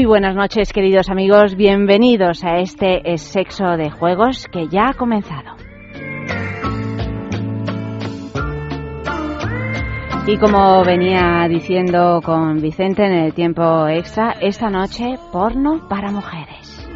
Muy buenas noches, queridos amigos. Bienvenidos a este sexo de juegos que ya ha comenzado. Y como venía diciendo con Vicente en el tiempo extra, esta noche porno para mujeres.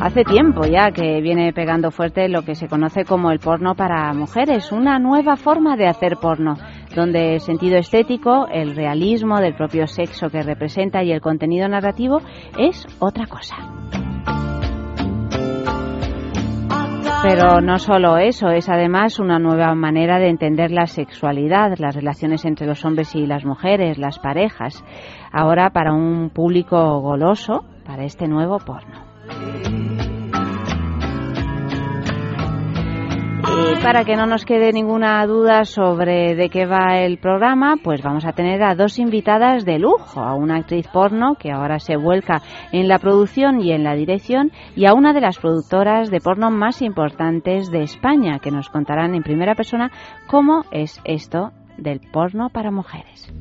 Hace tiempo ya que viene pegando fuerte lo que se conoce como el porno para mujeres, una nueva forma de hacer porno donde el sentido estético, el realismo del propio sexo que representa y el contenido narrativo es otra cosa. Pero no solo eso, es además una nueva manera de entender la sexualidad, las relaciones entre los hombres y las mujeres, las parejas, ahora para un público goloso, para este nuevo porno. Y para que no nos quede ninguna duda sobre de qué va el programa, pues vamos a tener a dos invitadas de lujo, a una actriz porno que ahora se vuelca en la producción y en la dirección y a una de las productoras de porno más importantes de España, que nos contarán en primera persona cómo es esto del porno para mujeres.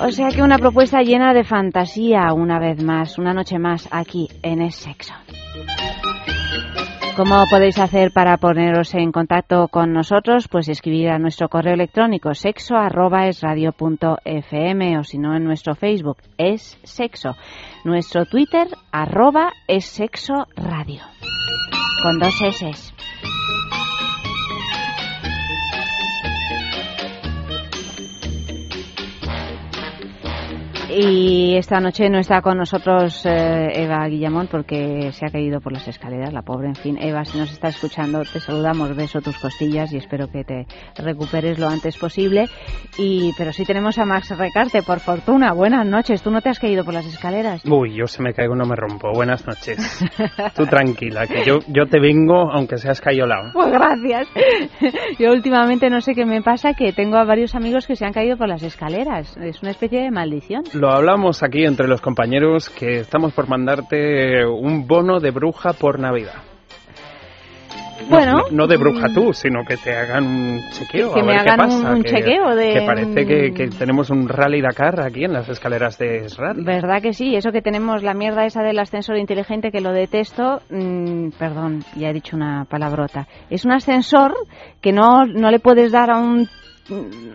O sea que una propuesta llena de fantasía una vez más, una noche más aquí en Es Sexo. ¿Cómo podéis hacer para poneros en contacto con nosotros? Pues escribir a nuestro correo electrónico sexo arroba es punto fm o si no en nuestro Facebook es sexo. Nuestro Twitter arroba es sexo radio. Con dos S. Y esta noche no está con nosotros eh, Eva Guillamón porque se ha caído por las escaleras, la pobre. En fin, Eva, si nos está escuchando, te saludamos, beso tus costillas y espero que te recuperes lo antes posible. Y Pero sí tenemos a Max Recarte, por fortuna. Buenas noches. ¿Tú no te has caído por las escaleras? Uy, yo se me caigo, no me rompo. Buenas noches. Tú tranquila, que yo, yo te vengo aunque seas cayolado. Pues gracias. Yo últimamente no sé qué me pasa, que tengo a varios amigos que se han caído por las escaleras. Es una especie de maldición. Lo hablamos aquí entre los compañeros que estamos por mandarte un bono de bruja por Navidad. Bueno, no, de bruja tú, sino que te hagan un chequeo. Que a me ver hagan qué pasa, un que, chequeo de- Que parece que, que tenemos un rally Dakar aquí en las escaleras de Esrad. ¿Verdad que sí? Eso que tenemos la mierda esa del ascensor inteligente que lo detesto, mm, perdón, ya he dicho una palabrota. Es un ascensor que no, no le puedes dar a un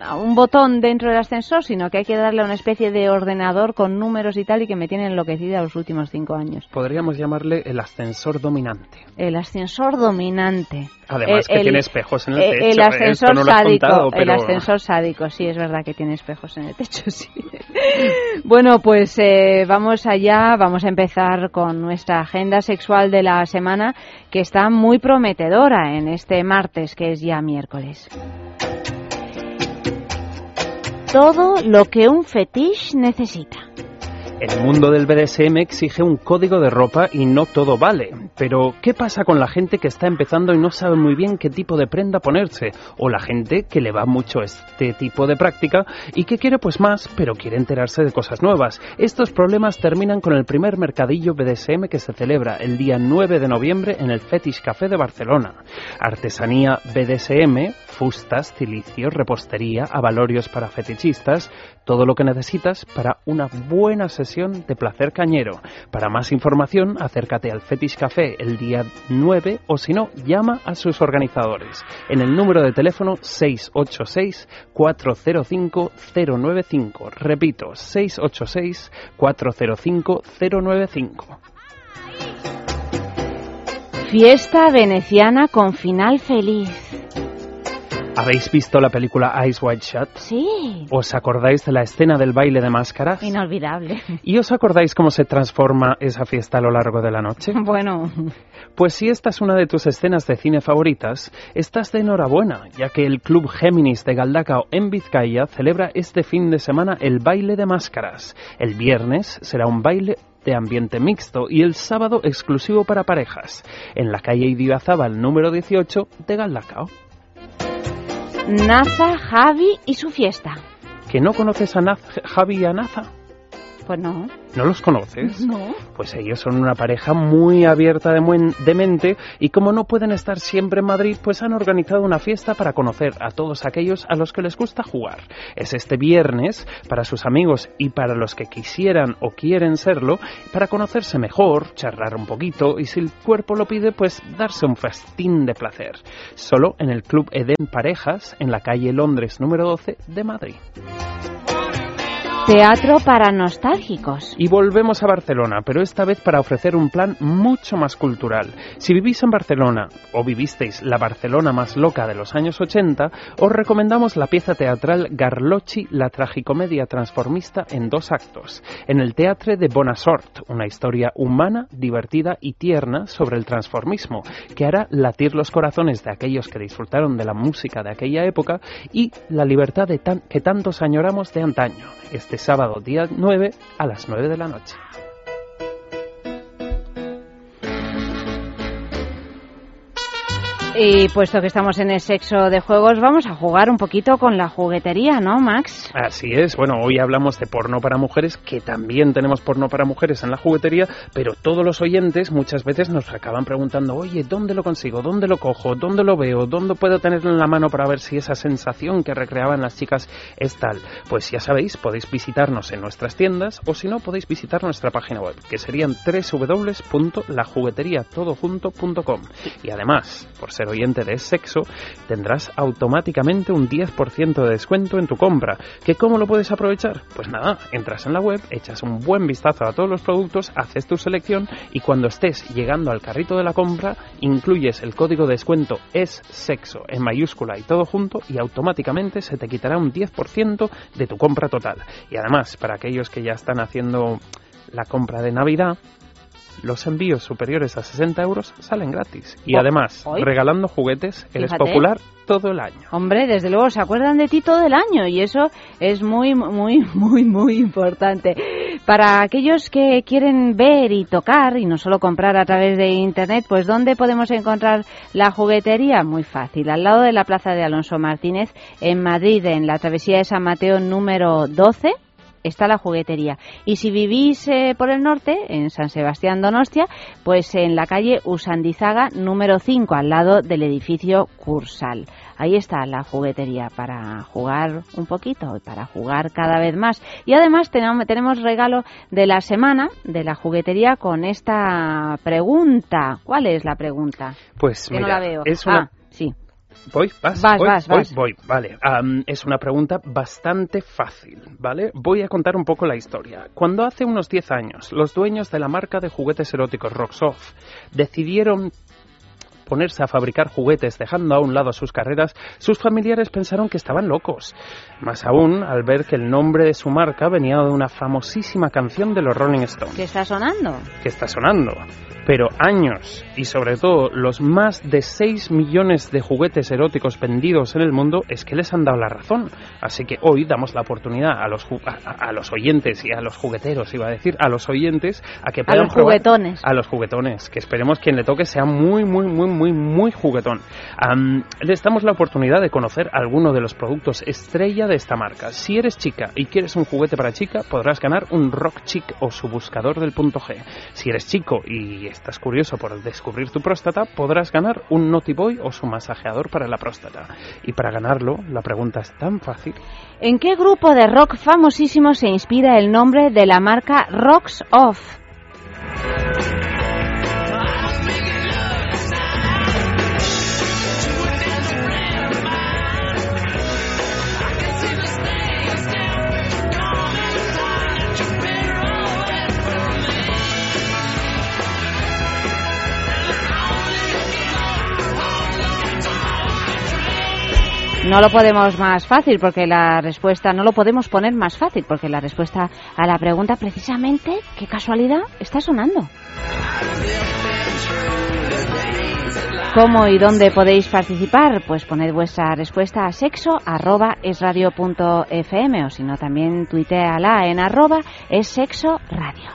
a un botón dentro del ascensor, sino que hay que darle a una especie de ordenador con números y tal y que me tiene enloquecida los últimos cinco años. Podríamos llamarle el ascensor dominante. El ascensor dominante. Además Eh, que tiene espejos en el eh, techo. El Esto ascensor no sádico. contado, El pero- ascensor sádico, sí, es verdad que tiene espejos en el techo, sí. bueno, pues eh, vamos allá, vamos a empezar con nuestra agenda sexual de la semana, que está muy prometedora en este martes, que es ya miércoles. Todo lo que un fetiche necesita. El mundo del BDSM exige un código de ropa y no todo vale. Pero, ¿qué pasa con la gente que está empezando y no sabe muy bien qué tipo de prenda ponerse? O la gente que le va mucho este tipo de práctica y que quiere pues más, pero quiere enterarse de cosas nuevas. Estos problemas terminan con el primer mercadillo BDSM que se celebra el día 9 de noviembre en el Fetish Café de Barcelona. Artesanía BDSM, fustas, cilicios, repostería, avalorios para fetichistas, todo lo que necesitas para una buena sesión de Placer Cañero. Para más información, acércate al Fetish Café el día 9 o si no, llama a sus organizadores en el número de teléfono 686-405-095. Repito, 686-405-095. Fiesta veneciana con final feliz. ¿Habéis visto la película Eyes Wide Shut? Sí. ¿Os acordáis de la escena del baile de máscaras? Inolvidable. ¿Y os acordáis cómo se transforma esa fiesta a lo largo de la noche? Bueno. Pues si esta es una de tus escenas de cine favoritas, estás de enhorabuena, ya que el Club Géminis de Galdacao en Vizcaya celebra este fin de semana el baile de máscaras. El viernes será un baile de ambiente mixto y el sábado exclusivo para parejas, en la calle Idiazábal número 18 de Galdacao. Naza, Javi y su fiesta. ¿Que no conoces a Naz, Javi y a Naza? Pues no. ¿No los conoces? No. Pues ellos son una pareja muy abierta de, mente y como no pueden estar siempre en Madrid, pues han organizado una fiesta para conocer a todos aquellos a los que les gusta jugar. Es este viernes para sus amigos y para los que quisieran o quieren serlo, para conocerse mejor, charlar un poquito y si el cuerpo lo pide, pues darse un festín de placer. Solo en el Club Eden Parejas, en la calle Londres número 12 de Madrid. Teatro para nostálgicos. Y volvemos a Barcelona, pero esta vez para ofrecer un plan mucho más cultural. Si vivís en Barcelona o vivisteis la Barcelona más loca de los años 80, os recomendamos la pieza teatral Garlochi, la tragicomedia transformista en dos actos, en el Teatre de Bonasort, una historia humana, divertida y tierna sobre el transformismo, que hará latir los corazones de aquellos que disfrutaron de la música de aquella época y la libertad de tan- que tantos añoramos de antaño. Este sábado día 9 a las 9 de la noche. Y puesto que estamos en el sexo de juegos, vamos a jugar un poquito con la juguetería, ¿no, Max? Así es, bueno, hoy hablamos de porno para mujeres, que también tenemos porno para mujeres en la juguetería, pero todos los oyentes muchas veces nos acaban preguntando, oye, ¿dónde lo consigo? ¿Dónde lo cojo? ¿Dónde lo veo? ¿Dónde puedo tenerlo en la mano para ver si esa sensación que recreaban las chicas es tal? Pues ya sabéis, podéis visitarnos en nuestras tiendas o si no, podéis visitar nuestra página web, que serían www.lajugueteriatodojunto.com. Y además, por ser oyente de sexo, tendrás automáticamente un 10% de descuento en tu compra. ¿Que cómo lo puedes aprovechar? Pues nada, entras en la web, echas un buen vistazo a todos los productos, haces tu selección y cuando estés llegando al carrito de la compra, incluyes el código de descuento es sexo en mayúscula y todo junto y automáticamente se te quitará un 10% de tu compra total. Y además, para aquellos que ya están haciendo la compra de Navidad, los envíos superiores a 60 euros salen gratis. Y Oh, además, hoy. regalando juguetes, eres Fíjate. popular todo el año. Hombre, desde luego se acuerdan de ti todo el año y eso es muy, muy, muy, muy importante. Para aquellos que quieren ver y tocar y no solo comprar a través de Internet, pues ¿dónde podemos encontrar la juguetería? Muy fácil, al lado de la Plaza de Alonso Martínez, en Madrid, en la travesía de San Mateo número 12 está la juguetería. Y si vivís eh, por el norte, en San Sebastián Donostia, pues en la calle Usandizaga número 5, al lado del edificio Cursal. Ahí está la juguetería para jugar un poquito y para jugar cada vez más. Y además tenemos, regalo de la semana de la juguetería con esta pregunta. ¿Cuál es la pregunta? Pues Que mira, no la veo. es una... Ah. Voy, vas, Vas, voy, vas, voy, vas. voy. Vale, es una pregunta bastante fácil, ¿vale? Voy a contar un poco la historia. Cuando hace unos 10 años los dueños de la marca de juguetes eróticos Rocksoft decidieron ponerse a fabricar juguetes dejando a un lado sus carreras, sus familiares pensaron que estaban locos. Más aún al ver que el nombre de su marca venía de una famosísima canción de los Rolling Stones. ¿Qué está sonando? ¿Qué está sonando? pero años y sobre todo los más de 6 millones de juguetes eróticos vendidos en el mundo es que les han dado la razón. Así que hoy damos la oportunidad a los, a, los oyentes y a los jugueteros, iba a decir, a los oyentes a que puedan a los juguetones. A los juguetones, que esperemos quien le toque sea muy, muy, muy, muy, muy juguetón. les damos la oportunidad de conocer alguno de los productos estrella de esta marca. Si eres chica y quieres un juguete para chica, podrás ganar un Rock Chic o su buscador del punto G. Si eres chico y estás curioso por descubrir tu próstata, podrás ganar un Boy o su masajeador para la próstata. Y para ganarlo, la pregunta es tan fácil. ¿En qué grupo de rock famosísimo se inspira el nombre de la marca Rocks Off? No lo podemos más fácil porque la respuesta, no lo podemos poner más fácil porque la respuesta a la pregunta precisamente, qué casualidad, está sonando. ¿Cómo y dónde podéis participar? Pues poned vuestra respuesta a sexo arroba o si no también tuiteala en arroba es sexo radio.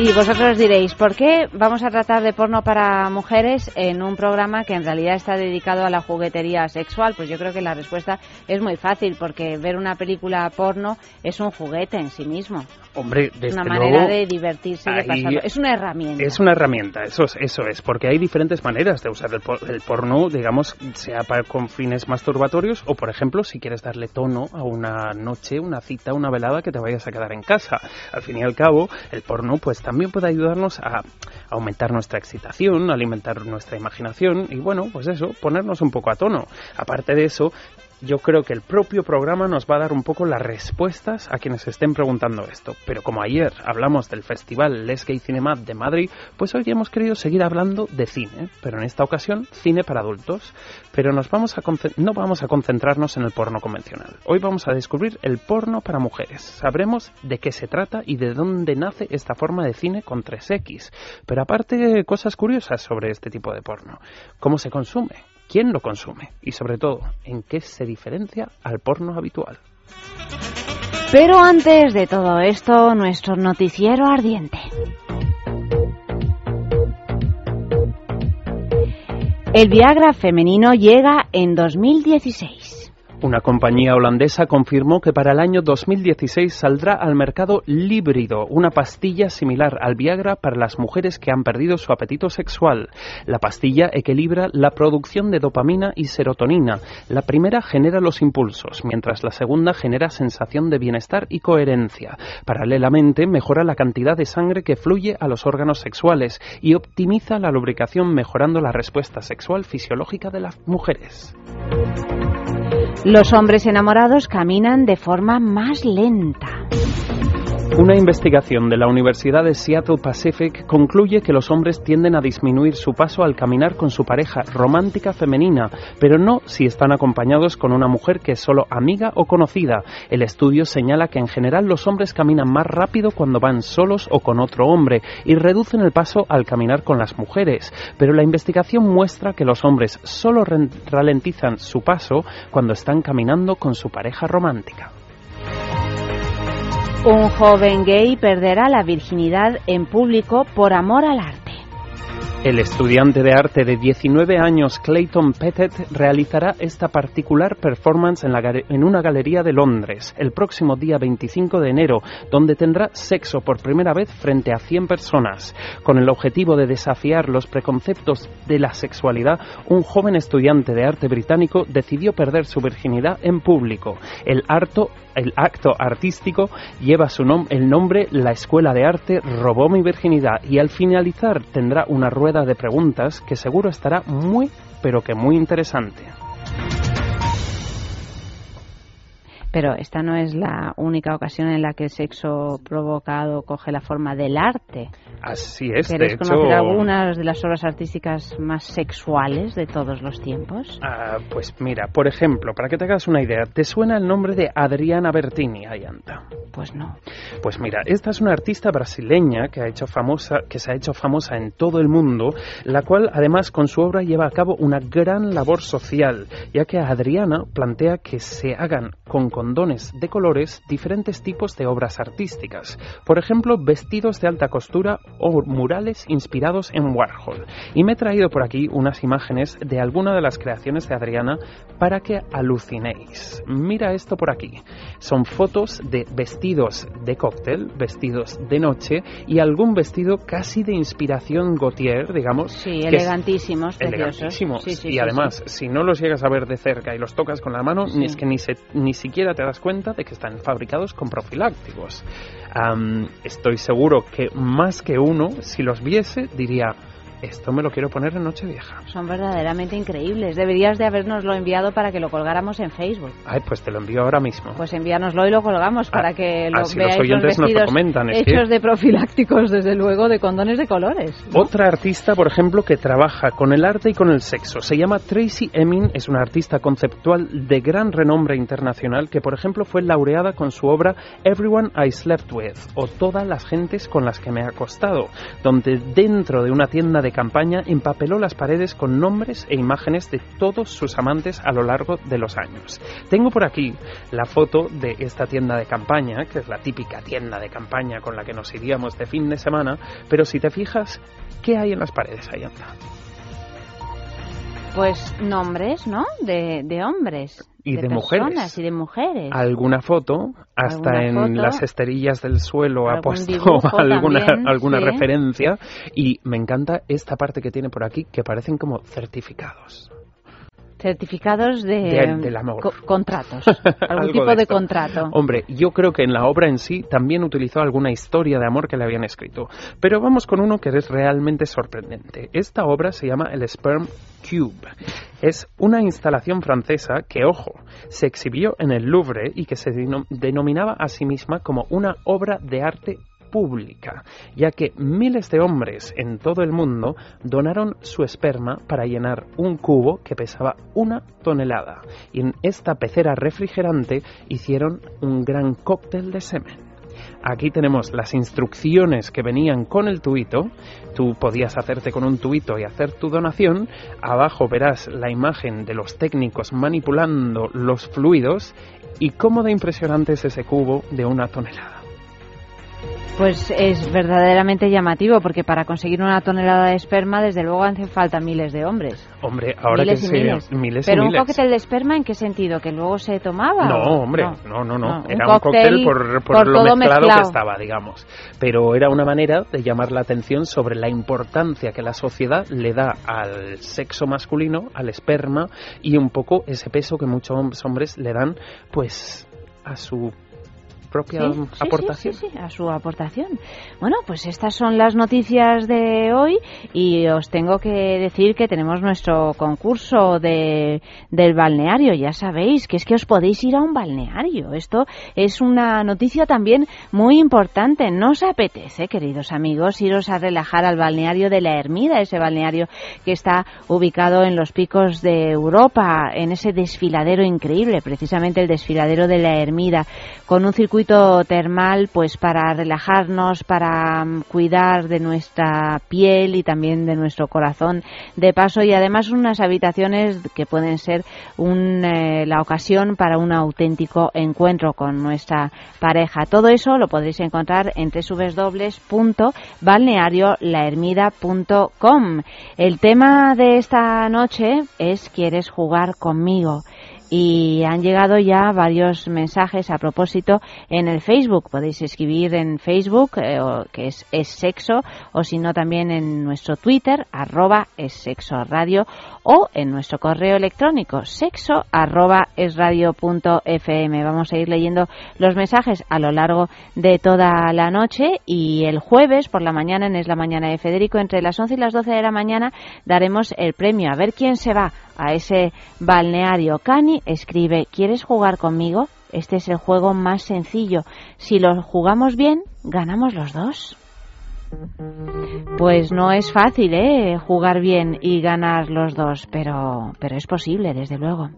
Y vosotros diréis, ¿por qué vamos a tratar de porno para mujeres en un programa que en realidad está dedicado a la juguetería sexual? Pues yo creo que la respuesta es muy fácil, porque ver una película porno es un juguete en sí mismo. Hombre, es una manera de divertirse, de pasarlo. Es una herramienta. Es una herramienta, eso es, eso es, porque hay diferentes maneras de usar el, porno, digamos, sea para, con fines masturbatorios o, por ejemplo, si quieres darle tono a una noche, una cita, una velada que te vayas a quedar en casa. Al fin y al cabo, el porno, pues también puede ayudarnos a aumentar nuestra excitación, alimentar nuestra imaginación y bueno, pues eso, ponernos un poco a tono. Aparte de eso, yo creo que el propio programa nos va a dar un poco las respuestas a quienes estén preguntando esto. Pero como ayer hablamos del festival Les Gay Cinema de Madrid, pues hoy hemos querido seguir hablando de cine, pero en esta ocasión cine para adultos. Pero nos vamos a no vamos a concentrarnos en el porno convencional. Hoy vamos a descubrir el porno para mujeres. Sabremos de qué se trata y de dónde nace esta forma de cine con 3X. Pero aparte, cosas curiosas sobre este tipo de porno. ¿Cómo se consume? Quién lo consume y sobre todo en qué se diferencia al porno habitual. Pero antes de todo esto, nuestro noticiero ardiente. El Viagra femenino llega en 2016. Una compañía holandesa confirmó que para el año 2016 saldrá al mercado Líbrido, una pastilla similar al Viagra para las mujeres que han perdido su apetito sexual. La pastilla equilibra la producción de dopamina y serotonina. La primera genera los impulsos, mientras la segunda genera sensación de bienestar y coherencia. Paralelamente, mejora la cantidad de sangre que fluye a los órganos sexuales y optimiza la lubricación mejorando la respuesta sexual fisiológica de las mujeres. Los hombres enamorados caminan de forma más lenta. Una investigación de la Universidad de Seattle Pacific concluye que los hombres tienden a disminuir su paso al caminar con su pareja romántica femenina, pero no si están acompañados con una mujer que es solo amiga o conocida. El estudio señala que en general los hombres caminan más rápido cuando van solos o con otro hombre y reducen el paso al caminar con las mujeres, pero la investigación muestra que los hombres solo ralentizan su paso cuando están caminando con su pareja romántica. Un joven gay perderá la virginidad en público por amor al arte. El estudiante de arte de 19 años Clayton Pettet realizará esta particular performance en, una galería de Londres el próximo día 25 de enero, donde tendrá sexo por primera vez frente a 100 personas. Con el objetivo de desafiar los preconceptos de la sexualidad, un joven estudiante de arte británico decidió perder su virginidad en público. El, el acto artístico lleva su el nombre La Escuela de Arte robó mi virginidad y al finalizar tendrá una rueda de preguntas que seguro estará muy, pero que muy interesante. Pero esta no es la única ocasión en la que el sexo provocado coge la forma del arte. Así es, ¿Queréis de hecho... conocer algunas de las obras artísticas más sexuales de todos los tiempos? Ah, pues mira, por ejemplo, para que te hagas una idea, ¿te suena el nombre de Adriana Bertini, Ayanta? Pues no. Pues mira, esta es una artista brasileña que, ha hecho famosa, que se ha hecho famosa en todo el mundo, la cual además con su obra lleva a cabo una gran labor social, ya que Adriana plantea que se hagan con condones de colores diferentes tipos de obras artísticas. Por ejemplo, vestidos de alta costura o murales inspirados en Warhol. Y me he traído por aquí unas imágenes de alguna de las creaciones de Adriana para que alucinéis. Mira esto por aquí. Son fotos de vestidos de cóctel, vestidos de noche y algún vestido casi de inspiración Gautier, digamos. Sí, elegantísimos, preciosos. elegantísimos. Sí, sí, y sí, además, si no los llegas a ver de cerca y los tocas con la mano, ni es que ni, se- ni siquiera te das cuenta de que están fabricados con profilácticos. Estoy seguro que más que uno, si los viese, diría, esto me lo quiero poner en Nochevieja. Son verdaderamente increíbles. Deberías de habernoslo enviado para que lo colgáramos en Facebook. Ay, pues te lo envío ahora mismo. Pues envíanoslo y lo colgamos para Ah, que lo así los veáis oyentes nos lo vestidos comentan, es que- hechos de profilácticos, desde luego, de condones de colores. ¿no? Otra artista, por ejemplo, que trabaja con el arte y con el sexo. Se llama Tracy Emin, es una artista conceptual de gran renombre internacional que, por ejemplo, fue laureada con su obra Everyone I Slept With o Todas las gentes con las que me he acostado, donde dentro de una tienda de campaña empapeló las paredes con nombres e imágenes de todos sus amantes a lo largo de los años. Tengo por aquí la foto de esta tienda de campaña, que es la típica tienda de campaña con la que nos iríamos de fin de semana, pero si te fijas, ¿qué hay en las paredes ahí anda? Pues nombres, ¿no? De, de hombres. Y de mujeres. y de mujeres. Alguna foto, hasta Alguna en foto. las esterillas del suelo ha puesto alguna, también, alguna sí. referencia y me encanta esta parte que tiene por aquí que parecen como certificados. Certificados de, De- del amor. co- contratos. Algún tipo de contrato. Hombre, yo creo que en la obra en sí también utilizó alguna historia de amor que le habían escrito. Pero vamos con uno que es realmente sorprendente. Esta obra se llama el Sperm Cube. Es una instalación francesa que, ojo, se exhibió en el Louvre y que se denom- denominaba a sí misma como una obra de arte pública, ya que miles de hombres en todo el mundo donaron su esperma para llenar un cubo que pesaba una tonelada. Y en esta pecera refrigerante hicieron un gran cóctel de semen. Aquí tenemos las instrucciones que venían con el tuito. Tú podías hacerte con un tuito y hacer tu donación. Abajo verás la imagen de los técnicos manipulando los fluidos y cómo de impresionante es ese cubo de una tonelada. Pues es verdaderamente llamativo, porque para conseguir una tonelada de esperma, desde luego hacen falta miles de hombres. Hombre, ahora miles que se miles. Pero un cóctel de esperma, ¿en qué sentido? ¿Que luego se tomaba? No, o- hombre, no, no, no. Era un cóctel por, por por lo mezclado, que estaba, digamos. Pero era una manera de llamar la atención sobre la importancia que la sociedad le da al sexo masculino, al esperma, y un poco ese peso que muchos hombres le dan, pues, a su propia Sí, sí, sí, aportación. Sí, sí, a su aportación. Bueno, pues estas son las noticias de hoy y os tengo que decir que tenemos nuestro concurso de, del balneario. Ya sabéis que es que os podéis ir a un balneario. Esto es una noticia también muy importante. ¿No os apetece, queridos amigos, iros a relajar al balneario de la Ermida, ese balneario que está ubicado en los picos de Europa, en ese desfiladero increíble, precisamente el desfiladero de la Ermida, con un circuito termal pues para relajarnos, para mm, cuidar de nuestra piel y también de nuestro corazón de paso y además unas habitaciones que pueden ser un, eh, la ocasión para un auténtico encuentro con nuestra pareja. Todo eso lo podréis encontrar en www.balneariolahermida.com. El tema de esta noche es ¿Quieres jugar conmigo? Y han llegado ya varios mensajes a propósito en el Facebook. Podéis escribir en Facebook, eh, que es, es sexo, o si no también en nuestro Twitter, arroba es sexo radio, o en nuestro correo electrónico, sexo arroba es punto fm. Vamos a ir leyendo los mensajes a lo largo de toda la noche y el jueves por la mañana, en Es la Mañana de Federico, entre las 11 y las 12 de la mañana, daremos el premio. A ver quién se va a ese balneario. Cani escribe, ¿quieres jugar conmigo? Este es el juego más sencillo. Si lo jugamos bien, ganamos los dos. Pues no es fácil, ¿eh? Jugar bien y ganar los dos, pero, pero es posible, desde luego.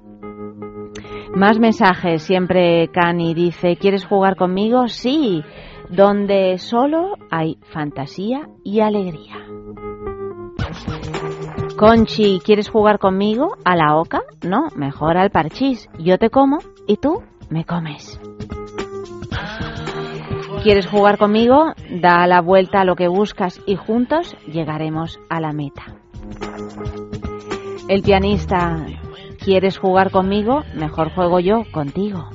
Más mensajes. Siempre Cani dice, ¿quieres jugar conmigo? Sí. Donde solo hay fantasía y alegría. Conchi, ¿quieres jugar conmigo a la oca? No, mejor al parchís. Yo te como y tú me comes. ¿Quieres jugar conmigo? Da la vuelta a lo que buscas y juntos llegaremos a la meta. El pianista, ¿quieres jugar conmigo? Mejor juego yo contigo.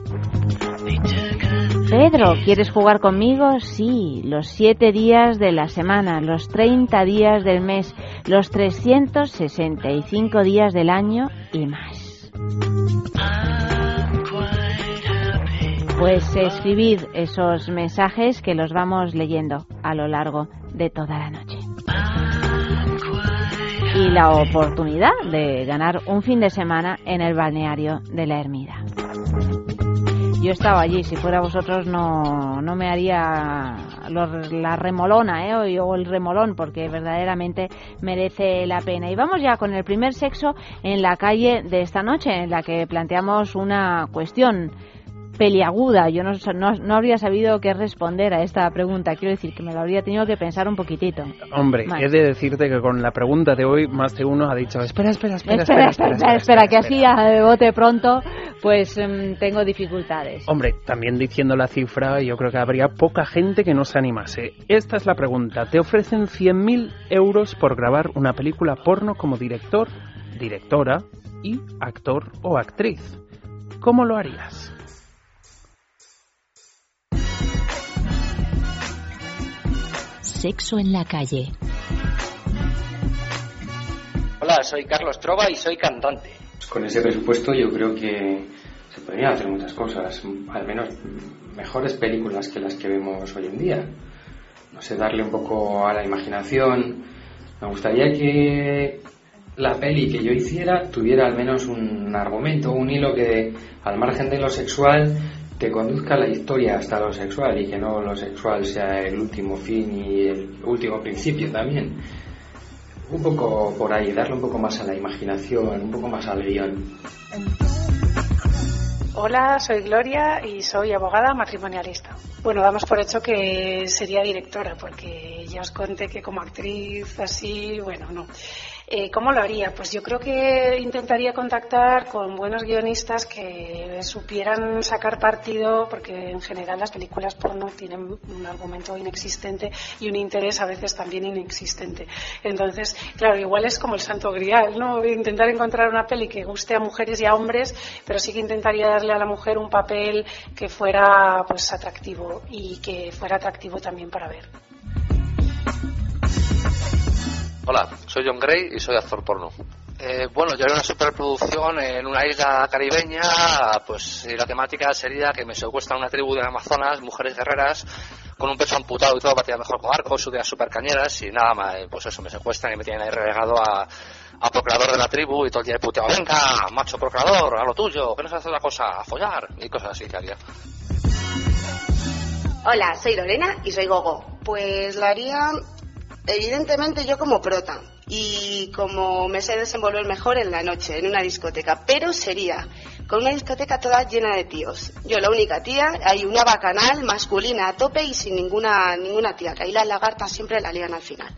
Pedro, ¿quieres jugar conmigo? Sí, los siete días de la semana, los 30 días del mes, los 365 días del año y más. Pues escribid esos mensajes que los vamos leyendo a lo largo de toda la noche. Y la oportunidad de ganar un fin de semana en el balneario de la Ermida. Yo estaba allí, si fuera vosotros no, no me haría la remolona ¿eh? o el remolón porque verdaderamente merece la pena. Y vamos ya con el primer sexo en la calle de esta noche en la que planteamos una cuestión peliaguda. Yo no, no, habría sabido qué responder a esta pregunta. Quiero decir que me lo habría tenido que pensar un poquitito. Hombre, he de decirte que con la pregunta de hoy más de uno ha dicho, espera, espera, espera, espera, espera, espera, que así a bote pronto pues em, tengo dificultades. Hombre, también diciendo la cifra, yo creo que habría poca gente que no se animase. Esta es la pregunta. Te ofrecen 100.000 euros por grabar una película porno como director, directora y actor o actriz. ¿Cómo lo harías? Sexo en la calle. Hola, soy Carlos Trova y soy cantante. Con ese presupuesto yo creo que se podrían hacer muchas cosas, al menos mejores películas que las que vemos hoy en día. No sé, darle un poco a la imaginación. Me gustaría que la peli que yo hiciera tuviera al menos un argumento, un hilo que al margen de lo sexual que conduzca la historia hasta lo sexual y que no lo sexual sea el último fin y el último principio también. Un poco por ahí, darle un poco más a la imaginación, un poco más al guion. Hola, soy Gloria y soy abogada matrimonialista. Bueno, damos por hecho que sería directora, porque ya os conté que como actriz así, bueno, no. Eh, ¿Cómo lo haría? Pues yo creo que intentaría contactar con buenos guionistas que supieran sacar partido, porque en general las películas porno tienen un argumento inexistente y un interés a veces también inexistente. Entonces, claro, igual es como el santo grial, ¿no? Intentar encontrar una peli que guste a mujeres y a hombres, pero sí que intentaría darle a la mujer un papel que fuera pues atractivo y que fuera atractivo también para ver. Hola, soy John Gray y soy actor porno. Eh, bueno, yo haré una superproducción en una isla caribeña, pues la temática sería que me secuestran una tribu de Amazonas, mujeres guerreras, con un pecho amputado y todo para tirar mejor con arcos, ideas super cañeras y nada más, eh, pues eso, me secuestran y me tienen ahí relegado a, a procreador de la tribu y todo el día puteado, venga, macho procreador, a lo tuyo, que no se hace la cosa, a follar y cosas así que haría. Hola, soy Lorena y soy Gogo. Pues lo haría evidentemente yo como prota y como me sé desenvolver mejor en la noche, en una discoteca, pero sería con una discoteca toda llena de tíos. Yo la única tía, hay una bacanal masculina a tope y sin ninguna, ninguna tía, que ahí las lagartas siempre la lían al final.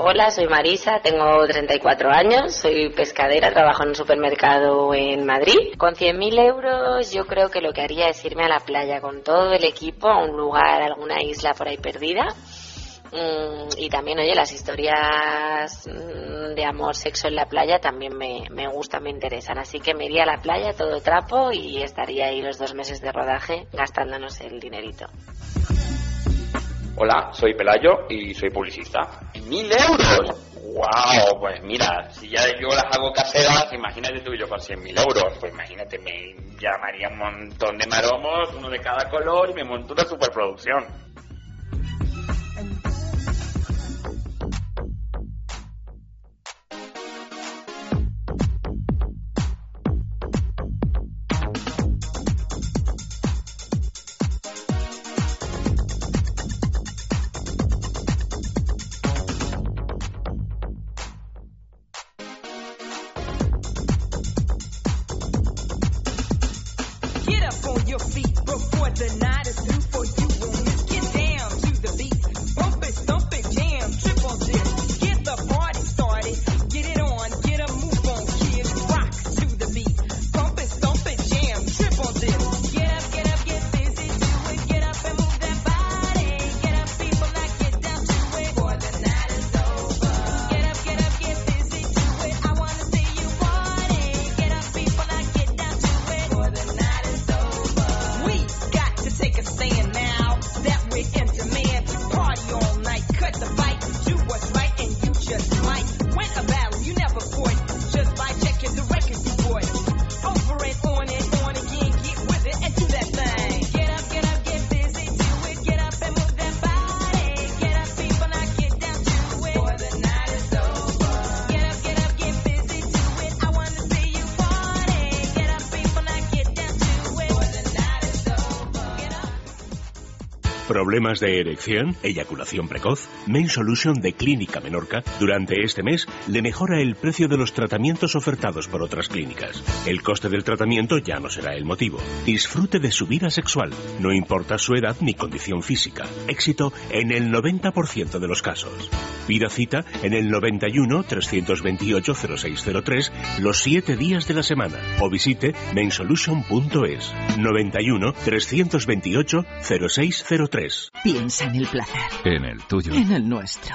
Hola, soy Marisa, tengo 34 años, soy pescadera, trabajo en un supermercado en Madrid. Con 100.000 euros yo creo que lo que haría es irme a la playa con todo el equipo a un lugar, alguna isla por ahí perdida y también, oye, las historias mm, de amor, sexo en la playa también me, me gustan, me interesan. Así que me iría a la playa todo trapo y estaría ahí los dos meses de rodaje gastándonos el dinerito. Hola, soy Pelayo y soy publicista. ¡Mil euros! ¡Wow! Pues mira, si ya yo las hago caseras, imagínate tú y yo con cien mil euros. Pues imagínate, me llamaría un montón de maromos, uno de cada color, y me monto una superproducción. ¿Problemas de erección? ¿Eyaculación precoz? Main Solution de Clínica Menorca durante este mes le mejora el precio de los tratamientos ofertados por otras clínicas. El coste del tratamiento ya no será el motivo. Disfrute de su vida sexual, no importa su edad ni condición física. Éxito en el 90% de los casos. Pida cita en el 91 328 0603 los 7 días de la semana o visite mainsolution.es 91 328 0603 Piensa en el placer, En el tuyo. en el nuestro,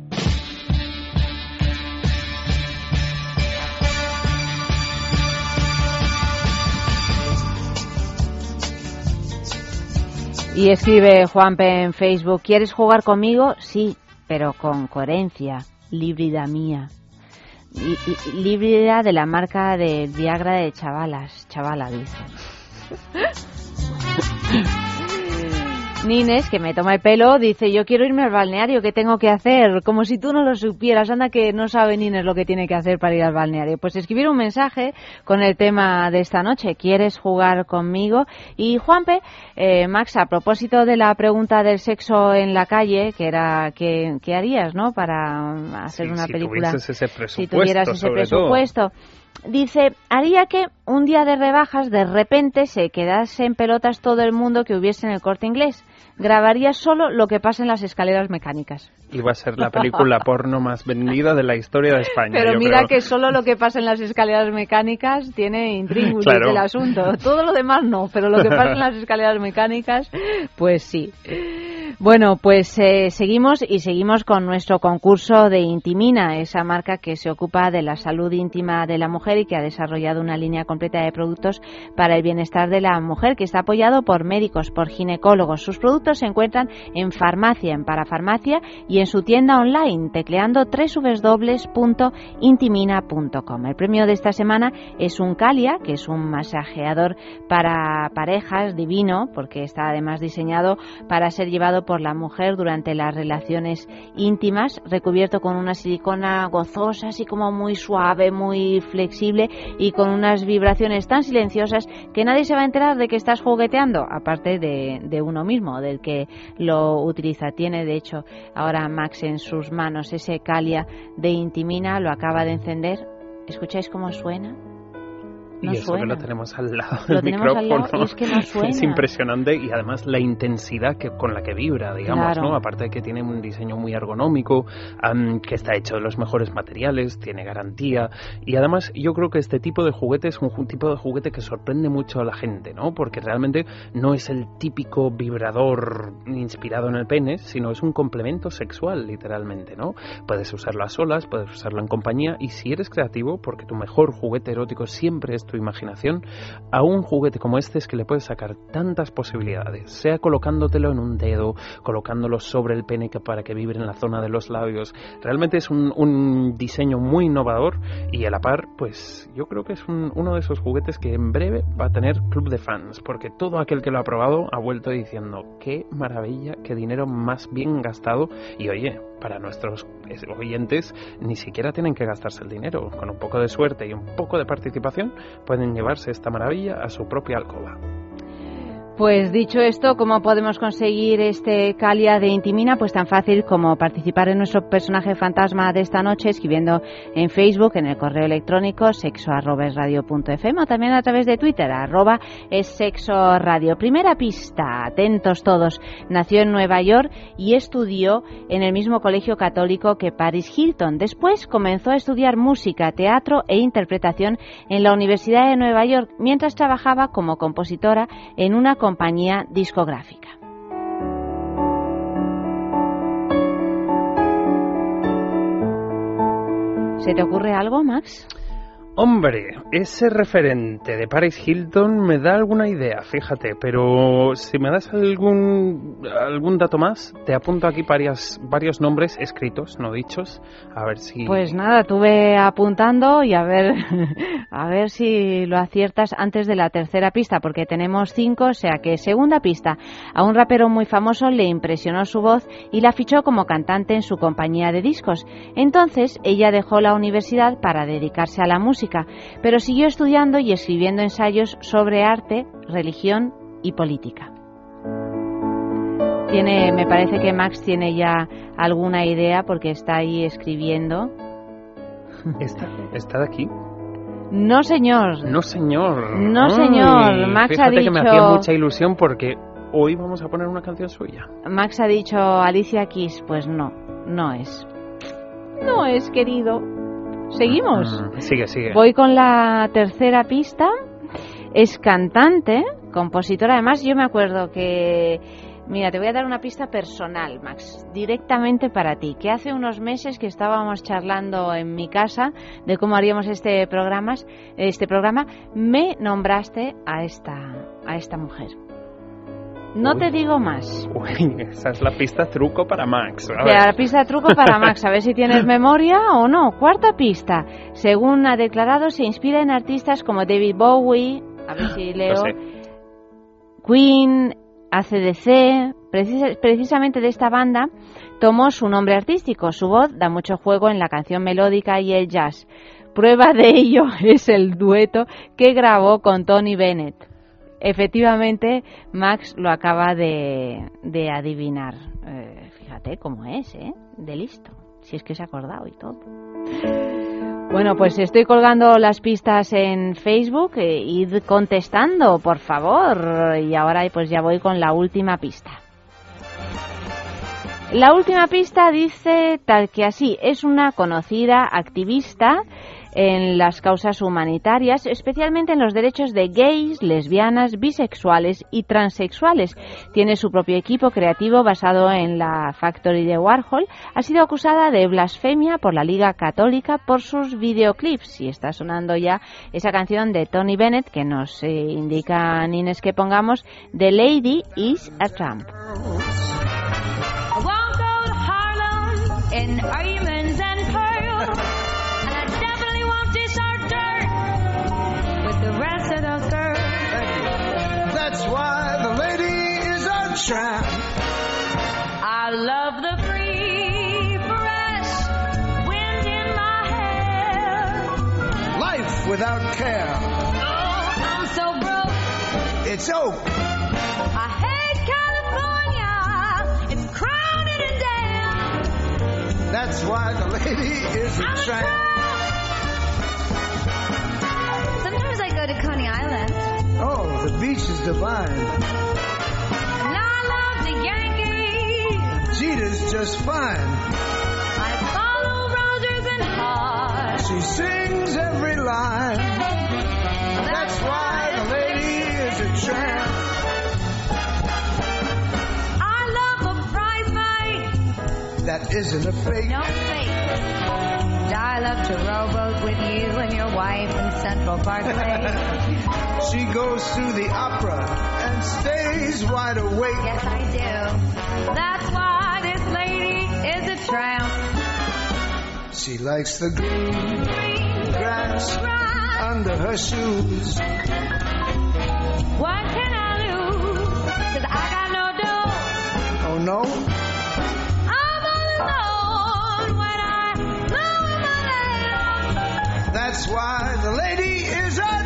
Y escribe Juanpe en Facebook, ¿quieres jugar conmigo? Sí, pero con coherencia, líbrida mía. Líbrida de la marca de Viagra de chavalas, chavala dice. Nines, que me toma el pelo, dice, yo quiero irme al balneario, ¿qué tengo que hacer? Como si tú no lo supieras, anda que no sabe Nines lo que tiene que hacer para ir al balneario. Pues escribir un mensaje con el tema de esta noche, ¿quieres jugar conmigo? Y Juanpe, eh, Max, a propósito de la pregunta del sexo en la calle, que era, ¿qué, qué harías, no? Para um, hacer Sí, una si película. ese si tuvieras ese sobre todo. presupuesto. Dice, haría que un día de rebajas de repente se quedase en pelotas todo el mundo que hubiese en el corte inglés. Grabaría solo lo que pasa en las escaleras mecánicas. Iba a ser la película porno más vendida de la historia de España. Pero yo mira creo. que solo lo que pasa en las escaleras mecánicas tiene intríngulis Claro. del asunto. Todo lo demás no, pero lo que pasa en las escaleras mecánicas, pues sí. Bueno, pues eh, seguimos y seguimos con nuestro concurso de Intimina, esa marca que se ocupa de la salud íntima de la mujer y que ha desarrollado una línea completa de productos para el bienestar de la mujer, que está apoyado por médicos, por ginecólogos. Sus productos se encuentran en farmacia, en parafarmacia y en su tienda online, tecleando www.intimina.com. El premio de esta semana es un Calia, que es un masajeador para parejas divino, porque está además diseñado para ser llevado por la mujer durante las relaciones íntimas, recubierto con una silicona gozosa, así como muy suave, muy flexible y con unas vibraciones tan silenciosas que nadie se va a enterar de que estás jugueteando, aparte de uno mismo, del que lo utiliza. Tiene, de hecho, ahora Max en sus manos ese Calia de Intimina, lo acaba de encender. ¿Escucháis cómo suena? No y eso suena. que lo tenemos al lado Lo del al micrófono. lado es que no suena. Es impresionante y además la intensidad que, con la que vibra, digamos, Claro. ¿no? Aparte de que tiene un diseño muy ergonómico, am, que está hecho de los mejores materiales, tiene garantía y además yo creo que este tipo de juguete es un tipo de juguete que sorprende mucho a la gente, ¿no? Porque realmente no es el típico vibrador inspirado en el pene, sino es un complemento sexual, literalmente, ¿no? Puedes usarlo a solas, puedes usarlo en compañía y si eres creativo, porque tu mejor juguete erótico siempre es tu imaginación, a un juguete como este es que le puedes sacar tantas posibilidades, sea colocándotelo en un dedo, colocándolo sobre el pene para que vibre en la zona de los labios. Realmente es un, diseño muy innovador y a la par, pues yo creo que es un- uno de esos juguetes que en breve va a tener club de fans, porque todo aquel que lo ha probado ha vuelto diciendo, qué maravilla, qué dinero más bien gastado y oye, para nuestros eh, oyentes ni siquiera tienen que gastarse el dinero, con un poco de suerte y un poco de participación pueden llevarse esta maravilla a su propia alcoba. Pues dicho esto, ¿cómo podemos conseguir este Calia de Intimina? Pues tan fácil como participar en nuestro personaje fantasma de esta noche escribiendo en Facebook, en el correo electrónico sexo@radio.fm o también a través de Twitter, arroba es sexo radio. Primera pista, atentos todos. Nació en Nueva York y estudió en el mismo colegio católico que Paris Hilton. Después comenzó a estudiar música, teatro e interpretación en la Universidad de Nueva York mientras trabajaba como compositora en una compañía discográfica. ¿Se te ocurre algo, Max? Hombre, ese referente de Paris Hilton me da alguna idea, fíjate, pero si me das algún algún dato más, te apunto aquí varias, varios nombres escritos, no dichos, a ver si... Pues nada, tuve apuntando y a ver, a ver si lo aciertas antes de la tercera pista, porque tenemos cinco, o sea que segunda pista. A un rapero muy famoso le impresionó su voz y la fichó como cantante en su compañía de discos. Entonces ella dejó la universidad para dedicarse a la música, pero siguió estudiando y escribiendo ensayos sobre arte, religión y política. Tiene, me parece que Max tiene ya alguna idea porque está ahí escribiendo. ¿Está, está de aquí? No, señor. No, señor. No, señor. Ay, Max ha fíjate que me dicho- hacía mucha ilusión porque hoy vamos a poner una canción suya. Max ha dicho Alicia Keys. Pues no, no es. No es, querido. Seguimos. Mm, Sigue, sigue. Voy con la tercera pista. Es cantante, compositora. Además, yo me acuerdo que. Mira, te voy a dar una pista personal, Max, directamente para ti. Que hace unos meses que estábamos charlando en mi casa de cómo haríamos este programa, este programa, me nombraste a esta, a esta mujer. No Uy. te digo más. Uy, esa es la pista truco para Max. A De ver. la pista truco para Max, a ver si tienes memoria o no. Cuarta pista. Según ha declarado, se inspira en artistas como David Bowie, a ver si leo, Lo sé. Queen, ACDC. Precisa- precisamente de esta banda tomó su nombre artístico. Su voz da mucho juego en la canción melódica y el jazz. Prueba de ello es el dueto que grabó con Tony Bennett. Efectivamente, Max lo acaba de, de adivinar. Eh, fíjate cómo es, ¿eh? De listo. Si es que se ha acordado y todo. Bueno, pues estoy colgando las pistas en Facebook. eh, id contestando, por favor. Y ahora pues ya voy con la última pista. La última pista dice tal que así, es una conocida activista en las causas humanitarias, especialmente en los derechos de gays, lesbianas, bisexuales y transexuales. Tiene su propio equipo creativo basado en la Factory de Warhol. Ha sido acusada de blasfemia por la Liga Católica por sus videoclips. Y está sonando ya esa canción de Tony Bennett que nos eh, indica Nines que pongamos The Lady is a Trump. That's why the lady is a tramp. I love the free, fresh wind in my hair. Life without care. Oh, I'm so broke. It's oak. I hate California. It's crowded and damn. That's why the lady is a tramp. Sometimes I go to Coney Island. Oh, the beach is divine. And I love the Yankees. Jeter's just fine. I follow Rogers and Hart. She sings every line. That's why the lady is a tramp. I love a prize fight. That isn't a fake. No fake. And I love to rowboat with you and your wife in Central Parkway. She goes to the opera and stays wide awake. yes, I do. That's why this lady is a tramp. She likes the green grass under her shoes. What can I lose? Cause I got no dough. Oh no? I'm all Why the lady is a!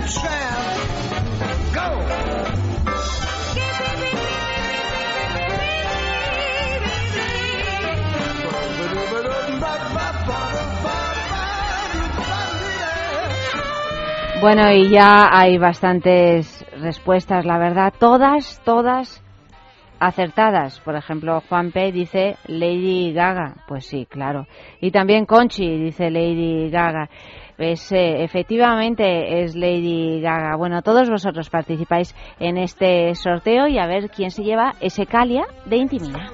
Bueno, y ya hay bastantes respuestas, la verdad, todas, todas acertadas. Por ejemplo, Juan P. dice Lady Gaga. Pues sí, claro. Y también Conchi dice Lady Gaga. Pues eh, efectivamente es Lady Gaga. Bueno, todos vosotros participáis en este sorteo y a ver quién se lleva ese Calia de Intimina.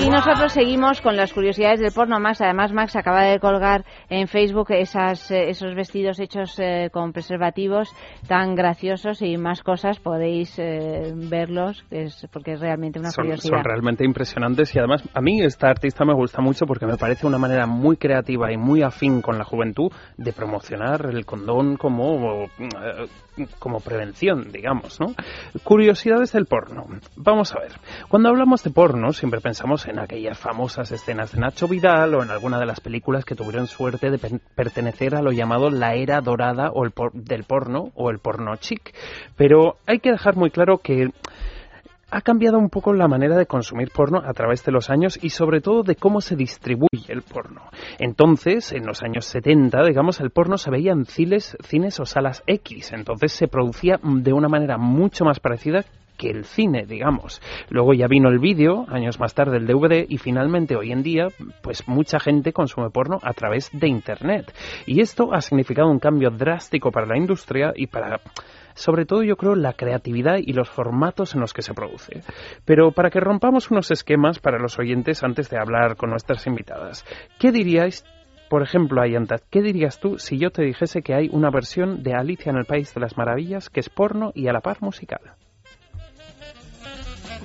Y nosotros seguimos con las curiosidades del porno Max. Además, Max acaba de colgar en Facebook esas, eh, esos vestidos hechos eh, con preservativos tan graciosos y más cosas. Podéis eh, verlos, es, porque es realmente una son, curiosidad. son realmente impresionantes y además a mí esta artista me gusta mucho porque me parece una manera muy creativa y muy afín con la juventud de promocionar el condón como, eh, como prevención, digamos, ¿no? Curiosidades del porno. Vamos a ver. Cuando hablamos de porno siempre pensamos en aquellas famosas escenas de Nacho Vidal o en alguna de las películas que tuvieron suerte de pertenecer a lo llamado la era dorada o el por- del porno o el porno chic. Pero hay que dejar muy claro que ha cambiado un poco la manera de consumir porno a través de los años y sobre todo de cómo se distribuye el porno. Entonces, en los años 70, digamos, el porno se veía en cines, cines o salas X, entonces se producía de una manera mucho más parecida que el cine, digamos. Luego ya vino el vídeo, años más tarde el DVD y finalmente hoy en día, pues mucha gente consume porno a través de Internet. Y esto ha significado un cambio drástico para la industria y para sobre todo yo creo la creatividad y los formatos en los que se produce. Pero para que rompamos unos esquemas para los oyentes antes de hablar con nuestras invitadas, ¿qué diríais por ejemplo, Ayantat, ¿qué dirías tú si yo te dijese que hay una versión de Alicia en el País de las Maravillas que es porno y a la par musical?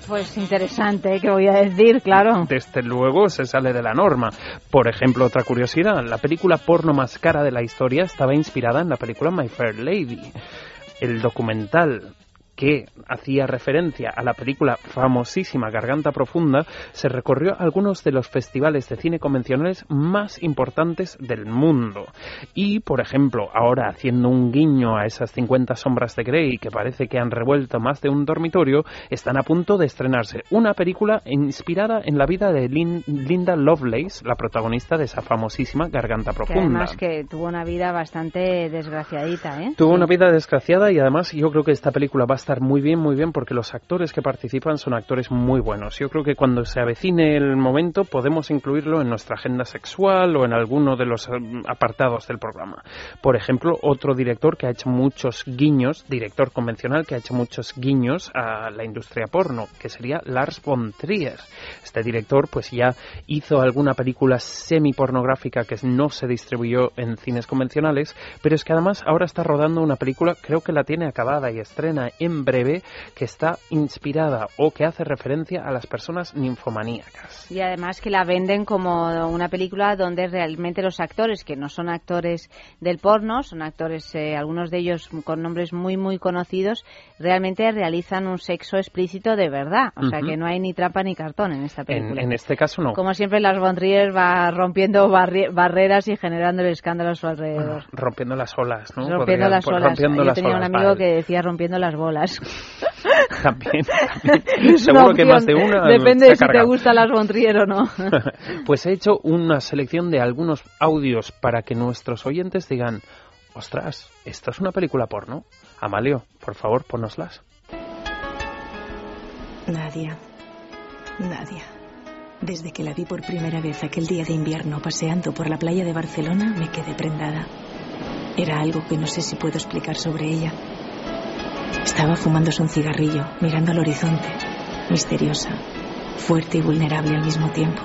Pues interesante, ¿qué voy a decir? Claro. Desde luego se sale de la norma. Por ejemplo, otra curiosidad, la película porno más cara de la historia estaba inspirada en la película My Fair Lady. El documental que hacía referencia a la película famosísima Garganta Profunda, se recorrió algunos de los festivales de cine convencionales más importantes del mundo. Y, por ejemplo, ahora haciendo un guiño a esas 50 sombras de Grey que parece que han revuelto más de un dormitorio, están a punto de estrenarse una película inspirada en la vida de Lin- Linda Lovelace, la protagonista de esa famosísima Garganta Que Profunda. además que tuvo una vida bastante desgraciadita, ¿eh? Tuvo una vida desgraciada y además yo creo que esta película va a estar muy bien, muy bien porque los actores que participan son actores muy buenos. Yo creo que cuando se avecine el momento podemos incluirlo en nuestra agenda sexual o en alguno de los eh, apartados del programa. Por ejemplo, otro director que ha hecho muchos guiños, director convencional que ha hecho muchos guiños a la industria porno, que sería Lars von Trier. Este director pues ya hizo alguna película semi-pornográfica que no se distribuyó en cines convencionales, pero es que además ahora está rodando una película, creo que la tiene acabada y estrena en en breve que está inspirada o que hace referencia a las personas ninfomaníacas. Y además que la venden como una película donde realmente los actores, que no son actores del porno, son actores, eh, algunos de ellos con nombres muy, muy conocidos, realmente realizan un sexo explícito de verdad. O sea que no hay ni trampa ni cartón en esta película. en este caso no. Como siempre, las von Trier va rompiendo barri- barreras y generando el escándalo a su alrededor. Rompiendo las olas, ¿no? Rompiendo Podría- las olas. rompiendo Yo las tenía un amigo vale. que decía rompiendo las bolas. También, Seguro que más de una Depende de si te gustan las von Trier o no. Pues he hecho una selección de algunos audios para que nuestros oyentes digan, ostras, ¿esto es una película porno? Amalio, por favor, ponoslas. Nadia. Nadia. Desde que la vi por primera vez aquel día de invierno paseando por la playa de Barcelona, me quedé prendada. Era algo que no sé si puedo explicar sobre ella. Estaba fumándose un cigarrillo, mirando al horizonte, misteriosa, fuerte y vulnerable al mismo tiempo.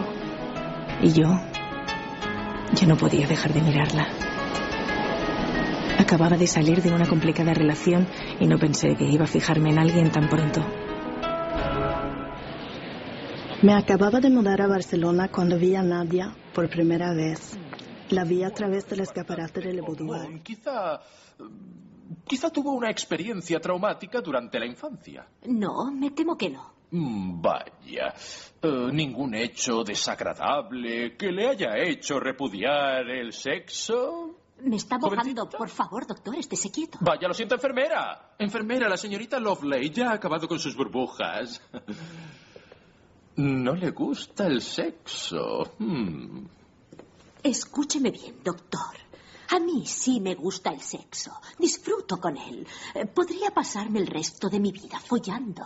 Y yo, yo no podía dejar de mirarla. Acababa de salir de una complicada relación y no pensé que iba a fijarme en alguien tan pronto. Me acababa de mudar a Barcelona cuando vi a Nadia por primera vez. La vi a través del escaparate del boudoir. Oh, quizá. Quizá tuvo una experiencia traumática durante la infancia. No, me temo que no. Mm, Vaya. Eh, ningún hecho desagradable que le haya hecho repudiar el sexo. Me está mojando. Por favor, doctor, estése quieto. Vaya, lo siento, enfermera. Enfermera, la señorita Loveley ya ha acabado con sus burbujas. No le gusta el sexo. Hmm. Escúcheme bien, doctor. A mí sí me gusta el sexo. Disfruto con él. Eh, Podría pasarme el resto de mi vida follando.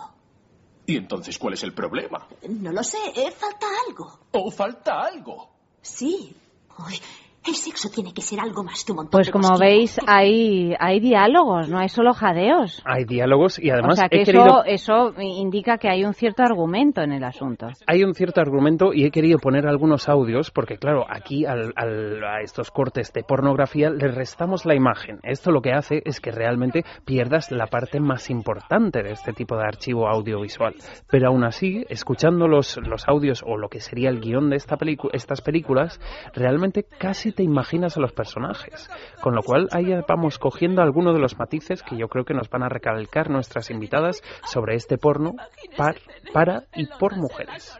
¿Y entonces cuál es el problema? No lo sé, eh, falta algo. ¿O falta algo? Sí. Uy, el sexo tiene que ser algo más que un montón Pues de como veis, hay, hay diálogos, no hay solo jadeos. Hay diálogos y además o sea que he eso, querido eso indica que hay un cierto argumento en el asunto. Hay un cierto argumento y he querido poner algunos audios porque, claro, aquí al- al- a estos cortes de pornografía le restamos la imagen. Esto lo que hace es que realmente pierdas la parte más importante de este tipo de archivo audiovisual. Pero aún así, escuchando los, los audios o lo que sería el guion de esta estas películas, realmente casi te imaginas a los personajes. Con lo cual, ahí vamos cogiendo algunos de los matices que yo creo que nos van a recalcar nuestras invitadas sobre este porno par, para y por mujeres.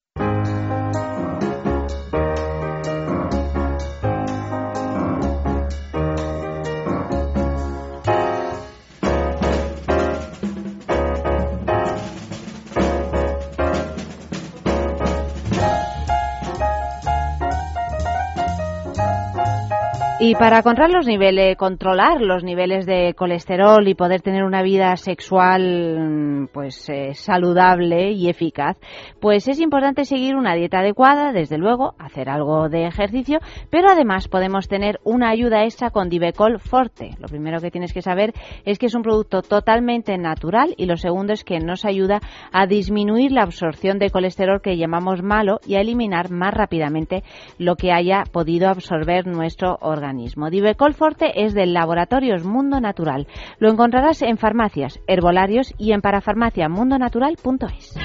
Y para controlar los niveles, controlar los niveles de colesterol y poder tener una vida sexual pues eh, saludable y eficaz, pues es importante seguir una dieta adecuada, desde luego, hacer algo de ejercicio, pero además podemos tener una ayuda extra con Divecol Forte. Lo primero que tienes que saber es que es un producto totalmente natural y lo segundo es que nos ayuda a disminuir la absorción de colesterol que llamamos malo y a eliminar más rápidamente lo que haya podido absorber nuestro organismo. Divecol Forte es del Laboratorios Mundo Natural. Lo encontrarás en farmacias, herbolarios y en parafarmaciamundonatural.es.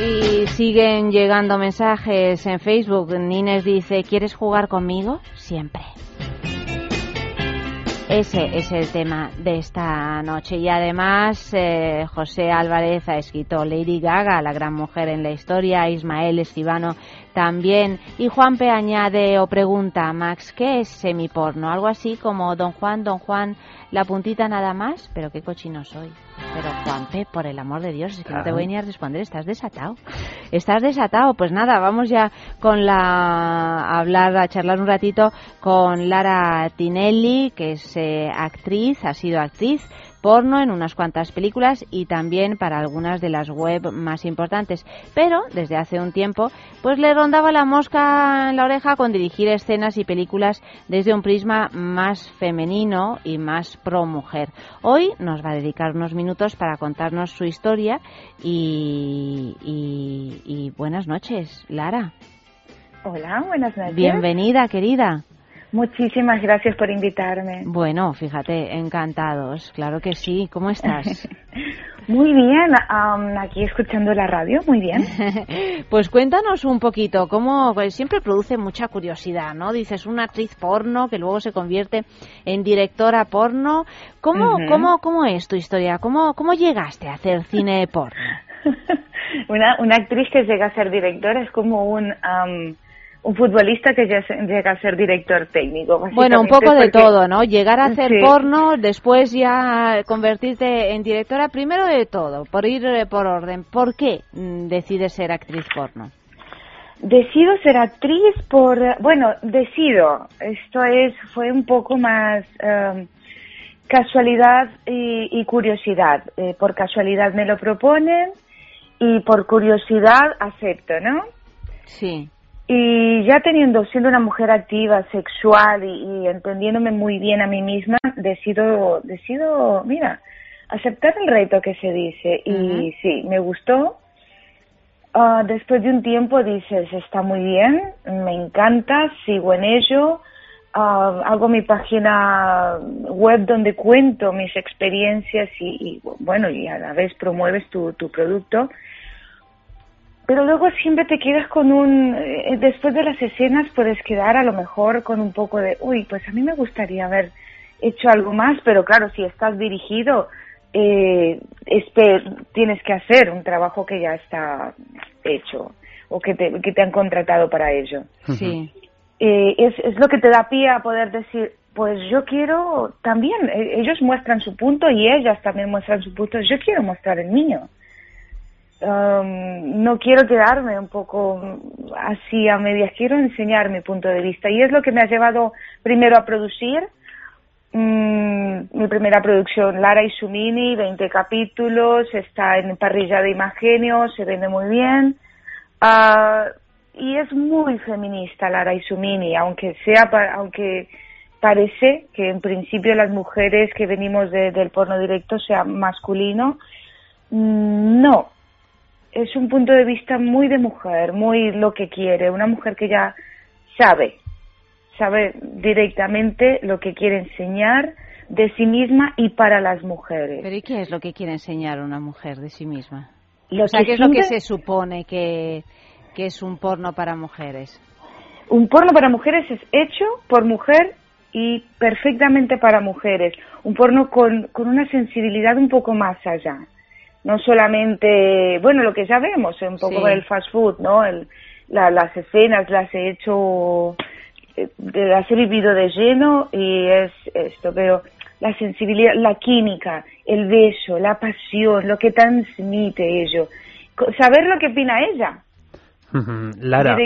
Y siguen llegando mensajes en Facebook. Nines dice, ¿quieres jugar conmigo? Siempre. Ese es el tema de esta noche. Y además, eh, José Álvarez ha escrito Lady Gaga, la gran mujer en la historia, Ismael Escribano también. Y Juan P. añade o pregunta, Max, ¿qué es semiporno? Algo así como Don Juan, Don Juan, la puntita nada más, pero qué cochino soy. Pero Juanpe, por el amor de Dios, es que no te voy ni a responder, estás desatado. Estás desatado. Pues nada, vamos ya con la a hablar, a charlar un ratito con Lara Tinelli, que es eh, actriz, ha sido actriz porno en unas cuantas películas y también para algunas de las web más importantes. Pero desde hace un tiempo, pues le rondaba la mosca en la oreja con dirigir escenas y películas desde un prisma más femenino y más pro mujer. Hoy nos va a dedicar unos minutos para contarnos su historia y, y, y buenas noches, Lara. Hola, buenas noches. Bienvenida, querida. Muchísimas gracias por invitarme. Bueno, fíjate, encantados, claro que sí. ¿Cómo estás? Muy bien, am, aquí escuchando la radio, muy bien. Pues cuéntanos un poquito, cómo pues, siempre produce mucha curiosidad, ¿no? Dices una actriz porno que luego se convierte en directora porno. ¿Cómo, cómo, cómo es tu historia? ¿Cómo, cómo llegaste a hacer cine porno? Una, una actriz que llega a ser directora es como un, am, un futbolista que llega a ser director técnico. Bueno, un poco de porque- todo, ¿no? Llegar a hacer Sí. porno, después ya convertirte en directora, primero de todo, por ir eh, por orden. ¿Por qué mm, decides ser actriz porno? Decido ser actriz por, bueno, decido, esto es, fue un poco más em, casualidad y, y curiosidad. Eh, por casualidad me lo proponen y por curiosidad acepto, ¿no? Sí. Y ya teniendo, siendo una mujer activa, sexual y, y entendiéndome muy bien a mí misma, decido, decido, mira, aceptar el reto que se dice. Y sí, me gustó. Ah, después de un tiempo dices, está muy bien, me encanta, sigo en ello. Ah, hago mi página web donde cuento mis experiencias y, y, bueno, y a la vez promueves tu, tu producto pero luego siempre te quedas con un eh, después de las escenas puedes quedar a lo mejor con un poco de uy pues a mí me gustaría haber hecho algo más pero claro si estás dirigido eh, espe- tienes que hacer un trabajo que ya está hecho o que te, que te han contratado para ello Sí. eh, es, es lo que te da pie a poder decir, pues yo quiero también, eh, ellos muestran su punto y ellas también muestran su punto, yo quiero mostrar el mío. Um, no quiero quedarme un poco así a medias, quiero enseñar mi punto de vista y es lo que me ha llevado primero a producir mm, mi primera producción, Lara y su mini, 20 capítulos, está en parrilla de Imagenio, se vende muy bien. Ah, y es muy feminista Lara y su mini, aunque sea, aunque parece que en principio las mujeres que venimos de- del porno directo sea masculino, mm, no. Es un punto de vista muy de mujer, muy lo que quiere, una mujer que ya sabe, sabe directamente lo que quiere enseñar de sí misma y para las mujeres. ¿Pero y qué es lo que quiere enseñar una mujer de sí misma? Lo o sea, que ¿qué es lo que se supone que, que es un porno para mujeres? Un porno para mujeres es hecho por mujer y perfectamente para mujeres. Un porno con, con una sensibilidad un poco más allá. No solamente, bueno, lo que ya vemos, un poco Sí. el fast food, ¿no? El, la- las escenas las he hecho, eh, las he vivido de lleno y es esto, pero la sensibilidad, la química, el beso, la pasión, lo que transmite ello. Saber lo que opina ella. Lara.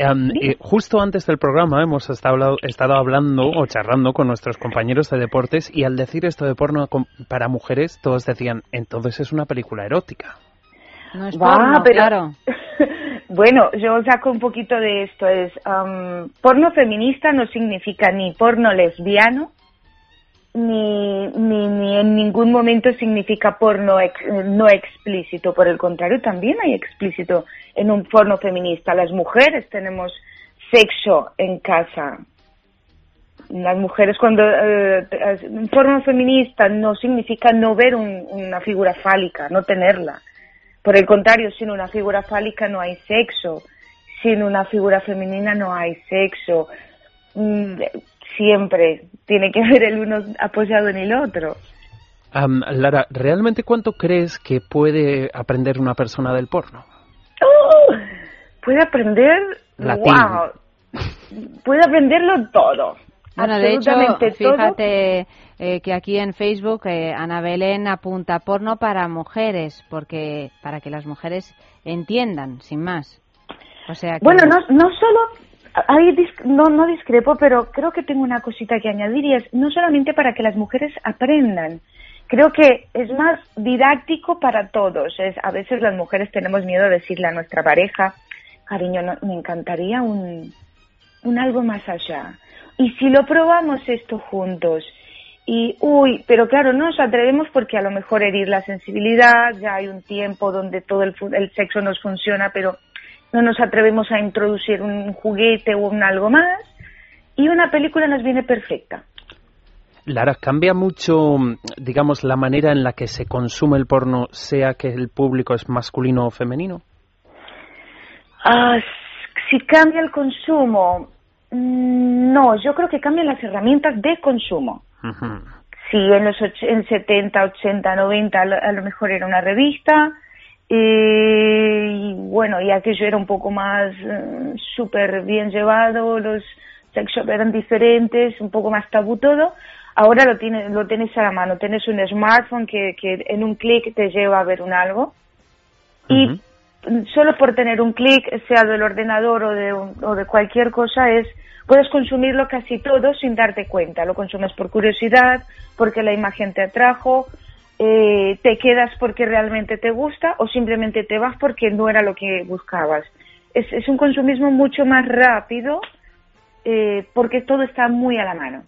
Em, eh, justo antes del programa hemos estado, estado hablando o charlando con nuestros compañeros de deportes y al decir esto de porno para mujeres, todos decían, entonces es una película erótica. No es Guau, porno, pero- claro. Bueno, yo saco un poquito de esto. Es am, porno feminista no significa ni porno lesbiano ni, ni, ni en ningún momento significa porno ex- no explícito. Por el contrario, también hay explícito en un porno feminista. Las mujeres tenemos sexo en casa. Las mujeres cuando eh, un porno feminista no significa no ver un- una figura fálica, no tenerla. Por el contrario, sin una figura fálica no hay sexo, sin una figura femenina no hay sexo. Mm, Siempre tiene que haber el uno apoyado en el otro. Lara, ¿realmente cuánto crees que puede aprender una persona del porno? ¡Oh! Puede aprender, Latín. wow, puede aprenderlo todo. Bueno, de hecho, fíjate eh, que aquí en Facebook eh, Ana Belén apunta porno para mujeres, porque para que las mujeres entiendan, sin más. O sea que... Bueno, no, no solo, no, no discrepo, pero creo que tengo una cosita que añadir y es no solamente para que las mujeres aprendan, creo que es más didáctico para todos. Es, a veces las mujeres tenemos miedo de decirle a nuestra pareja, cariño, no- me encantaría un, un algo más allá. Y si lo probamos esto juntos, y, uy, pero claro, no nos atrevemos porque a lo mejor herir la sensibilidad, ya hay un tiempo donde todo el, el sexo nos funciona, pero no nos atrevemos a introducir un juguete o un algo más, y una película nos viene perfecta. Lara, ¿cambia mucho, digamos, la manera en la que se consume el porno, sea que el público es masculino o femenino? Ah, s- si cambia el consumo, mm, no, yo creo que cambian las herramientas de consumo. Ujú. Si en los en 70, 80, 90 a lo, mejor era una revista, y bueno, y aquello era un poco más eh, súper bien llevado, los sex shop eran diferentes, un poco más tabú todo. Ahora lo tienes, lo tienes a la mano, tienes un smartphone que, que en un clic te lleva a ver un algo. Y solo por tener un clic, sea del ordenador o de, un- o de cualquier cosa, es puedes consumirlo casi todo sin darte cuenta. Lo consumes por curiosidad, porque la imagen te atrajo, eh, te quedas porque realmente te gusta o simplemente te vas porque no era lo que buscabas. Es, es un consumismo mucho más rápido eh, porque todo está muy a la mano.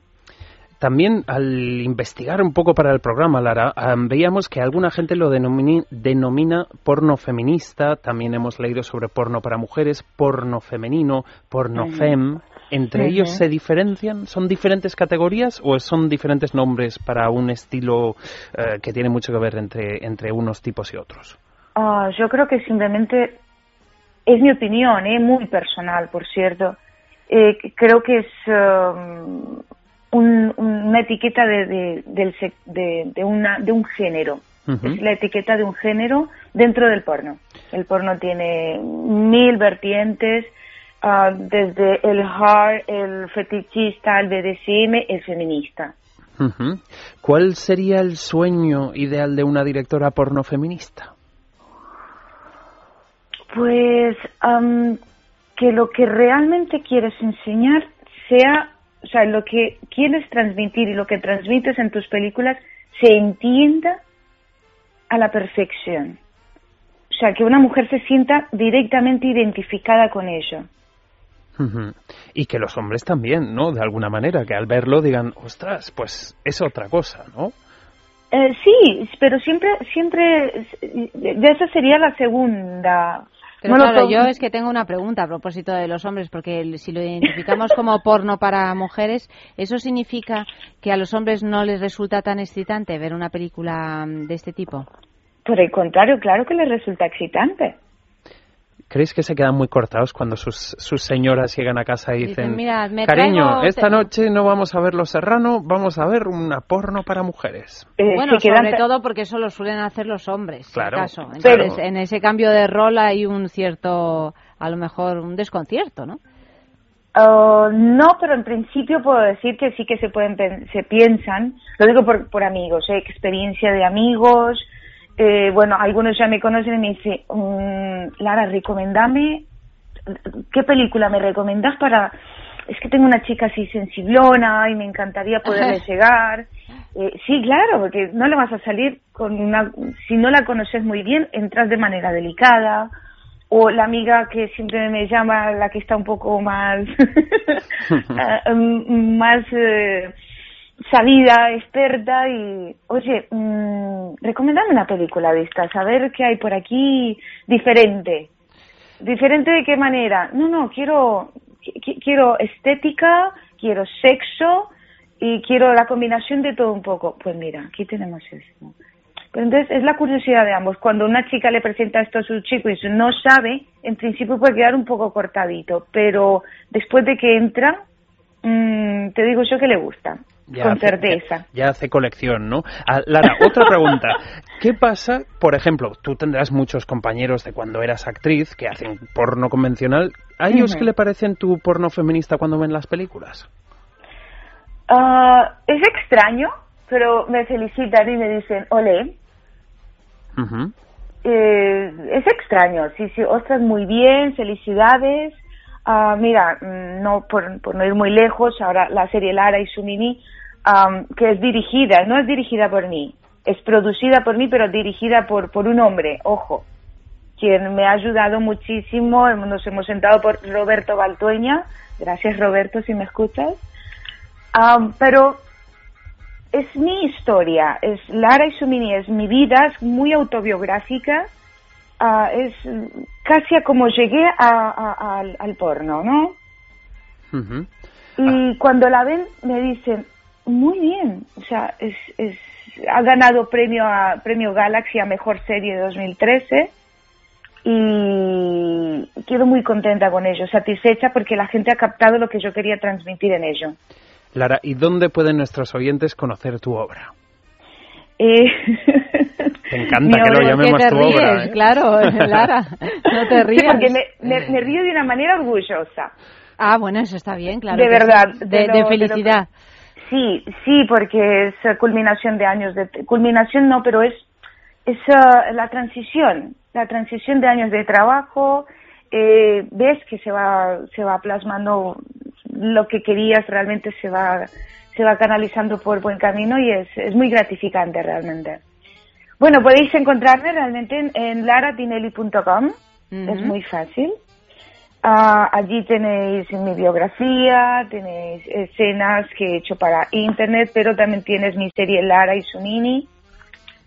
También al investigar un poco para el programa, Lara, am, veíamos que alguna gente lo denomina porno feminista, también hemos leído sobre porno para mujeres, porno femenino, porno fem. ¿Entre ellos se diferencian? ¿Son diferentes categorías o son diferentes nombres para un estilo eh, que tiene mucho que ver entre, entre unos tipos y otros? Ah, yo creo que simplemente es mi opinión, ¿eh? muy personal, por cierto. Eh, creo que es um, un- una etiqueta de, de, del de, de una, de un género. Es la etiqueta de un género dentro del porno. El porno tiene mil vertientes, ah, desde el hard, el fetichista, el BDSM, el feminista. ¿Cuál sería el sueño ideal de una directora porno feminista? Pues am, que lo que realmente quieres enseñar sea, o sea, lo que quieres transmitir y lo que transmites en tus películas se entienda a la perfección. O sea, que una mujer se sienta directamente identificada con ello. Y que los hombres también, ¿no? De alguna manera, que al verlo digan, ostras, pues es otra cosa, ¿no? Eh, sí, pero siempre, siempre, ya esa sería la segunda. Pero claro, to- yo es que tengo una pregunta a propósito de los hombres, porque si lo identificamos como porno para mujeres, ¿eso significa que a los hombres no les resulta tan excitante ver una película de este tipo? Por el contrario, claro que les resulta excitante. ¿Crees que se quedan muy cortados cuando sus, sus señoras llegan a casa y Dicen, dicen, "Mirad, me cariño, traigo- esta noche no vamos a ver Los Serrano, vamos a ver una porno para mujeres? Eh, bueno, quedan sobre todo porque eso lo suelen hacer los hombres, si Claro, acaso. claro. Entonces, en ese cambio de rol hay un cierto, a lo mejor, un desconcierto, ¿no? Ah, no, pero en principio puedo decir que sí que se pueden pen- se piensan, lo digo por, por amigos, ¿eh? experiencia de amigos, eh, bueno, algunos ya me conocen y me dicen, mm, Lara, recomendame ¿qué película me recomiendas para...? Es que tengo una chica así sensiblona y me encantaría poderle llegar. Eh, sí, claro, porque no le vas a salir con una... Si no la conoces muy bien, entras de manera delicada. O la amiga que siempre me llama, la que está un poco más... eh, mm, más... eh, sabida, experta y, oye, mm, recomendame una película de estas, a qué hay por aquí diferente. ¿Diferente de qué manera? No, no, quiero, qui- quiero estética, quiero sexo y quiero la combinación de todo un poco. Pues mira, aquí tenemos esto. Pero entonces es la curiosidad de ambos. Cuando una chica le presenta esto a su chico y no sabe, en principio puede quedar un poco cortadito, pero después de que entra, mm, te digo yo que le gusta, Ya con hace- certeza. Ya hace colección, ¿no? Ah, Lara, otra pregunta. ¿Qué pasa, por ejemplo, tú tendrás muchos compañeros de cuando eras actriz que hacen porno convencional? ¿A ellos qué le parecen tu porno feminista cuando ven las películas? Ah, es extraño, pero me felicitan y me dicen, ole. Eh, es extraño, sí, sí, ostras, muy bien, felicidades. Ah, mira, mm, no por, por no ir muy lejos, ahora la serie Lara y su am, que es dirigida, no es dirigida por mí, es producida por mí, pero dirigida por, por un hombre, ojo, quien me ha ayudado muchísimo, nos hemos sentado por Roberto Baltueña, gracias Roberto si me escuchas, Am, pero es mi historia, es Lara y su mini, es mi vida, es muy autobiográfica, ah, es casi a como llegué a- a- al, al porno, ¿no? Y cuando la ven me dicen, muy bien, o sea, es, es, ha ganado premio a premio Galaxy a Mejor Serie de 2013 y quedo muy contenta con ello, satisfecha porque la gente ha captado lo que yo quería transmitir en ello. Lara, ¿y dónde pueden nuestros oyentes conocer tu obra? Eh, Te encanta que lo ¿Por qué llamemos te tu ríes? obra. ¿eh? Claro, Lara, no te Sí, rías. porque me, me- me río de una manera orgullosa. Ah, bueno, eso está bien, claro. de verdad. sí. de De, lo- de de lo que- felicidad. Sí, sí, porque es eh, culminación de años de... Culminación no, pero es, es eh, la transición, la transición de años de trabajo. eh, ves que se va, se va plasmando lo que querías, realmente se va, se va canalizando por buen camino y es, es muy gratificante realmente. Bueno, podéis encontrarme realmente en, en laratinelli.com, es muy fácil. Ah, allí tenéis mi biografía, tenéis escenas que he hecho para internet, pero también tienes mi serie Lara y su mini.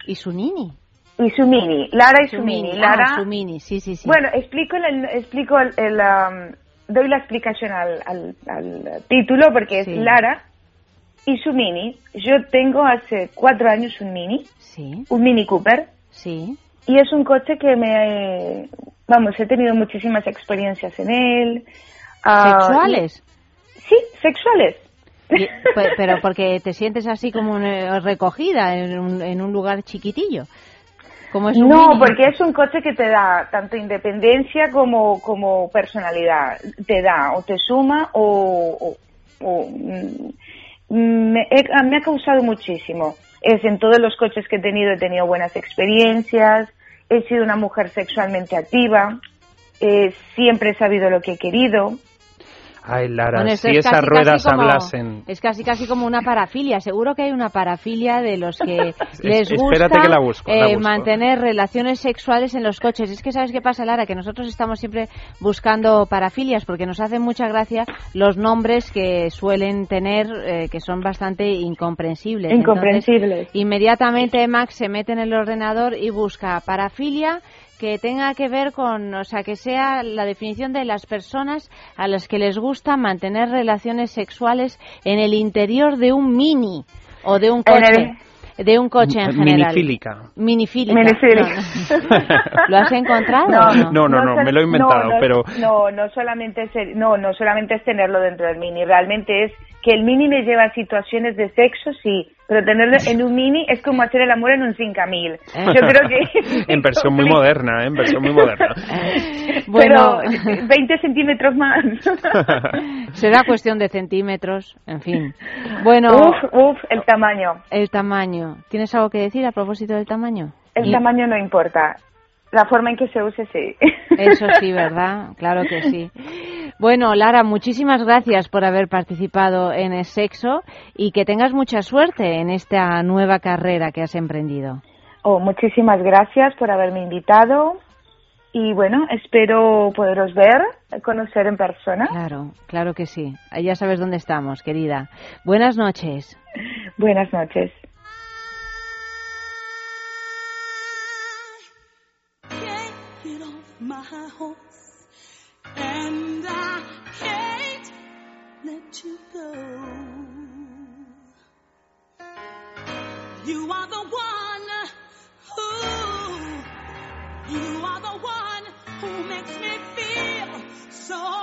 ¿Y su nini? Y su mini, Lara y su, mini. mini, Lara, ah, su mini, sí, sí, sí. Bueno, explico el, explico el, el, um, doy la explicación al, al, al título porque Sí. es Lara y su mini. Yo tengo hace cuatro años un mini, Sí, un Mini Cooper. sí. Y es un coche que me, vamos, he tenido muchísimas experiencias en él. Ah, ¿Sexuales? Sí, sexuales. Y- pe- pero porque te sientes así como eh, recogida en un, en un lugar chiquitillo. Como es un No, mini. porque es un coche que te da tanto independencia como, como personalidad. Te da o te suma o... o- o, mm, me, me ha causado muchísimo. Es en todos los coches que he tenido he tenido buenas experiencias, he sido una mujer sexualmente activa, eh, siempre he sabido lo que he querido. Ay, Lara, Bueno, si es esas casi, ruedas casi como- hablasen. Es casi casi como una parafilia. Seguro que hay una parafilia de los que Es- les gusta que la busco, la eh, busco. mantener relaciones sexuales en los coches. Es que sabes qué pasa, Lara, que nosotros estamos siempre buscando parafilias porque nos hacen mucha gracia los nombres que suelen tener eh, que son bastante incomprensibles. Incomprensibles. Entonces, inmediatamente Max se mete en el ordenador y busca parafilia que tenga que ver con, o sea, que sea la definición de las personas a las que les gusta mantener relaciones sexuales en el interior de un mini o de un coche. De un coche en general. minifílica. Minifílica. Minifílica. No, no. ¿Lo has encontrado? no? No, no, no, me lo he inventado, no, no, pero No, no solamente, es el- no, no solamente es tenerlo dentro del mini, realmente es que el mini me lleva a situaciones de sexo, sí, pero tenerlo en un mini es como hacer el amor en un 5000. Yo creo que... en versión muy moderna, ¿eh? en versión muy moderna. Bueno. Pero 20 centímetros más. Será cuestión de centímetros, en fin. Bueno, Uf, uf, el tamaño. el tamaño. ¿Tienes algo que decir a propósito del tamaño? El Y- tamaño no importa. La forma en que se use, sí. Eso sí, ¿verdad? Claro que sí. Bueno, Lara, muchísimas gracias por haber participado en el sexo y que tengas mucha suerte en esta nueva carrera que has emprendido. Oh, muchísimas gracias por haberme invitado y bueno, espero poderos ver, conocer en persona. Claro, claro que sí. Ya sabes dónde estamos, querida. Buenas noches. Buenas noches. And I can't let you go. You are the one who, you are the one who makes me feel so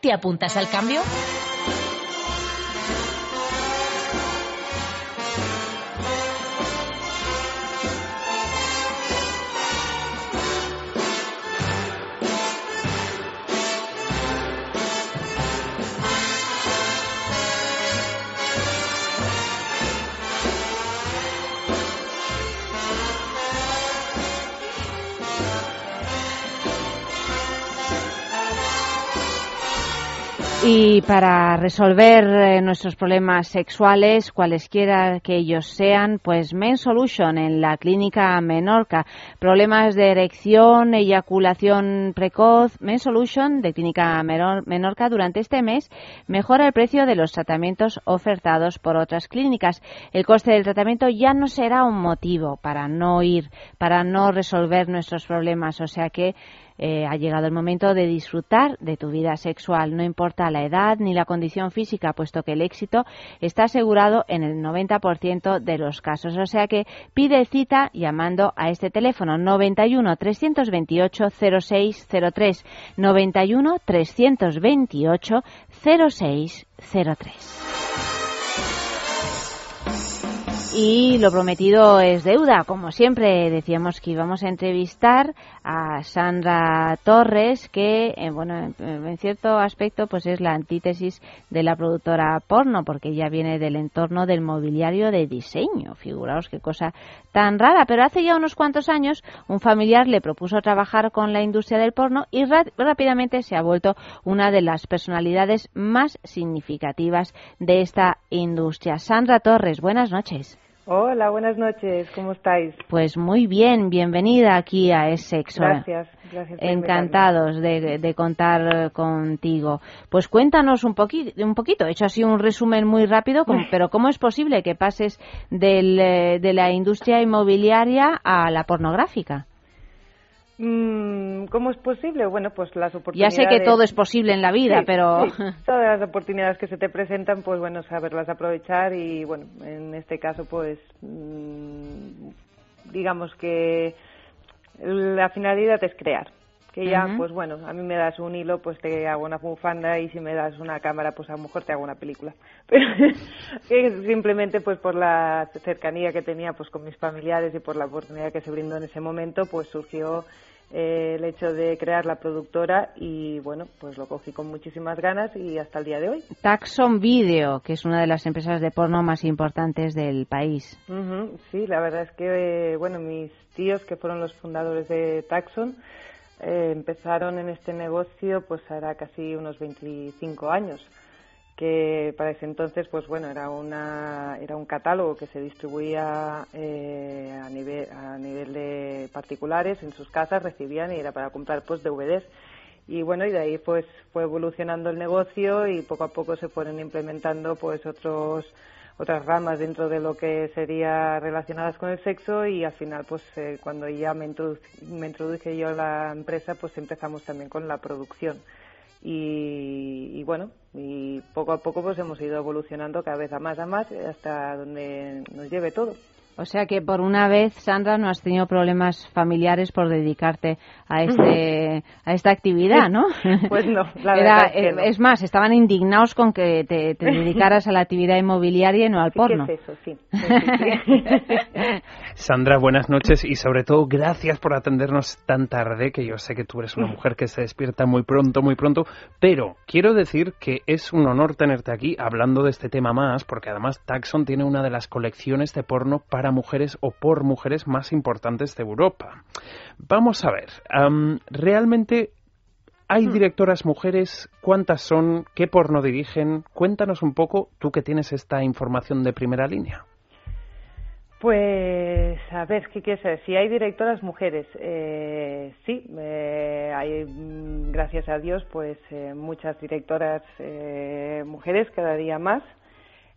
¿Te apuntas al cambio? Y para resolver eh, nuestros problemas sexuales, cualesquiera que ellos sean, pues Men Solution en la clínica Menorca. Problemas de erección, eyaculación precoz, Men Solution de clínica Menor- Menorca durante este mes mejora el precio de los tratamientos ofertados por otras clínicas. El coste del tratamiento ya no será un motivo para no ir, para no resolver nuestros problemas. O sea que eh, ha llegado el momento de disfrutar de tu vida sexual. No importa la edad ni la condición física, puesto que el éxito está asegurado en el 90% de los casos. O sea que pide cita llamando a este teléfono 91 328 0603 91 328 0603. Y lo prometido es deuda. Como siempre decíamos que íbamos a entrevistar a Sandra Torres, que eh, bueno, en, en cierto aspecto pues es la antítesis de la productora porno, porque ella viene del entorno del mobiliario de diseño. Figuraos qué cosa tan rara. Pero hace ya unos cuantos años un familiar le propuso trabajar con la industria del porno y rápidamente se ha vuelto una de las personalidades más significativas de esta industria. Sandra Torres, buenas noches. Hola, buenas noches, ¿cómo estáis? Pues muy bien, bienvenida aquí a Es Sexo. Gracias, gracias. Encantados de, de contar contigo. Pues cuéntanos un, poqui- un poquito, he hecho así un resumen muy rápido, pero ¿cómo es posible que pases del, eh, de la industria inmobiliaria a la pornográfica? Mm, ¿Cómo es posible? Bueno, pues las Ya oportunidades... sé que todo es posible en la vida, Sí, pero... sí. Todas las oportunidades que se te presentan, pues bueno, saberlas aprovechar y bueno, en este caso, pues mm, digamos que la finalidad es crear. Que ya, pues bueno, a mí me das un hilo, pues te hago una bufanda y si me das una cámara, pues a lo mejor te hago una película. Pero simplemente pues por la cercanía que tenía pues con mis familiares y por la oportunidad que se brindó en ese momento, pues surgió eh, el hecho de crear la productora y bueno, pues lo cogí con muchísimas ganas y hasta el día de hoy. Taxon Video, que es una de las empresas de porno más importantes del país. Sí, la verdad es que, eh, bueno, mis tíos, que fueron los fundadores de Taxon, eh, empezaron en este negocio pues hará casi unos 25 años que para ese entonces pues bueno era una era un catálogo que se distribuía eh, a nivel a nivel de particulares en sus casas recibían y era para comprar pues DVDs y bueno y de ahí pues fue evolucionando el negocio y poco a poco se fueron implementando pues otros otras ramas dentro de lo que sería relacionadas con el sexo y al final pues eh, cuando ya me, introdu- me introduje yo a la empresa pues empezamos también con la producción y, y bueno y poco a poco pues hemos ido evolucionando cada vez a más a más hasta donde nos lleve todo O sea que por una vez, Sandra, no has tenido problemas familiares por dedicarte a este a esta actividad, ¿no? Pues no, la Era, verdad es que eh, no. es más, estaban indignados con que te, te dedicaras a la actividad inmobiliaria y no al porno. ¿qué es eso? Sí. Sandra, buenas noches y sobre todo gracias por atendernos tan tarde, que yo sé que tú eres una mujer que se despierta muy pronto, muy pronto, pero quiero decir que es un honor tenerte aquí hablando de este tema más, porque además Taxon tiene una de las colecciones de porno para mujeres o por mujeres más importantes de Europa. Vamos a ver, ¿realmente hay directoras mujeres? ¿Cuántas son? ¿Qué porno dirigen? Cuéntanos un poco, tú que tienes esta información de primera línea. Pues, a ver, ¿qué quieres saber? Si hay directoras mujeres, eh, sí, eh, hay, mm, gracias a Dios, pues eh, muchas directoras eh, mujeres, cada día más.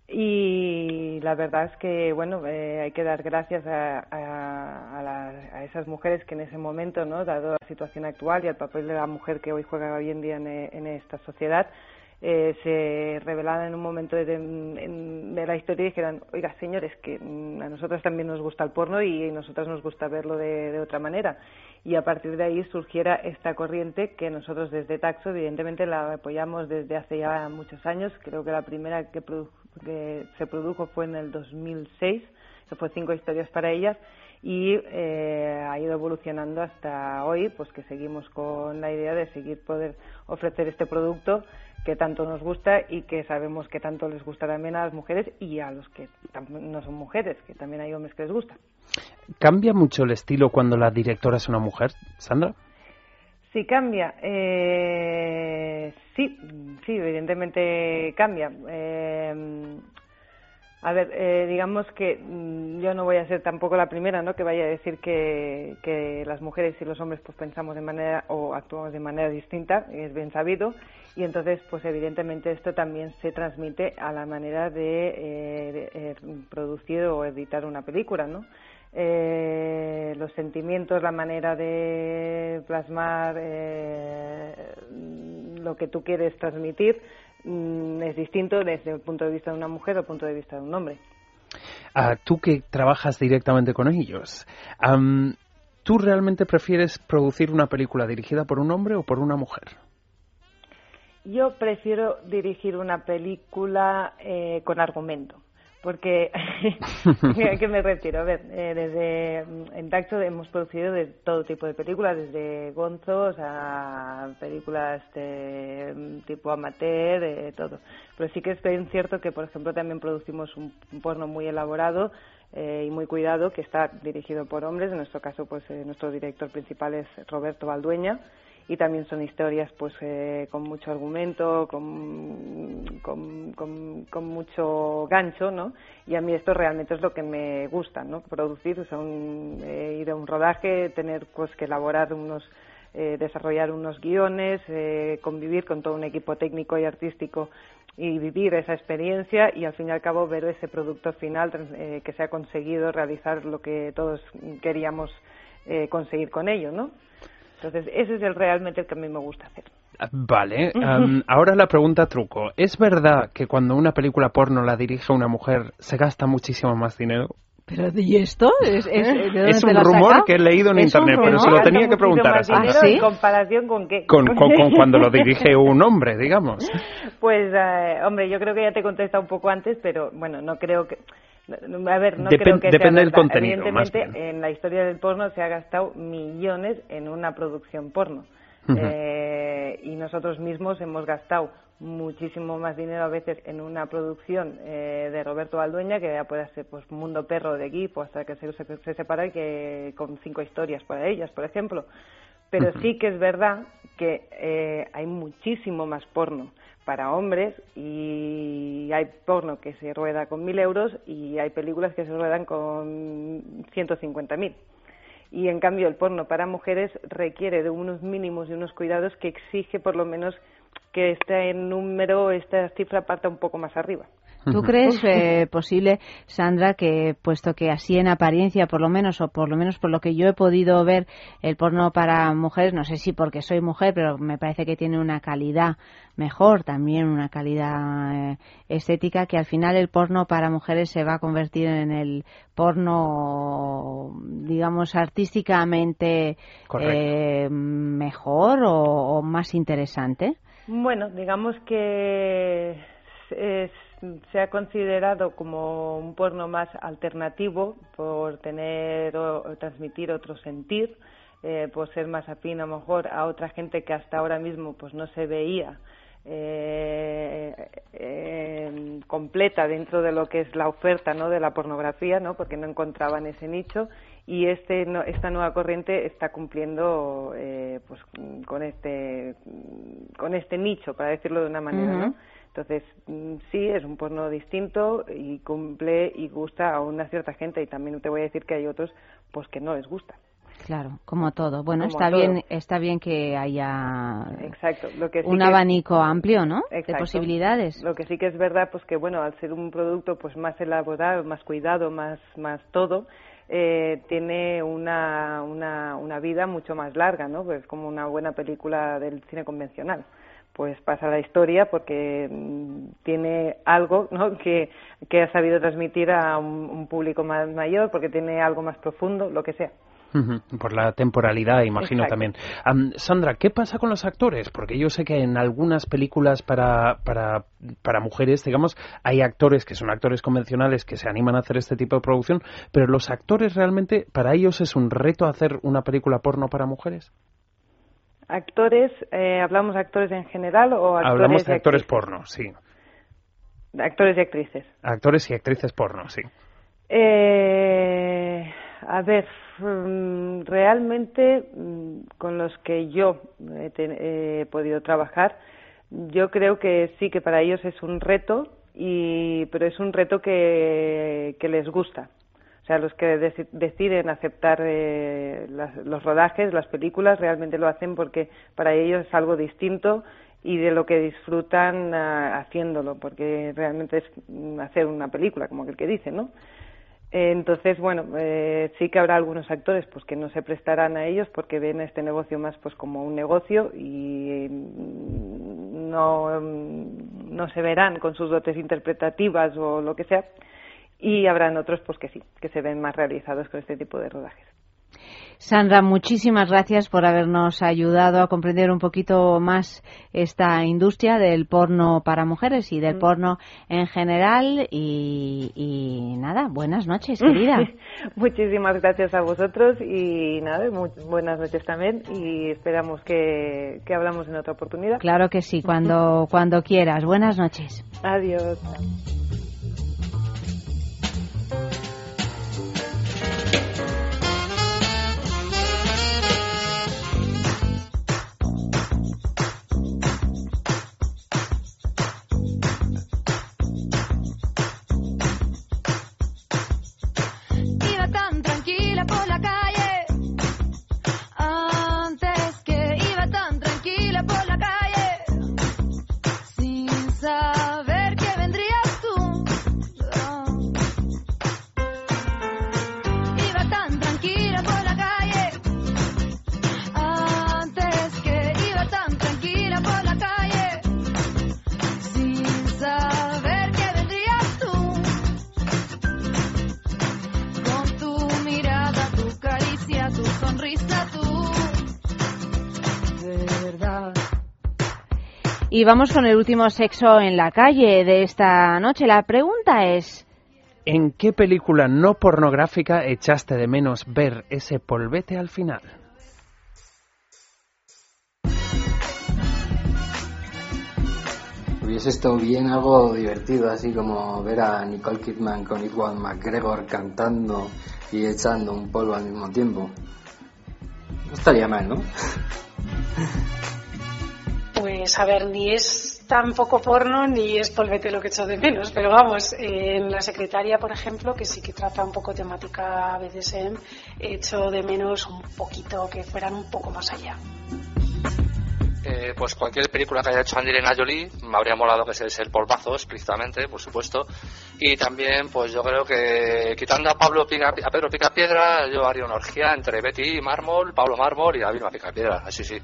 Y la verdad es que, bueno, eh, hay que dar gracias a, a, a a esas mujeres que en ese momento, ¿no? Dado la situación actual y el papel de la mujer que hoy juega hoy en día en, en esta sociedad, eh, se revelaran en un momento de, en- de la historia y dijeran, oiga, señores, que a nosotros también nos gusta el porno y a nosotras nos gusta verlo de, de otra manera. Y a partir de ahí surgiera esta corriente que nosotros desde Taxo, evidentemente, la apoyamos desde hace ya muchos años. Creo que la primera que, produ- que se produjo fue en el 2006, que fue cinco historias para ellas y eh, ha ido evolucionando hasta hoy, pues que seguimos con la idea de seguir poder ofrecer este producto que tanto nos gusta y que sabemos que tanto les gusta también a las mujeres y a los que no son mujeres, que también hay hombres que les gusta. ¿Cambia mucho el estilo cuando la directora es una mujer, Sandra? Sí, cambia. Eh, sí, sí, evidentemente cambia. Eh, a ver, eh, digamos que mm, yo no voy a ser tampoco la primera, ¿no? Que vaya a decir que, que las mujeres y los hombres pues pensamos de manera o actuamos de manera distinta, es bien sabido, y entonces pues evidentemente esto también se transmite a la manera de, eh, eh, producir o editar una película, ¿no? eh, los sentimientos, la manera de plasmar eh, lo que tú quieres transmitir mm, es distinto desde el punto de vista de una mujer o el punto de vista de un hombre. Ah, tú que trabajas directamente con ellos, am, ¿tú realmente prefieres producir una película dirigida por un hombre o por una mujer? Yo prefiero dirigir una película eh, con argumento, porque ¿a qué me refiero? A ver, eh, desde mm, en Taxo hemos producido de todo tipo de películas, desde gonzos a películas de, mm, tipo amateur, de todo. Pero sí que es bien cierto que, por ejemplo, también producimos un, porno muy elaborado eh, y muy cuidado que está dirigido por hombres. En nuestro caso, pues eh, nuestro director principal es Roberto Valdueña y también son historias pues eh, con mucho argumento, con, con, mucho gancho, ¿no? Y a mí esto realmente es lo que me gusta, ¿no? Producir, o un, eh, ir a un rodaje, tener pues que elaborar unos eh, desarrollar unos guiones, eh, convivir con todo un equipo técnico y artístico y vivir esa experiencia y al fin y al cabo ver ese producto final eh, que se ha conseguido realizar lo que todos queríamos conseguir con ello, ¿no? Entonces ese es el realmente el que a mí me gusta hacer. Ah, Vale, am, ahora la pregunta truco. ¿Es verdad que cuando una película porno la dirige una mujer se gasta muchísimo más dinero? Pero ¿y esto? ¿Es, es, ¿de dónde Es te un rumor que he leído en ¿Es un internet, pero se lo tenía que preguntar a más Sandra. dinero ¿Ah, sí? ¿En comparación con qué? Con, con- con cuando lo dirige un hombre, digamos. Pues, eh, hombre, yo creo que ya te he contestado un poco antes, pero bueno, no creo que. No- A ver, no Depen- creo que sea depende del contenido, más Evidentemente, en la historia del porno se ha gastado millones en una producción porno. Eh, y nosotros mismos hemos gastado muchísimo más dinero a veces en una producción eh, de Roberto Baldueña que ya puede ser pues Mundo Perro de equipo hasta que se, se, se separa y que con cinco historias para ellas, por ejemplo. Pero sí que es verdad que eh, hay muchísimo más porno para hombres y hay porno que se rueda con mil euros y hay películas que se ruedan con 150 mil. Y en cambio el porno para mujeres requiere de unos mínimos y unos cuidados que exige por lo menos que este número, esta cifra parta un poco más arriba. ¿Tú crees eh, posible, Sandra, que puesto que así en apariencia, por lo menos, o por lo menos por lo que yo he podido ver, el porno para mujeres, no sé si porque soy mujer, pero me parece que tiene una calidad mejor, también una calidad eh, estética, que al final el porno para mujeres se va a convertir en el porno, digamos, artísticamente eh, mejor o, o más interesante? Bueno, digamos que es- se ha considerado como un porno más alternativo por tener o, transmitir otro sentir, eh, por ser más afín a lo mejor a otra gente que hasta ahora mismo pues no se veía eh, completa dentro de lo que es la oferta no de la pornografía no porque no encontraban ese nicho y este no- esta nueva corriente está cumpliendo eh, pues con este con este nicho para decirlo de una manera no. Entonces mm, sí es un porno distinto y cumple y gusta a una cierta gente y también te voy a decir que hay otros pues que no les gusta Claro, como todo. Bueno, Como está todo. bien, está bien que haya exacto lo que sí un que- abanico amplio, ¿no? De posibilidades. Lo que sí que es verdad, pues que bueno, al ser un producto pues más elaborado, más cuidado, más más todo, eh, tiene una, una una vida mucho más larga, ¿no? Pues como una buena película del cine convencional. Pues pasa la historia porque mm, tiene algo, ¿no? Que que ha sabido transmitir a un, un público más mayor, porque tiene algo más profundo, lo que sea. Por la temporalidad, imagino Exacto. también. Am, Sandra, ¿qué pasa con los actores? Porque yo sé que en algunas películas para, para, para mujeres, digamos, hay actores que son actores convencionales que se animan a hacer este tipo de producción, pero los actores realmente, para ellos es un reto hacer una película porno para mujeres. Actores, eh, hablamos actores en general o actores Hablamos de actores porno, sí. Actores y actrices. Actores y actrices porno, sí. Eh, a ver, mm, realmente mm, con los que yo he, te- he podido trabajar, yo creo que sí que para ellos es un reto, y, pero es un reto que, que les gusta. O sea, los que deci- deciden aceptar eh, las- los rodajes, las películas, realmente lo hacen porque para ellos es algo distinto y de lo que disfrutan ah, haciéndolo, porque realmente es mm, hacer una película, como aquel que dice, ¿no? Entonces, bueno, eh, sí que habrá algunos actores pues que no se prestarán a ellos porque ven este negocio más pues como un negocio y mm, no, mm, no se verán con sus dotes interpretativas o lo que sea. Y habrán otros pues que sí, que se ven más realizados con este tipo de rodajes. Sandra, muchísimas gracias por habernos ayudado a comprender un poquito más esta industria del porno para mujeres y del Mm. porno en general. Y, y nada, buenas noches, querida. Muchísimas gracias a vosotros y nada, muy buenas noches también y esperamos que, que hablamos en otra oportunidad. Claro que sí, cuando, cuando quieras. Buenas noches. Adiós. Y vamos con el último sexo en la calle de esta noche. La pregunta es, ¿En qué película no pornográfica echaste de menos ver ese polvete al final? Hubiese estado bien algo divertido, así como ver a Nicole Kidman con Iwan McGregor cantando y echando un polvo al mismo tiempo. No estaría mal, ¿no? Pues a ver, ni es tan poco porno ni es polvete lo que echo de menos, pero vamos, en la secretaria, por ejemplo, que sí que trata un poco temática BDSM, echo de menos un poquito que fueran un poco más allá. Eh, pues cualquier película que haya hecho Angelina Jolie me habría molado que sea el polvazo explícitamente por supuesto y también pues yo creo que quitando a Pablo Pica, a Pedro Picapiedra yo haría una orgía entre Betty Mármol Pablo Mármol y David Picapiedra así sí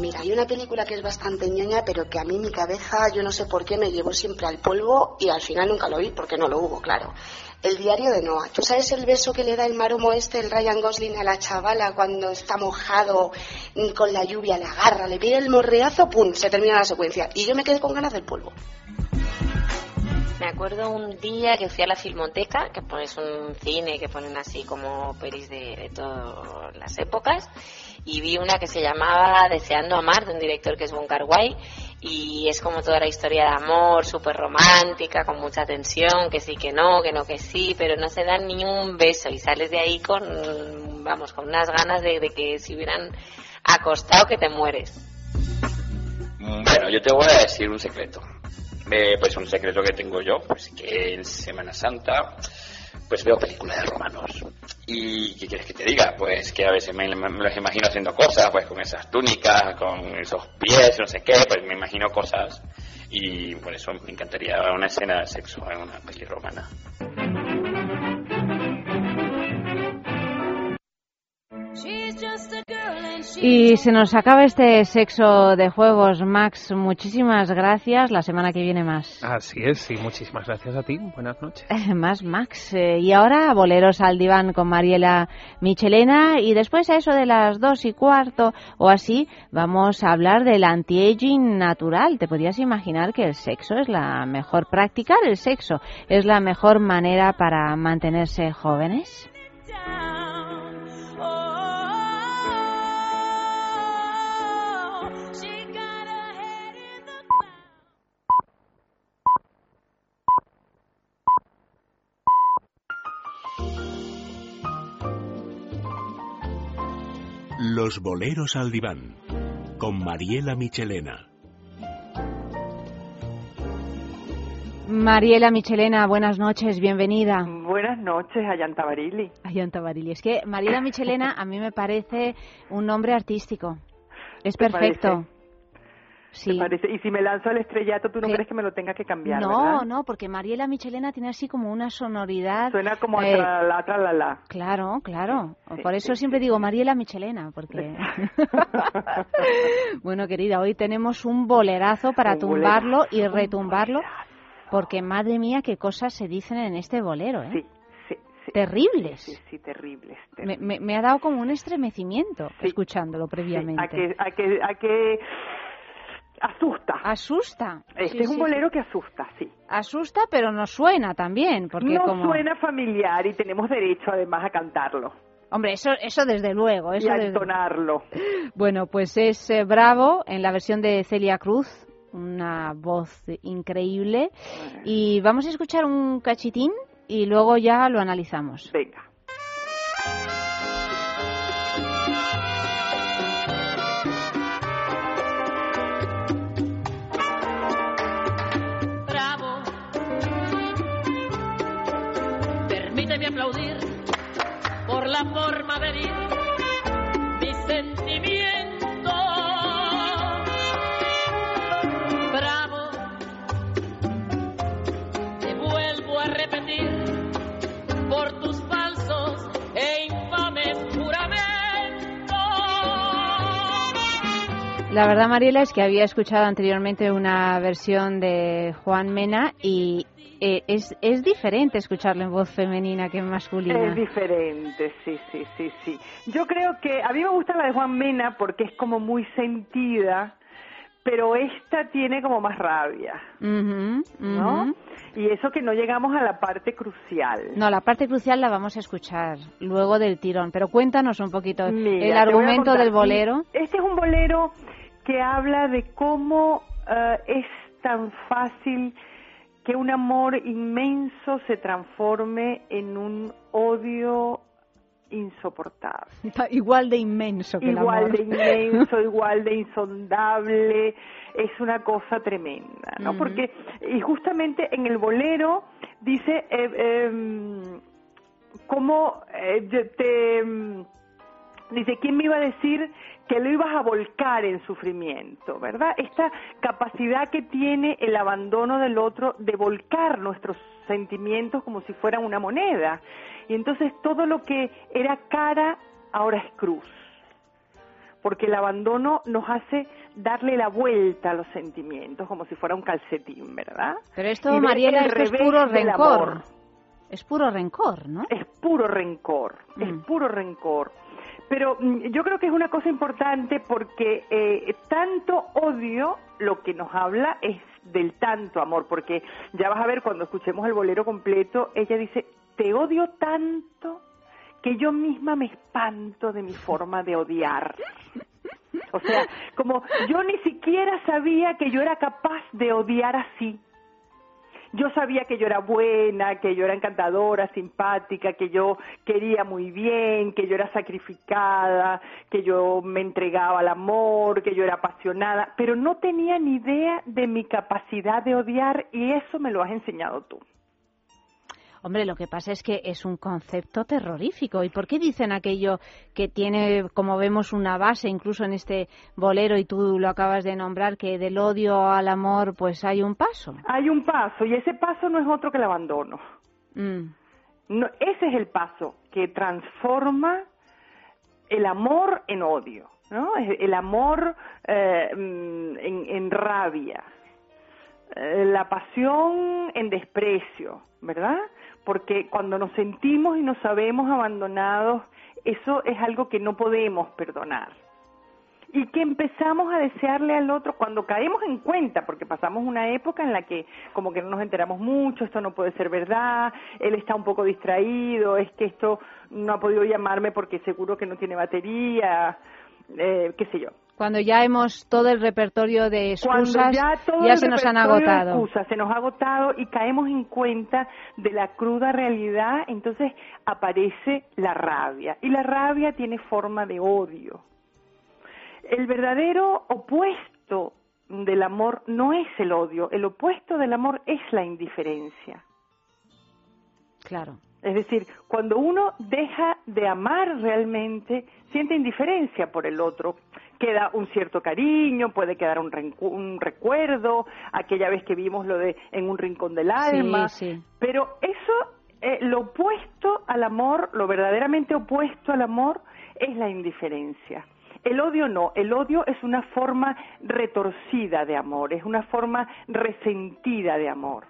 mira, hay una película que es bastante ñoña, pero que a mí mi cabeza, yo no sé por qué, me llevó siempre al polvo y al final nunca lo vi porque no lo hubo, claro. El diario de Noah. ¿Tú sabes el beso que le da el maromo este, el Ryan Gosling, a la chavala cuando está mojado con la lluvia, le agarra, le pide el morreazo, ¡pum! Se termina la secuencia. Y yo me quedé con ganas del polvo. Me acuerdo un día que fui a la Filmoteca, que es un cine que ponen así como pelis de, de todas las épocas, y vi una que se llamaba Deseando Amar, de un director que es Wong Kar Wai, y es como toda la historia de amor, súper romántica, con mucha tensión, que sí, que no, que no, que sí, pero no se dan ni un beso, y sales de ahí con, vamos, con unas ganas de, de que si hubieran acostado que te mueres. Bueno, yo te voy a decir un secreto. Eh, pues un secreto que tengo yo, pues que en Semana Santa pues veo películas de romanos. ¿Y qué quieres que te diga? Pues que a veces me, me los imagino haciendo cosas, pues con esas túnicas, con esos pies, no sé qué, pues me imagino cosas. Y por eso me encantaría una escena de sexo en una peli romana. Y se nos acaba este sexo de juegos, Max. Muchísimas gracias. La semana que viene más. Así es, y muchísimas gracias a ti. Buenas noches. Más Max. Eh, y ahora boleros al diván con Mariela Michelena y después a eso de las dos y cuarto o así vamos a hablar del anti-aging natural. ¿Te podrías imaginar que el sexo es la mejor practicar el sexo es la mejor manera para mantenerse jóvenes? Los boleros al diván con Mariela Michelena. Mariela Michelena, buenas noches, bienvenida. Buenas noches, Ayanta Barili. Ayanta Barili. Es que Mariela Michelena a mí me parece un nombre artístico. Es ¿Te perfecto. parece? Sí. ¿Te parece? Y si me lanzo al estrellato, ¿tú no Sí. crees que me lo tenga que cambiar, No, verdad? no, porque Mariela Michelena tiene así como una sonoridad. Suena como a eh, tralala, tralala. Claro, claro. Sí, Por sí, eso siempre digo Mariela Michelena, porque. bueno, querida, hoy tenemos un bolerazo para Un tumbarlo y bolerazo, retumbarlo, porque madre mía, qué cosas se dicen en este bolero, ¿eh? Sí, sí, terribles. Sí, sí, terribles. Me, me- me ha dado como un estremecimiento escuchándolo previamente. A que, a que, a que asusta. Asusta. Este Sí, es un sí, bolero sí. que asusta, sí. Asusta, pero nos suena también, porque no como... suena familiar y tenemos derecho además a cantarlo Hombre, eso, eso desde luego. Eso y a desde- entonarlo. Bueno, pues es eh, Bravo en la versión de Celia Cruz, una voz increíble. Y vamos a escuchar un cachitín y luego ya lo analizamos. Venga. La forma de vivir mis sentimientos. Bravo. Te vuelvo a repetir por tus falsos e infames juramentos. La verdad, Mariela, es que había escuchado anteriormente una versión de Juan Mena y eh, es, es diferente escucharlo en voz femenina que en masculina. Es diferente, sí, sí, sí, sí. Yo creo que a mí me gusta la de Juan Mena porque es como muy sentida, pero esta tiene como más rabia, ¿no? Y eso que no llegamos a la parte crucial. No, la parte crucial la vamos a escuchar luego del tirón, pero cuéntanos un poquito Mira, el argumento del bolero. Este es un bolero que habla de cómo eh, es tan fácil que un amor inmenso se transforme en un odio insoportable. Igual de inmenso que el Igual amor. de inmenso, igual de insondable, es una cosa tremenda, ¿no? Porque, y justamente en el bolero dice, eh, em, cómo eh, te, em, dice, ¿quién me iba a decir que lo ibas a volcar en sufrimiento, verdad? Esta capacidad que tiene el abandono del otro de volcar nuestros sentimientos como si fueran una moneda. Y entonces todo lo que era cara ahora es cruz. Porque el abandono nos hace darle la vuelta a los sentimientos como si fuera un calcetín, ¿verdad? Pero Y esto, Mariela, esto es puro rencor. Es puro rencor, ¿no? Es puro rencor, es puro rencor. Pero mm, yo creo que es una cosa importante porque eh, tanto odio lo que nos habla es del tanto amor, porque ya vas a ver cuando escuchemos el bolero completo, ella dice, te odio tanto que yo misma me espanto de mi forma de odiar. O sea, como yo ni siquiera sabía que yo era capaz de odiar así. Yo sabía que yo era buena, que yo era encantadora, simpática, que yo quería muy bien, que yo era sacrificada, que yo me entregaba al amor, que yo era apasionada, pero no tenía ni idea de mi capacidad de odiar y eso me lo has enseñado tú. Hombre, lo que pasa es que es un concepto terrorífico. ¿Y por qué dicen aquello que tiene, como vemos, una base, incluso en este bolero, y tú lo acabas de nombrar, que del odio al amor, pues hay un paso? Hay un paso y ese paso no es otro que el abandono. Mm. No, ese es el paso que transforma el amor en odio, ¿no? El amor eh, mm, en, en rabia, eh, la pasión en desprecio, ¿verdad? Porque cuando nos sentimos y nos sabemos abandonados, eso es algo que no podemos perdonar. Y que empezamos a desearle al otro cuando caemos en cuenta, porque pasamos una época en la que como que no nos enteramos mucho, esto no puede ser verdad, él está un poco distraído, es que esto no ha podido llamarme porque seguro que no tiene batería, eh, qué sé yo. Cuando ya hemos todo el repertorio de excusas, ya se nos han agotado. excusas se nos ha agotado y caemos en cuenta de la cruda realidad, entonces aparece la rabia. Y la rabia tiene forma de odio. El verdadero opuesto del amor no es el odio, el opuesto del amor es la indiferencia. Claro. Es decir, cuando uno deja de amar realmente, siente indiferencia por el otro. Queda un cierto cariño, puede quedar un, un recuerdo, aquella vez que vimos lo de en un rincón del alma. Sí, sí. Pero eso, eh, lo opuesto al amor, lo verdaderamente opuesto al amor, es la indiferencia. El odio no, el odio es una forma retorcida de amor, es una forma resentida de amor.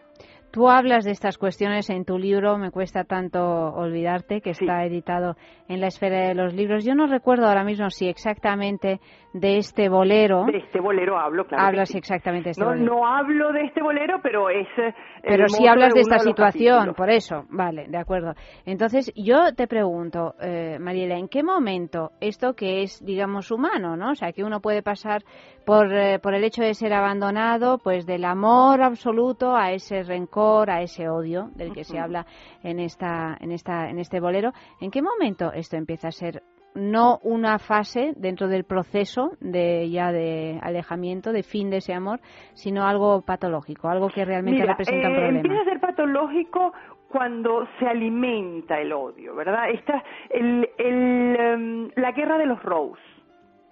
Tú hablas de estas cuestiones en tu libro, Me cuesta tanto olvidarte, que está editado en la esfera de los libros. Yo no recuerdo ahora mismo si exactamente de este bolero. De este bolero hablo, claro. Hablas sí. exactamente de este no, bolero. no hablo de este bolero, pero es. eh, Pero sí hablas de esta situación, capítulos. por eso, vale, de acuerdo. Entonces, yo te pregunto, eh, Mariela, ¿en qué momento esto que es, digamos, humano, ¿no? O sea, que uno puede pasar por, eh, por el hecho de ser abandonado, pues del amor absoluto a ese rencor, a ese odio del que se habla en esta, en esta, en este bolero. ¿En qué momento esto empieza a ser no una fase dentro del proceso de ya de alejamiento, de fin de ese amor, sino algo patológico, algo que realmente Mira, representa un eh, problema? Empieza a ser patológico cuando se alimenta el odio, ¿verdad? Esta, el, el, em, la guerra de los Rose.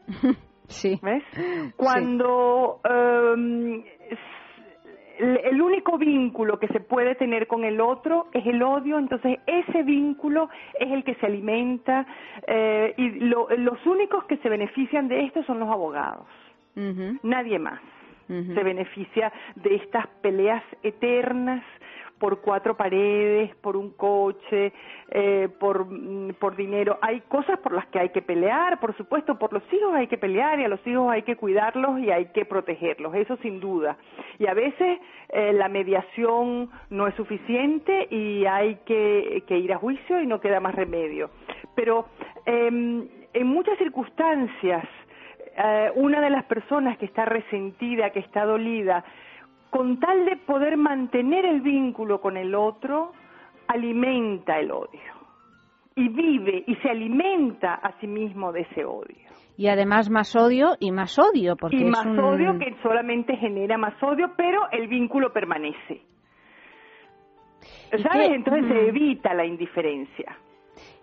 Sí. ¿Ves? Cuando s- el, único vínculo que se puede tener con el otro es el odio, entonces ese vínculo es el que se alimenta eh, y lo- los únicos que se benefician de esto son los abogados, nadie más se beneficia de estas peleas eternas por cuatro paredes, por un coche, eh, por, mm, por dinero. Hay cosas por las que hay que pelear, por supuesto, por los hijos hay que pelear y a los hijos hay que cuidarlos y hay que protegerlos, eso sin duda. Y a veces eh, la mediación no es suficiente y hay que, ir a juicio y no queda más remedio. Pero em, en muchas circunstancias, eh, una de las personas que está resentida, que está dolida, con tal de poder mantener el vínculo con el otro, alimenta el odio. Y vive y se alimenta a sí mismo de ese odio. Y además más odio y más odio, porque y es más un- odio que solamente genera más odio, pero el vínculo permanece. ¿Y ¿Sabes? qué? Entonces Mm. se evita la indiferencia.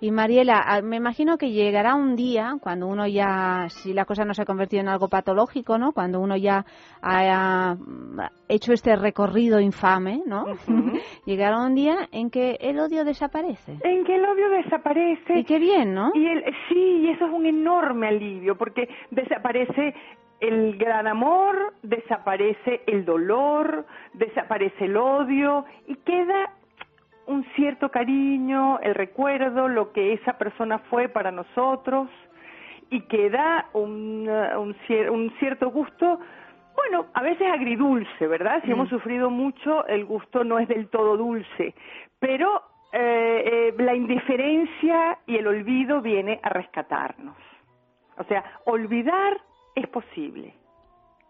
Y Mariela, ah, me imagino que llegará un día cuando uno ya, si la cosa no se ha convertido en algo patológico, ¿no? Cuando uno ya ha mm, hecho este recorrido infame, ¿no? llegará un día en que el odio desaparece. En que el odio desaparece. Y qué bien, ¿no? Y el, sí, y eso es un enorme alivio, porque desaparece el gran amor, desaparece el dolor, desaparece el odio y queda un cierto cariño, el recuerdo, lo que esa persona fue para nosotros y queda un, uh, un, cier- un cierto gusto, bueno, a veces agridulce, ¿verdad? Si Mm. hemos sufrido mucho, el gusto no es del todo dulce, pero eh, eh, la indiferencia y el olvido viene a rescatarnos. O sea, olvidar es posible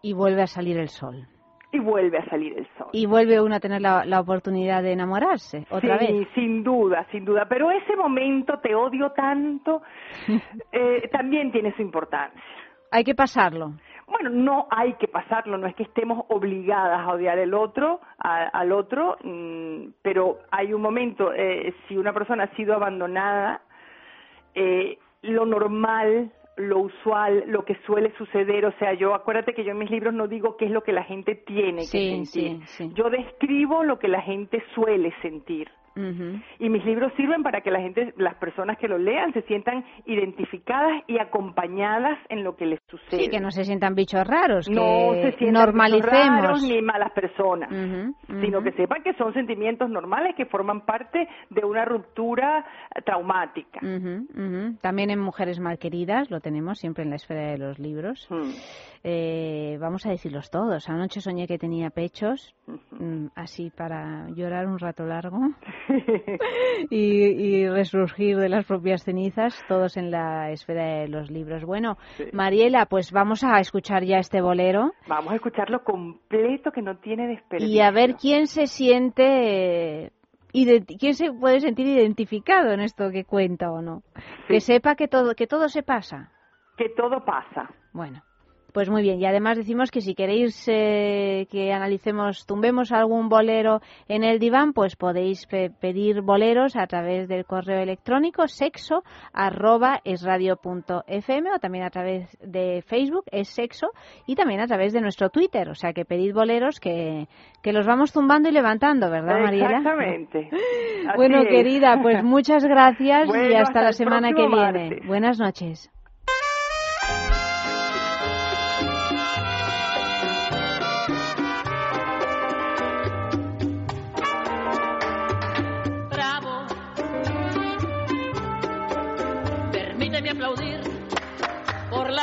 Y vuelve a salir el sol. Y vuelve a salir el sol. Y vuelve uno a tener la, la oportunidad de enamorarse otra sí, vez. sin duda, sin duda. Pero ese momento, te odio tanto, eh, también tiene su importancia. Hay que pasarlo. Bueno, no hay que pasarlo, no es que estemos obligadas a odiar el otro, a- al otro, mm, pero hay un momento, eh, si una persona ha sido abandonada, eh, lo normal, lo usual, lo que suele suceder, o sea, yo acuérdate que yo en mis libros no digo qué es lo que la gente tiene que sentir, sí, sí. yo describo lo que la gente suele sentir. Ujú. Y mis libros sirven para que la gente, las personas que lo lean, se sientan identificadas y acompañadas en lo que les sucede. Sí, que no se sientan bichos raros, que no se sientan normalicemos. raros ni malas personas, sino que sepan que son sentimientos normales que forman parte de una ruptura traumática. También en Mujeres Malqueridas, lo tenemos siempre en la esfera de los libros. Hmm. Eh, vamos a decirlos todos. Anoche soñé que tenía pechos, mm, así para llorar un rato largo y, y resurgir de las propias cenizas, todos en la esfera de los libros. Bueno, Mariela, pues vamos a escuchar ya este bolero Vamos a escucharlo completo que no tiene desperdicio. y a ver quién se siente... ¿Quién se puede sentir identificado en esto que cuenta o no? Que sepa que todo, que todo se pasa. Que todo pasa. Bueno, pues muy bien. Y además decimos que si queréis eh, que analicemos, tumbemos algún bolero en el diván, pues podéis pe- pedir boleros a través del correo electrónico sexo arroba esradio.fm o también a través de Facebook es sexo y también a través de nuestro Twitter. O sea que pedid boleros que, que los vamos tumbando y levantando, ¿verdad, Mariela? Exactamente. Bueno, es. querida, pues muchas gracias y hasta, hasta la semana que viene. martes. Buenas noches.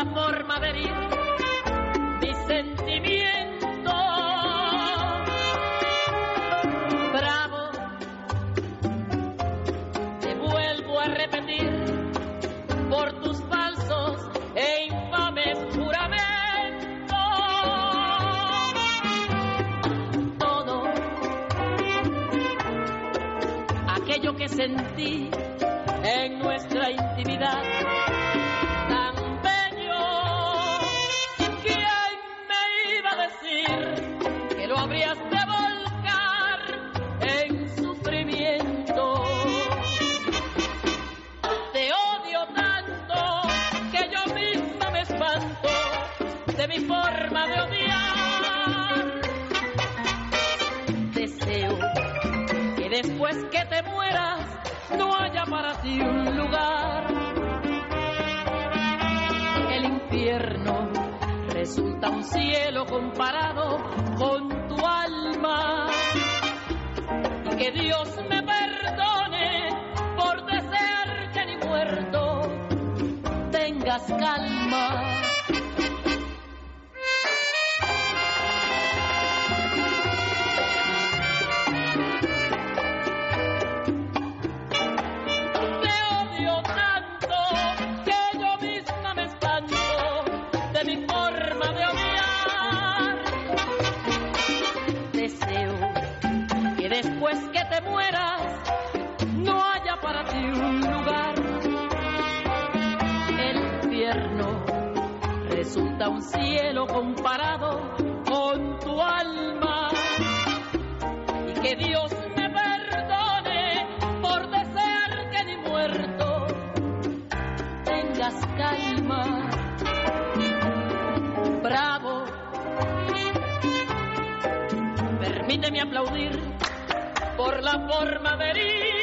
Forma de herir mis sentimientos. Bravo, te vuelvo a repetir por tus falsos e infames juramentos. Todo aquello que sentí en nuestra intimidad mi forma de odiar. Deseo que después que te mueras no haya para ti un lugar. El infierno resulta un cielo comparado con tu alma. Y que Dios me perdone por desear que ni muerto tengas calma. Resulta un cielo comparado con tu alma. Y que Dios me perdone por desear que ni muerto tengas calma. Bravo. Permíteme aplaudir por la forma de herir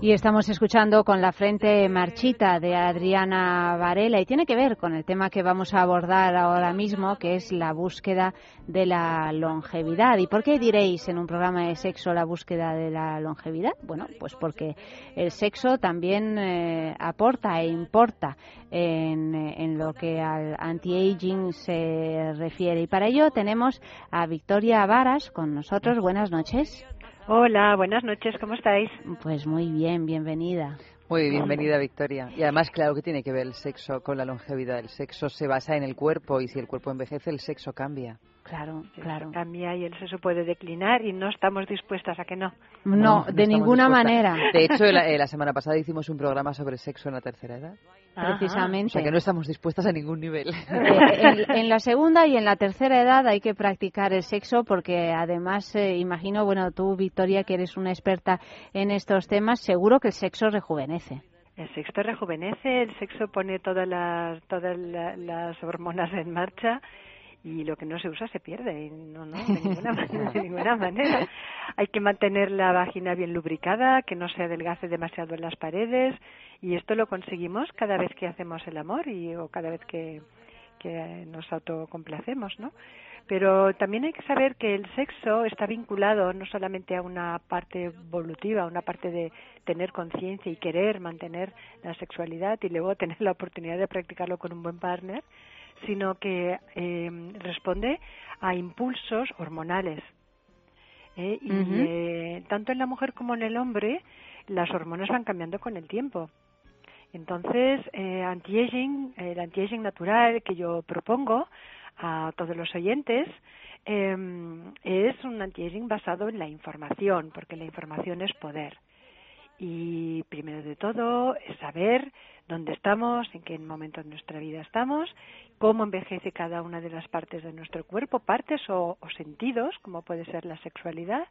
Y estamos escuchando con la frente marchita de Adriana Varela y tiene que ver con el tema que vamos a abordar ahora mismo, que es la búsqueda de la longevidad. ¿Y por qué diréis en un programa de sexo la búsqueda de la longevidad? Bueno, pues porque el sexo también eh, aporta e importa en, en lo que al anti-aging se refiere. Y para ello tenemos a Victoria Varas con nosotros. Buenas noches. Hola, buenas noches, ¿cómo estáis? Pues muy bien, bienvenida. Muy bienvenida, Victoria. Y además, claro que tiene que ver el sexo con la longevidad. El sexo se basa en el cuerpo y si el cuerpo envejece, el sexo cambia. Claro, claro. Cambia y el sexo puede declinar y no estamos dispuestas a que no. No, de ninguna dispuestas. manera. De hecho, la, eh, la semana pasada hicimos un programa sobre sexo en la tercera edad. Precisamente. O sea que no estamos dispuestas a ningún nivel. Eh, en, en la segunda y en la tercera edad hay que practicar el sexo porque además eh, imagino, bueno, tú Victoria que eres una experta en estos temas, seguro que el sexo rejuvenece. El sexo rejuvenece, el sexo pone todas las, todas la- las hormonas en marcha y lo que no se usa se pierde. y No, no, de ninguna, manera, de ninguna manera. Hay que mantener la vagina bien lubricada, que no se adelgace demasiado en las paredes y esto lo conseguimos cada vez que hacemos el amor y o cada vez que, que nos autocomplacemos, ¿no? Pero también hay que saber que el sexo está vinculado no solamente a una parte evolutiva, a una parte de tener conciencia y querer mantener la sexualidad y luego tener la oportunidad de practicarlo con un buen partner, sino que eh, responde a impulsos hormonales. ¿eh? Y eh, tanto en la mujer como en el hombre, las hormonas van cambiando con el tiempo. Entonces, anti-aging, el anti-aging natural que yo propongo a todos los oyentes, es un anti-aging basado en la información, porque la información es poder. Y primero de todo es saber dónde estamos, en qué momento de nuestra vida estamos, cómo envejece cada una de las partes de nuestro cuerpo, partes o, o sentidos, como puede ser la sexualidad,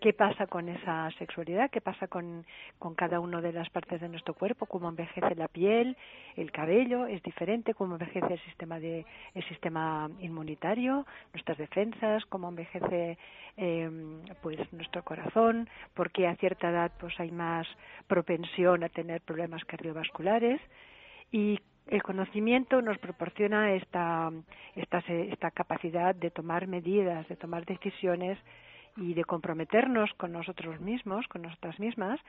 qué pasa con esa sexualidad, qué pasa con, con cada una de las partes de nuestro cuerpo, cómo envejece la piel, el cabello, es diferente, cómo envejece el sistema de el sistema inmunitario, nuestras defensas, cómo envejece eh, pues nuestro corazón, por qué a cierta edad pues hay más propensión a tener problemas cardiovasculares y el conocimiento nos proporciona esta, esta, esta capacidad de tomar medidas, de tomar decisiones y de comprometernos con nosotros mismos, con nosotras mismas,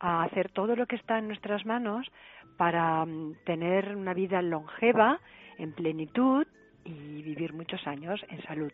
a hacer todo lo que está en nuestras manos para mm, tener una vida longeva, en plenitud y vivir muchos años en salud.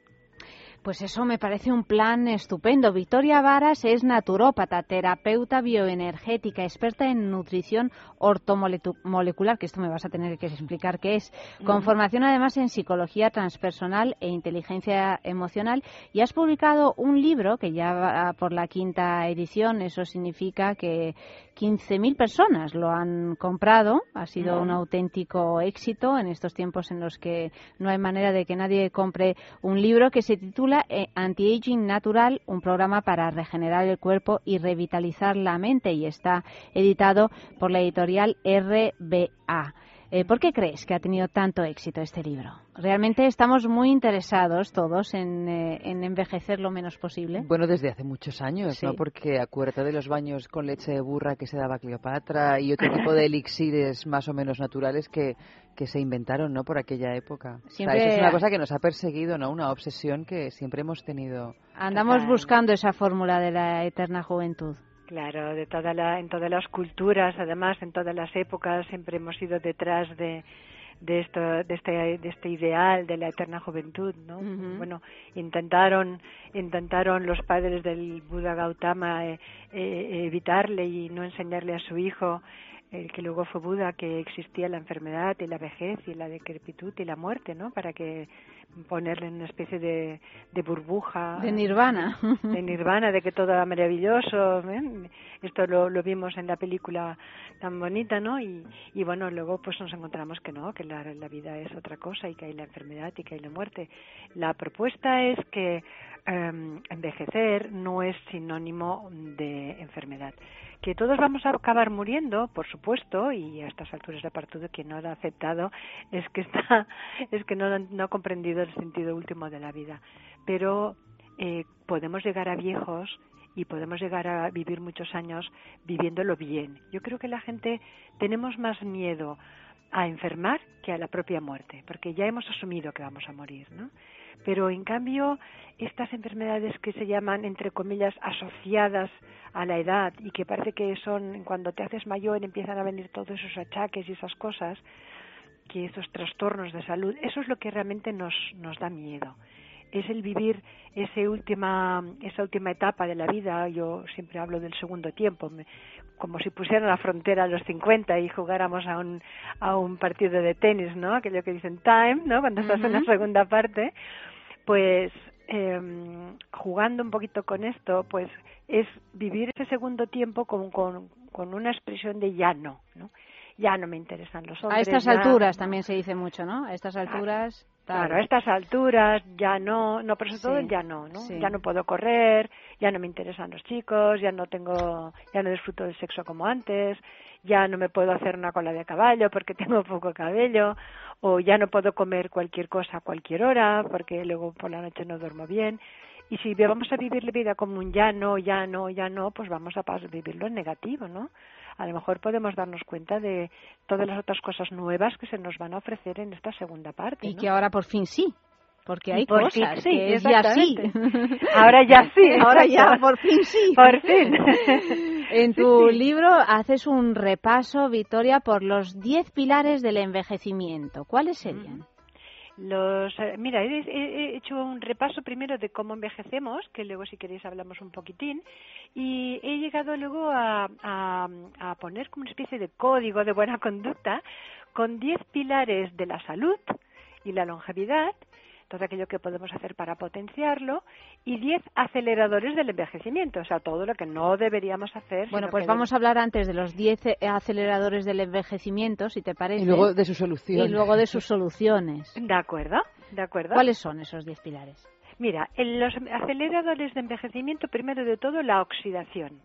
Pues eso me parece un plan estupendo. Victoria Varas es naturópata, terapeuta bioenergética, experta en nutrición ortomolecular, que esto me vas a tener que explicar qué es, con formación además en psicología transpersonal e inteligencia emocional. Y has publicado un libro que ya va por la quinta edición, eso significa que 15.000 personas lo han comprado. Ha sido un auténtico éxito en estos tiempos en los que no hay manera de que nadie compre un libro que se titula eh, Anti-Aging Natural, un programa para regenerar el cuerpo y revitalizar la mente y está editado por la editorial RBA. Eh, ¿Por qué crees que ha tenido tanto éxito este libro? Realmente estamos muy interesados todos en, eh, en envejecer lo menos posible. Bueno, desde hace muchos años, Sí. ¿no? Porque acuérdate de los baños con leche de burra que se daba a Cleopatra y otro tipo de elixires más o menos naturales que, que se inventaron, ¿no? Por aquella época. O sea, Siempre- eso es una cosa que nos ha perseguido, ¿no? Una obsesión que siempre hemos tenido. Andamos buscando esa fórmula de la eterna juventud. Claro, de toda la, en todas las culturas, además, en todas las épocas, siempre hemos ido detrás de, de esto, de este, de este ideal de la eterna juventud, ¿no? Bueno, intentaron, intentaron los padres del Buda Gautama eh, eh, evitarle y no enseñarle a su hijo el que luego fue Buda que existía la enfermedad y la vejez y la decrepitud y la muerte, ¿no? Para que ponerle en una especie de, de burbuja De nirvana. de nirvana, de que todo era maravilloso. ¿eh? Esto lo, lo vimos en la película tan bonita, ¿no? Y, y bueno, luego pues nos encontramos que no, que la, la vida es otra cosa y que hay la enfermedad y que hay la muerte. La propuesta es que em, envejecer no es sinónimo de enfermedad. Que todos vamos a acabar muriendo, por supuesto, y a estas alturas de partido quien no lo ha aceptado es que está, es que no, no ha comprendido el sentido último de la vida. Pero eh, podemos llegar a viejos y podemos llegar a vivir muchos años viviéndolo bien. Yo creo que la gente tenemos más miedo a enfermar que a la propia muerte, porque ya hemos asumido que vamos a morir, ¿no? Pero en cambio, estas enfermedades que se llaman, entre comillas, asociadas a la edad y que parece que son, cuando te haces mayor empiezan a venir todos esos achaques y esas cosas, que esos trastornos de salud, eso es lo que realmente nos, nos da miedo. Es el vivir ese última, esa última etapa de la vida. Yo siempre hablo del segundo tiempo, me- como si pusieran la frontera a los 50 y jugáramos a un, a un partido de tenis, ¿no? Aquello que dicen time, ¿no? Cuando estás en la segunda parte. Pues em, jugando un poquito con esto, pues es vivir ese segundo tiempo con, con, con una expresión de ya no, ¿no? Ya no me interesan los hombres. A estas ya- alturas también se dice mucho, ¿no? A estas alturas. tal. Claro, a estas alturas ya no, no, pero sobre todo el ya no, ¿no? sí. Ya no puedo correr, ya no me interesan los chicos, ya no tengo, ya no disfruto del sexo como antes, ya no me puedo hacer una cola de caballo porque tengo poco cabello, o ya no puedo comer cualquier cosa a cualquier hora porque luego por la noche no duermo bien. Y si vamos a vivir la vida como un ya no, ya no, ya no, pues vamos a vivirlo en negativo, ¿no? A lo mejor podemos darnos cuenta de todas las otras cosas nuevas que se nos van a ofrecer en esta segunda parte. Y que ahora por fin sí. Porque hay por cosas sí, que es ya sí. Ahora ya sí. Ahora ya, por fin sí. Por fin. En tu libro haces un repaso, Victoria, por los 10 pilares del envejecimiento. ¿Cuáles serían? Los, eh, mira, he, he- he hecho un repaso primero de cómo envejecemos, que luego si queréis hablamos un poquitín, y he llegado luego a, a- a poner como una especie de código de buena conducta con 10 pilares de la salud y la longevidad, todo aquello que podemos hacer para potenciarlo, y 10 aceleradores del envejecimiento, o sea, todo lo que no deberíamos hacer. Bueno, pues vamos a hablar antes de los 10 eh, aceleradores del envejecimiento, si te parece. Y luego de su solución. Y luego de sus soluciones. De acuerdo, de acuerdo. ¿Cuáles son esos 10 pilares? Mira, en los aceleradores de envejecimiento, primero de todo, la oxidación.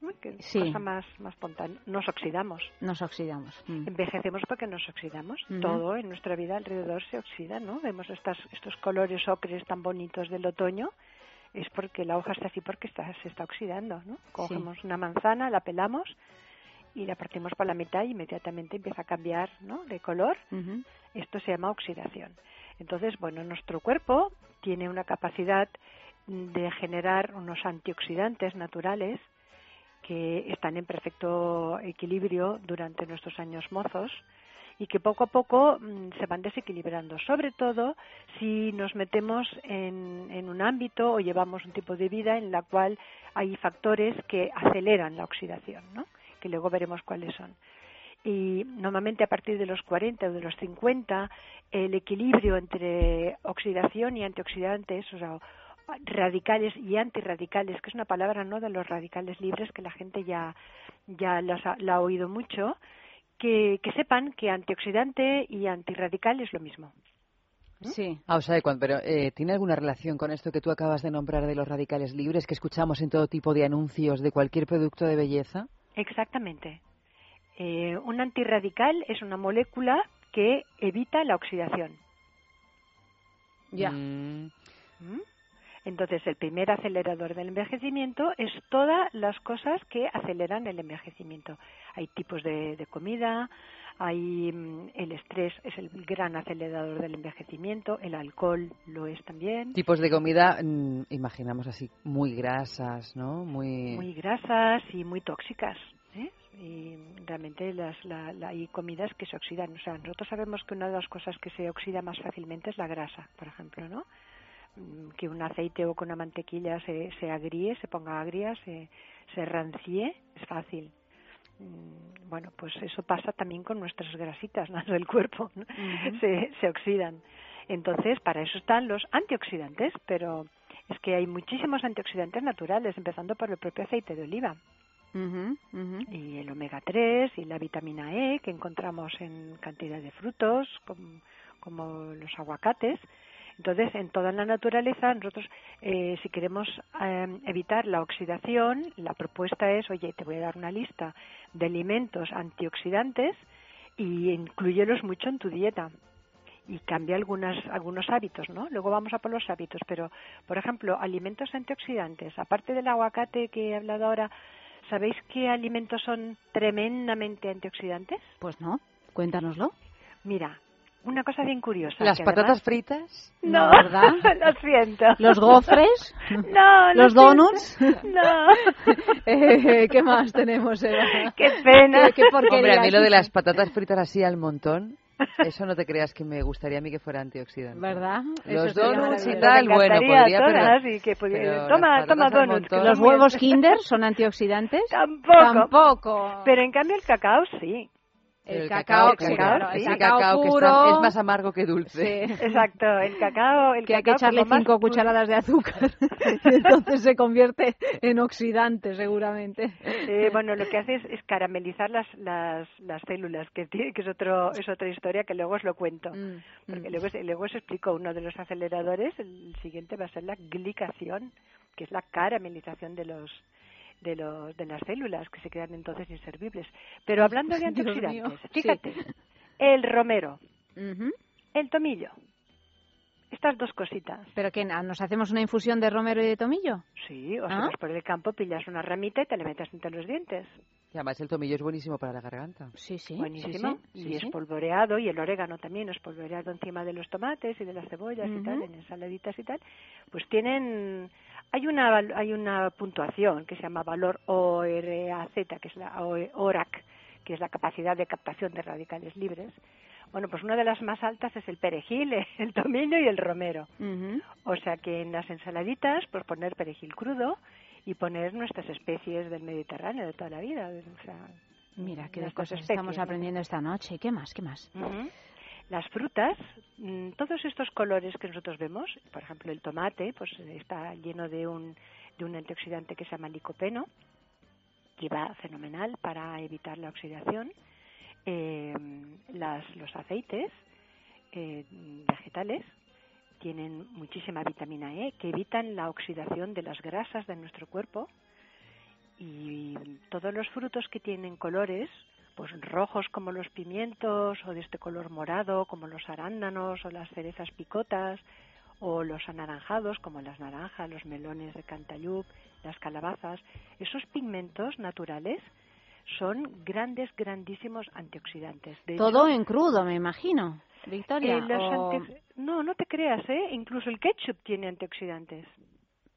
¿No? Que Sí. cosa más, más espontánea. Nos oxidamos. Nos oxidamos. Mm. Envejecemos porque nos oxidamos. Ujú. Todo en nuestra vida alrededor se oxida, ¿no? Vemos estas, estos colores ocres tan bonitos del otoño. Es porque la hoja está así porque está, se está oxidando, ¿no? Cogemos una manzana, la pelamos y la partimos por la mitad y inmediatamente empieza a cambiar, ¿no? De color. Ujú. Esto se llama oxidación. Entonces, bueno, nuestro cuerpo tiene una capacidad de generar unos antioxidantes naturales que están en perfecto equilibrio durante nuestros años mozos y que poco a poco mm, se van desequilibrando, sobre todo si nos metemos en, un ámbito o llevamos un tipo de vida en la cual hay factores que aceleran la oxidación, ¿no? que luego veremos cuáles son y normalmente a partir de los 40 o de los 50 el equilibrio entre oxidación y antioxidantes, o sea, radicales y antirradicales, que es una palabra no de los radicales libres que la gente ya ya las ha- la ha oído mucho, que, que sepan que antioxidante y antirradical es lo mismo. Sí. Ah, o sea, pero eh, ¿tiene alguna relación con esto que tú acabas de nombrar de los radicales libres que escuchamos en todo tipo de anuncios de cualquier producto de belleza? Exactamente. Eh, un antirradical es una molécula que evita la oxidación. Ya. Mm, ¿Mm? Entonces, el primer acelerador del envejecimiento es todas las cosas que aceleran el envejecimiento. Hay tipos de, de comida, hay mm, el estrés es el gran acelerador del envejecimiento, el alcohol lo es también. tipos de comida, mm, imaginamos así, muy grasas, ¿no? Muy... muy grasas y muy tóxicas. ¿eh? Y realmente las, la- la- hay comidas que se oxidan. O sea, nosotros sabemos que una de las cosas que se oxida más fácilmente es la grasa, por ejemplo, ¿no? Mm, Que un aceite o con una mantequilla se, se agríe, se ponga agria, se, se rancie, es fácil. Mm, Bueno, pues eso pasa también con nuestras grasitas ¿no? del cuerpo, ¿no? se, se oxidan. Entonces, para eso están los antioxidantes, pero es que hay muchísimos antioxidantes naturales, empezando por el propio aceite de oliva Ujú, ujú. y el omega 3 y la vitamina E que encontramos en cantidad de frutos com- como, los aguacates. Entonces, en toda la naturaleza, nosotros, eh, si queremos eh, evitar la oxidación, la propuesta es, oye, te voy a dar una lista de alimentos antioxidantes y incluyelos mucho en tu dieta y cambia algunas, algunos hábitos, ¿no? Luego vamos a por los hábitos, pero, por ejemplo, alimentos antioxidantes, aparte del aguacate que he hablado ahora, ¿sabéis qué alimentos son tremendamente antioxidantes? Pues no, cuéntanoslo. Mira, una cosa bien curiosa. ¿Las patatas además- fritas? No, ¿verdad? lo siento. ¿Los gofres? No, lo ¿Los siento. donuts? No. Eh, ¿Qué más tenemos, Eva? Qué pena. ¿Qué, qué Hombre, a mí lo de las patatas fritas así al montón, eso no te creas que me gustaría a mí que fuera antioxidante. ¿Verdad? Los Eso donuts y tal, bueno, podría, pero... todas y que pudiera- pero toma, toma donuts, ¿Los huevos Kinder son antioxidantes? Tampoco. Tampoco. Pero en cambio el cacao sí. El cacao, ese el cacao, cacao que está- es más amargo que dulce. Sí. Exacto, el cacao, el que hay que cacao echarle cinco cucharadas de azúcar. Entonces se convierte en oxidante, seguramente. Eh, bueno, lo que hace es, es caramelizar las, las, las células, que, tiene- que es, otro, es otra historia que luego os lo cuento. Mm, Porque mm. luego, luego os explico uno de los aceleradores, el siguiente va a ser la glicación, que es la caramelización de los de los de las células que se quedan entonces inservibles. Pero hablando de mío, antioxidantes, sí. fíjate, el romero, el tomillo, estas dos cositas. ¿Pero qué? ¿Nos hacemos una infusión de romero y de tomillo? Sí, o si ¿Ah? vas por el campo, pillas una ramita y te la metes entre los dientes. Y además el tomillo es buenísimo para la garganta. Sí, sí. Buenísimo. sí, sí, y sí, es sí. polvoreado, y el orégano también es polvoreado encima de los tomates y de las cebollas y tal, en ensaladitas y tal. Pues tienen. Hay una, hay una puntuación que se llama valor ORAZ, que es la O- ORAC, que es la capacidad de captación de radicales libres. Bueno, pues una de las más altas es el perejil, el tomillo y el romero. O sea que en las ensaladitas, pues poner perejil crudo y poner nuestras especies del Mediterráneo de toda la vida. O sea, Mira, qué de cosas especies, estamos ¿no? aprendiendo esta noche. ¿Qué más? ¿Qué más? Las frutas, mm, todos estos colores que nosotros vemos, por ejemplo el tomate, pues está lleno de un, de un antioxidante que se llama licopeno, que va fenomenal para evitar la oxidación. Eh, las, los aceites eh, vegetales tienen muchísima vitamina E, que evitan la oxidación de las grasas de nuestro cuerpo. Y todos los frutos que tienen colores, pues rojos como los pimientos, o de este color morado como los arándanos o las cerezas picotas, o los anaranjados como las naranjas, los melones de Cantaloup, las calabazas, esos pigmentos naturales son grandes, grandísimos antioxidantes. De Todo hecho, en crudo, me imagino. Victoria. eh, o- antiox- No, no te creas, ¿eh? Incluso el ketchup tiene antioxidantes.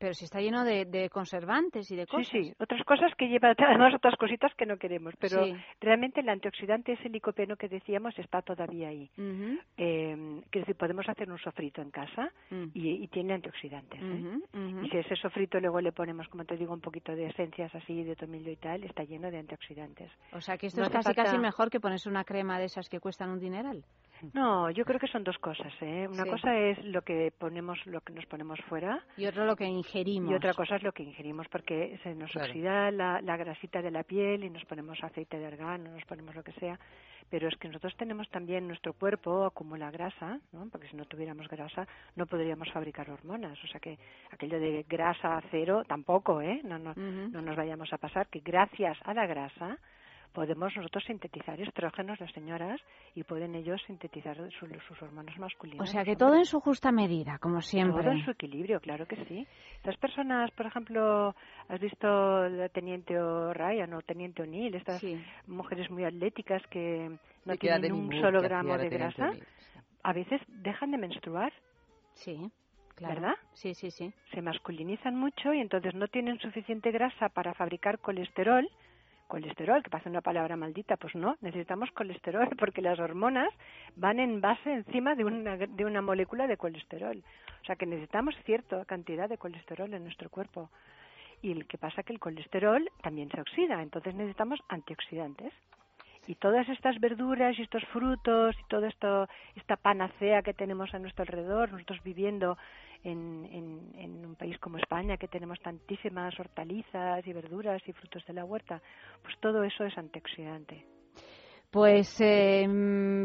Pero si está lleno de, de conservantes y de cosas. Sí, sí, otras cosas que lleva además otras cositas que no queremos, pero Sí. realmente el antioxidante ese licopeno que decíamos está todavía ahí. Ujú, Eh, que decir, podemos hacer un sofrito en casa Mm. y, y tiene antioxidantes. ¿eh? Y si ese sofrito luego le ponemos, como te digo, un poquito de esencias así de tomillo y tal, está lleno de antioxidantes. O sea que esto No es casi casi mejor que ponerse una crema de esas que cuestan un dineral. No, yo creo que son dos cosas. ¿eh? Una Sí. cosa es lo que ponemos, lo que nos ponemos fuera. Y otro lo que ingerimos. Y otra cosa es lo que ingerimos, porque se nos Claro. oxida la, la grasita de la piel y nos ponemos aceite de argán, o nos ponemos lo que sea. Pero es que nosotros tenemos también nuestro cuerpo acumula grasa, ¿no? porque si no tuviéramos grasa no podríamos fabricar hormonas. O sea que aquello de grasa cero tampoco, ¿eh? No, no, no nos vayamos a pasar, que gracias a la grasa podemos nosotros sintetizar estrógenos, las señoras, y pueden ellos sintetizar su- sus hormonas masculinas. O sea que todo en su justa medida, como siempre. Todo en su equilibrio, claro que sí. Estas personas, por ejemplo, has visto la Teniente O'Ryan o Teniente O'Neill, estas mujeres muy atléticas que no Sí, tienen un solo gramo de grasa, O'Neill, a veces dejan de menstruar. Sí, claro. ¿Verdad? Sí, sí, sí. Se masculinizan mucho y entonces no tienen suficiente grasa para fabricar colesterol. Colesterol, que parece una palabra maldita, pues no, necesitamos colesterol porque las hormonas van en base encima de una, de una molécula de colesterol. O sea que necesitamos cierta cantidad de colesterol en nuestro cuerpo. Y el que pasa que el colesterol también se oxida, entonces necesitamos antioxidantes. Y todas estas verduras y estos frutos y toda esta panacea que tenemos a nuestro alrededor, nosotros viviendo en, en, en un país como España, que tenemos tantísimas hortalizas y verduras y frutos de la huerta, pues todo eso es antioxidante. Pues, eh,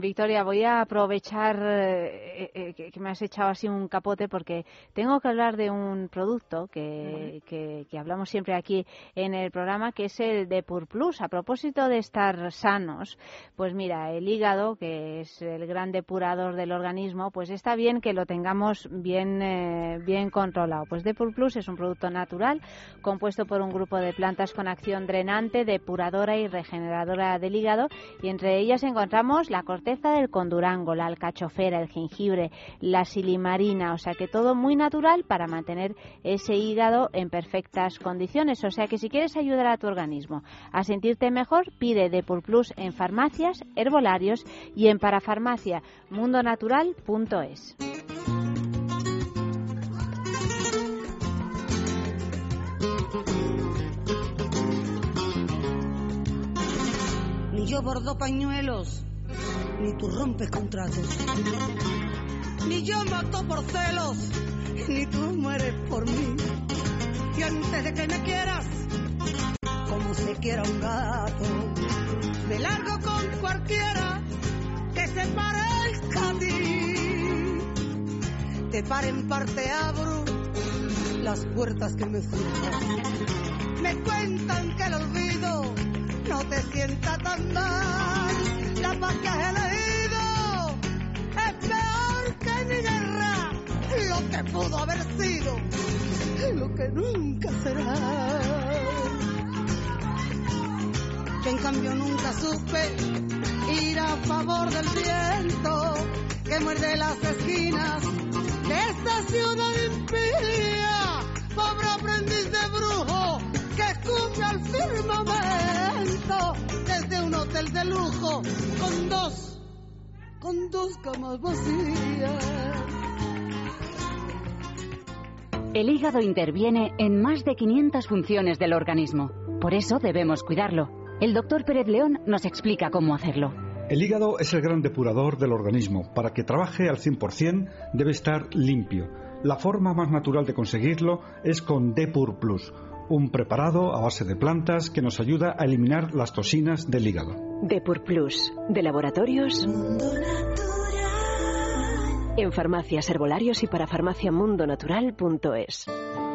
Victoria, voy a aprovechar eh, eh, que, que me has echado así un capote porque tengo que hablar de un producto que, que, que hablamos siempre aquí en el programa, que es el de Plus. A propósito de estar sanos, pues mira, el hígado, que es el gran depurador del organismo, pues está bien que lo tengamos bien, eh, bien controlado. Pues Depur Plus es un producto natural compuesto por un grupo de plantas con acción drenante, depuradora y regeneradora del hígado y entre ellas encontramos la corteza del condurango, la alcachofera, el jengibre, la silimarina, o sea que todo muy natural para mantener ese hígado en perfectas condiciones. O sea que si quieres ayudar a tu organismo a sentirte mejor, pide Depur Plus en farmacias, herbolarios y en parafarmacia yo bordo pañuelos, ni tú rompes contratos. Ni yo mato por celos, ni tú mueres por mí. Y antes de que me quieras, como se quiera un gato, me largo con cualquiera que se parezca a ti. Te pare en parte abro las puertas que me cierran. Me cuentan que el olvido no te sienta tan mal. La paz que has elegido es peor que mi guerra. Lo que pudo haber sido, lo que nunca será. Que en cambio nunca supe ir a favor del viento que muerde las esquinas de esta ciudad impía. Pobre aprendiz de brujo que escupe al firmamento desde un hotel de lujo con dos, con dos camas vacías. El hígado interviene en más de 500 funciones del organismo. Por eso debemos cuidarlo. El doctor Pérez León nos explica cómo hacerlo. El hígado es el gran depurador del organismo. Para que trabaje al 100% debe estar limpio. La forma más natural de conseguirlo es con Depur Plus, un preparado a base de plantas que nos ayuda a eliminar las toxinas del hígado. Depur Plus, de laboratorios En farmacias, herbolarios y para farmaciamundonatural.es.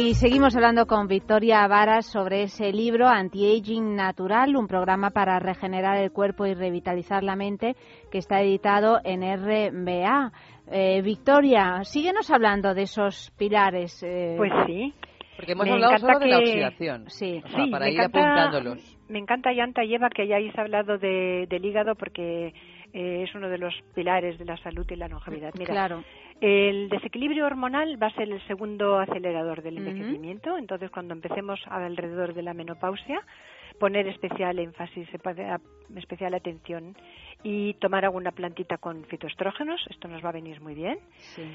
Y seguimos hablando con Victoria Varas sobre ese libro Anti-Aging Natural, un programa para regenerar el cuerpo y revitalizar la mente, que está editado en RBA. Eh, Victoria, síguenos hablando de esos pilares. eh, Pues sí. Porque hemos Me hablado encanta solo de la que- oxidación. Sí, O sea, Sí, para me ir encanta- apuntándolos. Me encanta, Yanta y Eva, que hayáis hablado de- del hígado porque eh, es uno de los pilares de la salud y la longevidad. Mira, Claro. El desequilibrio hormonal va a ser el segundo acelerador del envejecimiento. Entonces, cuando empecemos alrededor de la menopausia, poner especial énfasis, sepa- especial atención y tomar alguna plantita con fitoestrógenos. Esto nos va a venir muy bien.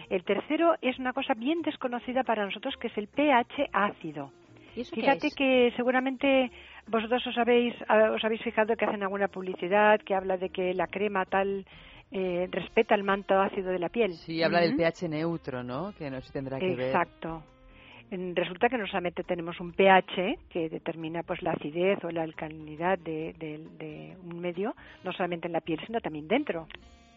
El tercero es una cosa bien desconocida para nosotros, que es el pH ácido. ¿Y eso qué Fíjate es? que seguramente vosotros os habéis, ah, os habéis fijado que hacen alguna publicidad que habla de que la crema tal eh, respeta el manto ácido de la piel. Sí, habla del pH neutro, ¿no? Que no se tendrá que ver. Exacto. Resulta que no solamente tenemos un pH que determina pues la acidez o la alcalinidad de, de- de un medio, no solamente en la piel, sino también dentro.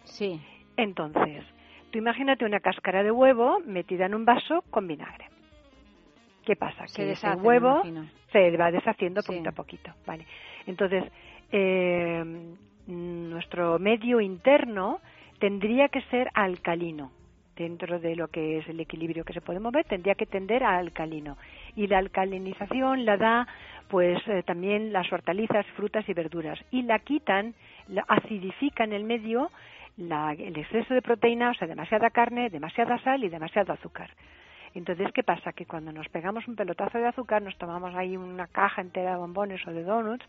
Sí. Entonces, tú imagínate una cáscara de huevo metida en un vaso con vinagre. ¿Qué pasa? Que ese huevo se va deshaciendo Sí. poquito a poquito. Vale. Entonces, eh, nuestro medio interno tendría que ser alcalino. Dentro de lo que es el equilibrio que se puede mover, tendría que tender a alcalino. Y la alcalinización la da, pues, eh, también las hortalizas, frutas y verduras. Y la quitan, la acidifican el medio la- el exceso de proteína, o sea, demasiada carne, demasiada sal y demasiado azúcar. Entonces, ¿qué pasa? Que cuando nos pegamos un pelotazo de azúcar, nos tomamos ahí una caja entera de bombones o de donuts,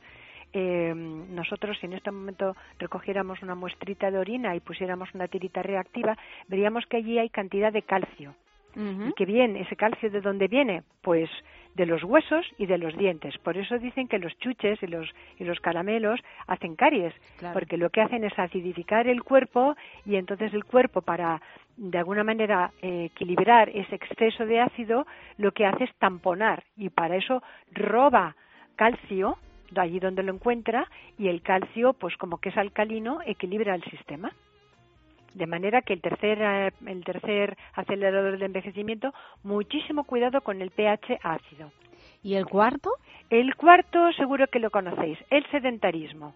eh, nosotros si en este momento recogiéramos una muestrita de orina y pusiéramos una tirita reactiva, veríamos que allí hay cantidad de calcio. ¿Y que bien? ¿Ese calcio de dónde viene? Pues de los huesos y de los dientes. Por eso dicen que los chuches y los, y los caramelos hacen caries, Claro. porque lo que hacen es acidificar el cuerpo y entonces el cuerpo para de alguna manera eh, equilibrar ese exceso de ácido lo que hace es tamponar y para eso roba calcio allí donde lo encuentra y el calcio pues como que es alcalino equilibra el sistema. De manera que el tercer eh, el tercer acelerador del envejecimiento muchísimo cuidado con el pH ácido. ¿Y el cuarto? el cuarto seguro que lo conocéis el sedentarismo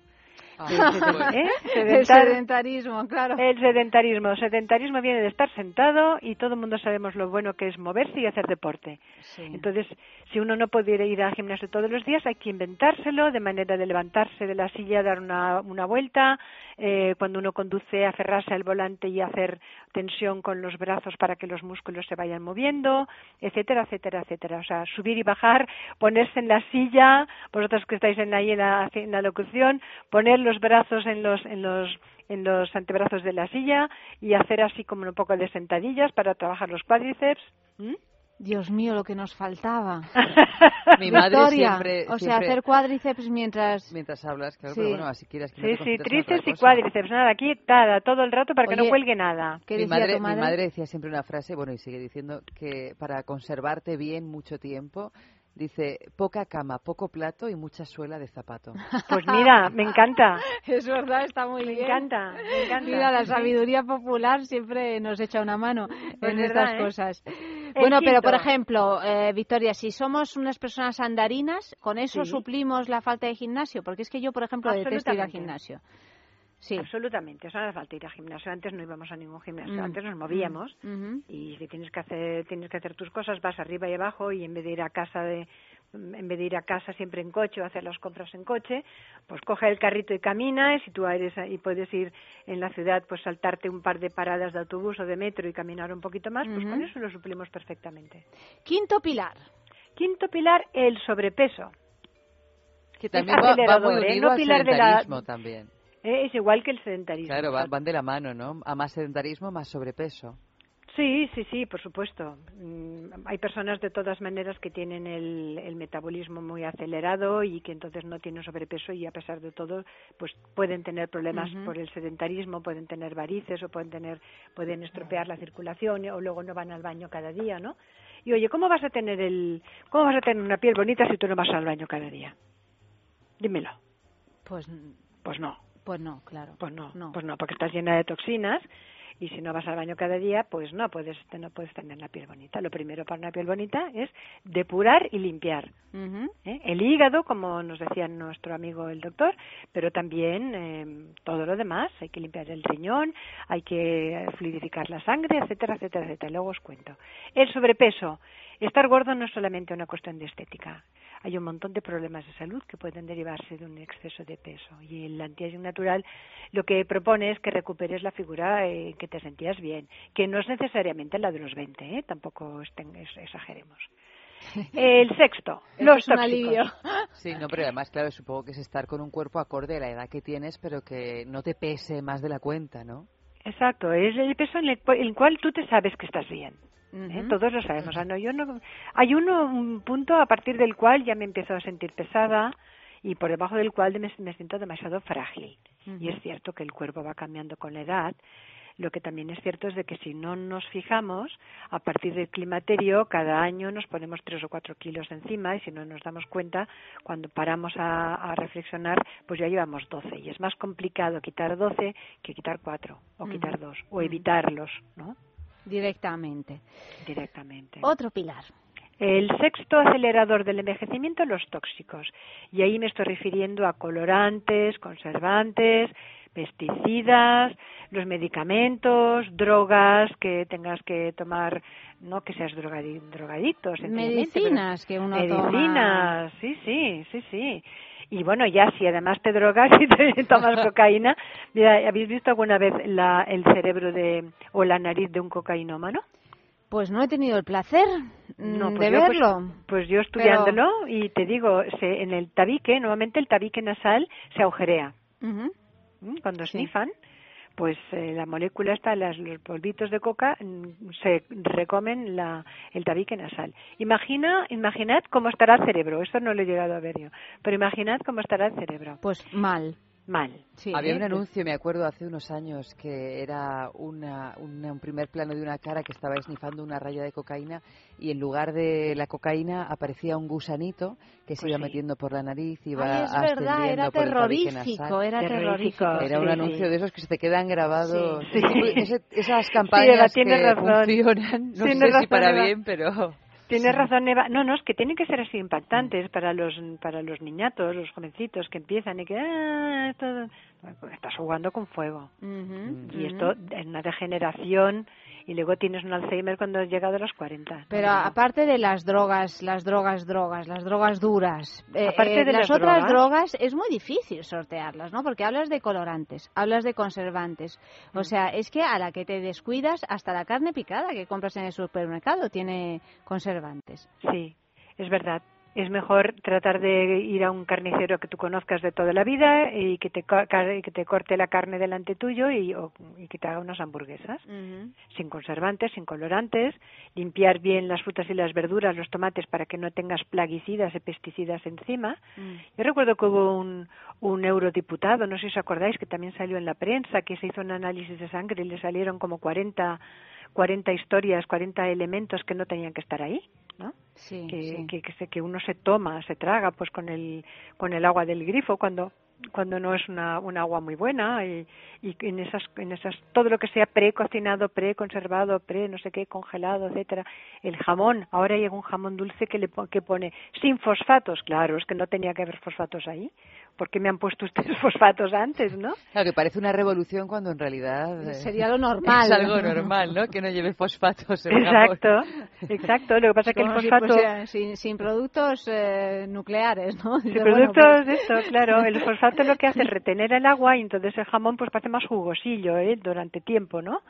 El seden- ¿eh? El Sedentar- sedentarismo, claro. el sedentarismo. Sedentarismo viene de estar sentado y todo el mundo sabemos lo bueno que es moverse y hacer deporte. Entonces, si uno no pudiera ir al gimnasio todos los días, hay que inventárselo de manera de levantarse de la silla, dar una, una vuelta, eh, cuando uno conduce, aferrarse al volante y hacer tensión con los brazos para que los músculos se vayan moviendo, etcétera, etcétera, etcétera. O sea, subir y bajar, ponerse en la silla, vosotros que estáis en ahí en la, en la locución, poner los brazos en los, en los en los antebrazos de la silla y hacer así como un poco de sentadillas para trabajar los cuádriceps. ¿Mm? Dios mío, lo que nos faltaba. Mi madre Victoria, siempre- O sea, siempre- hacer cuádriceps mientras... Mientras hablas, claro, Sí. pero bueno, así quieras que no Sí, te sí, tríceps y cuádriceps, nada, aquí nada, todo el rato para que no Oye, cuelgue nada. Mi madre, mi madre decía siempre una frase, bueno, y sigue diciendo que para conservarte bien mucho tiempo, dice, poca cama, poco plato y mucha suela de zapato. Pues mira, me encanta. Es verdad, está muy Me bien. encanta, me encanta. Mira, la sabiduría popular siempre nos echa una mano Pues en verdad, estas ¿eh? cosas. El Bueno, pero por ejemplo, eh, Victoria, si somos unas personas andarinas, ¿con eso Sí. suplimos la falta de gimnasio? Porque es que yo, por ejemplo, detesto ir al gimnasio. Sí. Absolutamente, eso no hace falta ir al gimnasio. Antes no íbamos a ningún gimnasio, Mm. antes nos movíamos Ujú. y si tienes que hacer tienes que hacer tus cosas vas arriba y abajo y en vez de ir a casa de en vez de ir a casa siempre en coche o hacer las compras en coche, pues coge el carrito y camina y si tú eres y puedes ir en la ciudad pues saltarte un par de paradas de autobús o de metro y caminar un poquito más, pues con eso lo suplimos perfectamente. Quinto pilar. Quinto pilar, el sobrepeso. Que Es también va, va acelerador, muy ¿eh? unido No al pilar de la- también. ¿Eh? Es igual que el sedentarismo. Claro, van, van de la mano, ¿no? A más sedentarismo, más sobrepeso. Sí, sí, sí, por supuesto. Mm, Hay personas de todas maneras que tienen el, el metabolismo muy acelerado y que entonces no tienen sobrepeso y a pesar de todo, pues pueden tener problemas por el sedentarismo, pueden tener varices o pueden tener, pueden estropear la circulación o luego no van al baño cada día, ¿no? Y oye, ¿cómo vas a tener el, cómo vas a tener una piel bonita si tú no vas al baño cada día? Dímelo. Pues, Pues no. Pues no, claro. Pues no, No. pues no, porque estás llena de toxinas y si no vas al baño cada día, pues no puedes no puedes tener la piel bonita. Lo primero para una piel bonita es depurar y limpiar. ¿eh? El hígado, como nos decía nuestro amigo el doctor, pero también eh, todo lo demás. Hay que limpiar el riñón, hay que fluidificar la sangre, etcétera, etcétera, etcétera. Luego os cuento. El sobrepeso. Estar gordo no es solamente una cuestión de estética. Hay un montón de problemas de salud que pueden derivarse de un exceso de peso. Y el antiaging natural lo que propone es que recuperes la figura en que te sentías bien, que no es necesariamente la de los 20, ¿eh? tampoco exageremos. El sexto, los es un tóxicos. alivio. Sí, no, pero además, claro, supongo que es estar con un cuerpo acorde a la edad que tienes, pero que no te pese más de la cuenta, ¿no? Exacto, es el peso en el, cu- el cual tú te sabes que estás bien. ¿Eh? Todos lo sabemos. Ah, no, yo no, hay uno, un punto a partir del cual ya me empiezo a sentir pesada y por debajo del cual me, me siento demasiado frágil. Y es cierto que el cuerpo va cambiando con la edad. Lo que también es cierto es de que si no nos fijamos, a partir del climaterio, cada año nos ponemos tres o cuatro kilos encima y si no nos damos cuenta, cuando paramos a, a reflexionar, pues ya llevamos 12 y es más complicado quitar 12 que quitar cuatro o quitar dos o evitarlos, ¿no? Directamente. Directamente. Otro pilar. El sexto acelerador del envejecimiento, los tóxicos. Y ahí me estoy refiriendo a colorantes, conservantes, pesticidas, los medicamentos, drogas que tengas que tomar, no que seas drogadi- drogadicto, Medicinas que uno toma. Medicinas, sí, sí, sí, sí. Y bueno, ya si además te drogas y te tomas cocaína, mira, ¿habéis visto alguna vez la, el cerebro de o la nariz de un cocainómano? Pues no he tenido el placer mm, No, pues de yo, pues- verlo. Pues, yo Pero- estudiándolo y te digo, se, en el tabique, nuevamente el tabique nasal se agujerea. Ujú. ¿m? Cuando snifan, pues eh, la molécula está, las, los polvitos de coca mm, se recomen la, el tabique nasal. Imagina, imaginad cómo estará el cerebro. Esto no lo he llegado a ver yo, pero imaginad cómo estará el cerebro. Pues mal. Mal. Había ¿eh? un anuncio, me acuerdo, hace unos años, que era una, una- un primer plano de una cara que estaba esnifando una raya de cocaína y en lugar de la cocaína aparecía un gusanito que se Pues iba sí. metiendo por la nariz y iba Ay, es verdad, ascendiendo era por terrorífico, era terrorífico. Era un sí, anuncio sí. de esos que se te quedan grabados. Sí, sí. Ese- esas Sí, campañas que razón. funcionan, no sé si razón, para Eva. bien, pero... Tienes razón, Eva. No, no, es que tienen que ser así impactantes para los para los niñatos, los jovencitos que empiezan y que ah, esto, estás jugando con fuego. Y esto es una degeneración y luego tienes un Alzheimer cuando has llegado a los 40. Pero No, aparte de las drogas, las drogas, drogas, las drogas duras, eh, Aparte eh, de las, las otras drogas. drogas es muy difícil sortearlas, ¿no? Porque hablas de colorantes, hablas de conservantes. Mm. O sea, es que a la que te descuidas, hasta la carne picada que compras en el supermercado tiene conservantes. Sí, es verdad. Es mejor tratar de ir a un carnicero que tú conozcas de toda la vida y que te, que te corte la carne delante tuyo y, o- y que te haga unas hamburguesas. sin conservantes, sin colorantes, limpiar bien las frutas y las verduras, los tomates para que no tengas plaguicidas y pesticidas encima. Yo recuerdo que hubo un, un eurodiputado, no sé si os acordáis, que también salió en la prensa, que se hizo un análisis de sangre y le salieron como 40, 40 historias, 40 elementos que no tenían que estar ahí, ¿no? Sí, que, sí. que, que se- que uno se toma, se traga pues con el, con el agua del grifo cuando cuando no es una, un agua muy buena y, y en esas en esas todo lo que sea precocinado, preconservado, pre no sé qué congelado, etcétera. El jamón, ahora hay un jamón dulce que le que pone sin fosfatos, claro, es que no tenía que haber fosfatos ahí. ¿Por qué me han puesto ustedes fosfatos antes, no? Claro, que parece una revolución cuando en realidad... eh, Sería lo normal. Es algo normal, ¿no? Que no lleve fosfatos el jamón. Exacto, exacto. Lo que pasa es que el si fosfato fuese sin, sin productos eh, nucleares, ¿no? Sí, Dice, bueno, productos pues- de esto, claro. El fosfato lo que hace es retener el agua y entonces el jamón pues parece más jugosillo, ¿eh? Durante tiempo, ¿no?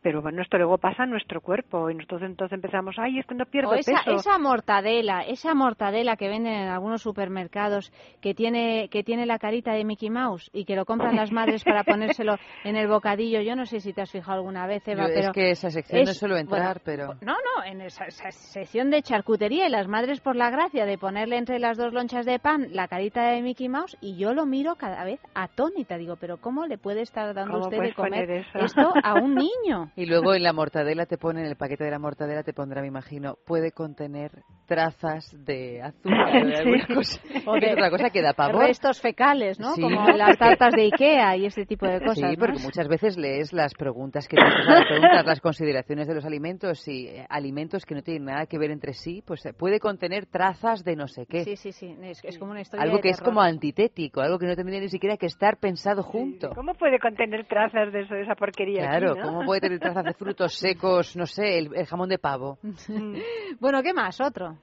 Pero bueno, esto luego pasa a nuestro cuerpo y nosotros entonces empezamos, ay, es que no pierdo O esa, peso. esa mortadela, esa mortadela que venden en algunos supermercados que tiene que tiene la carita de Mickey Mouse y que lo compran las madres para ponérselo en el bocadillo. Yo no sé si te has fijado alguna vez, Eva, Yo pero es que esa sección no es- suelo entrar, bueno, pero... No, no, en esa, esa sección de charcutería y las madres por la gracia de ponerle entre las dos lonchas de pan la carita de Mickey Mouse y yo lo miro cada vez atónita. Digo, pero ¿cómo le puede estar dando ¿Cómo usted de comer esto a un niño? Y luego en la mortadela te ponen, en el paquete de la mortadela te pondrá, me imagino, puede contener trazas de azúcar o de Sí. alguna cosa. O de otra cosa que da pavor. Restos fecales, ¿no? Sí. Como las tartas de Ikea y este tipo de cosas. Sí, ¿no? porque muchas veces lees las preguntas que te las preguntas, las consideraciones de los alimentos y eh, alimentos que no tienen nada que ver entre sí, pues eh, puede contener trazas de no sé qué. Sí, sí, sí. Es, es como una historia Algo de que es como antitético, algo que no tendría ni siquiera que estar pensado junto. ¿Cómo puede contener trazas de eso, de esa porquería Claro, aquí, no? ¿cómo puede tener trazas de frutos secos, no sé, el, el jamón de pavo? Bueno, ¿qué más? Otro.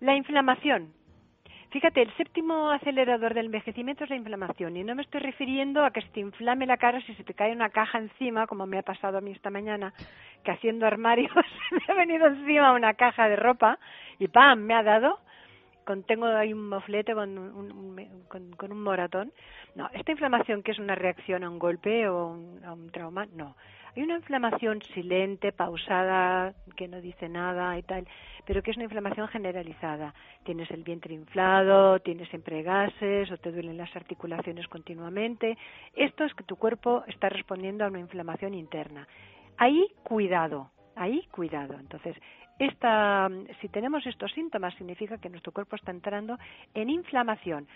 La inflamación. Fíjate, el séptimo acelerador del envejecimiento es la inflamación y no me estoy refiriendo a que se te inflame la cara si se te cae una caja encima, como me ha pasado a mí esta mañana, que haciendo armarios me ha venido encima una caja de ropa y ¡pam! me ha dado. Con, tengo ahí un moflete con un, un- con, con un moratón. No, esta inflamación que es una reacción a un golpe o un- a un trauma, no. Hay una inflamación silente, pausada, que no dice nada y tal, pero que es una inflamación generalizada. Tienes el vientre inflado, tienes siempre gases o te duelen las articulaciones continuamente. Esto es que tu cuerpo está respondiendo a una inflamación interna. Ahí cuidado, ahí cuidado. Entonces, esta, si tenemos estos síntomas significa que nuestro cuerpo está entrando en inflamación.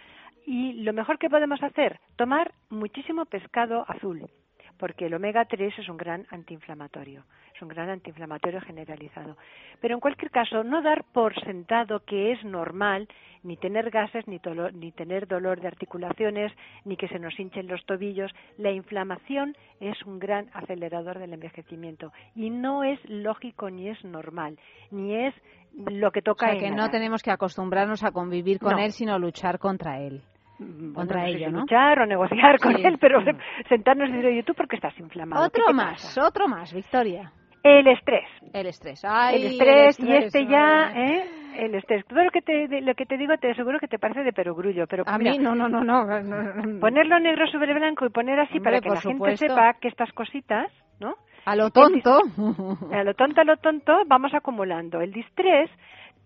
Y lo mejor que podemos hacer, tomar muchísimo pescado azul porque el omega 3 es un gran antiinflamatorio, es un gran antiinflamatorio generalizado. Pero en cualquier caso, no dar por sentado que es normal ni tener gases, ni, dolor- ni tener dolor de articulaciones, ni que se nos hinchen los tobillos. La inflamación es un gran acelerador del envejecimiento y no es lógico ni es normal, ni es lo que O toca sea, en que no tenemos que acostumbrarnos a convir con No. él, sino luchar contra él. Contra Bueno, no sé ello, si ¿no? luchar o negociar con él, pero sentarnos y decir, ¿tú por qué estás inflamado? ¿Qué Otro más, pasa?". otro más, Victoria. El estrés. El estrés. Ay, el estrés, y estrés, este ya. ¿eh? El estrés. Todo lo que te, de- lo que te digo te aseguro que te parece de perogrullo, pero A mira, mí no, no, no, no. ponerlo negro sobre blanco y poner así Hombre, para que la gente sepa que estas cositas, ¿no? A lo tonto. A lo tonto, a lo tonto, vamos acumulando. El distrés,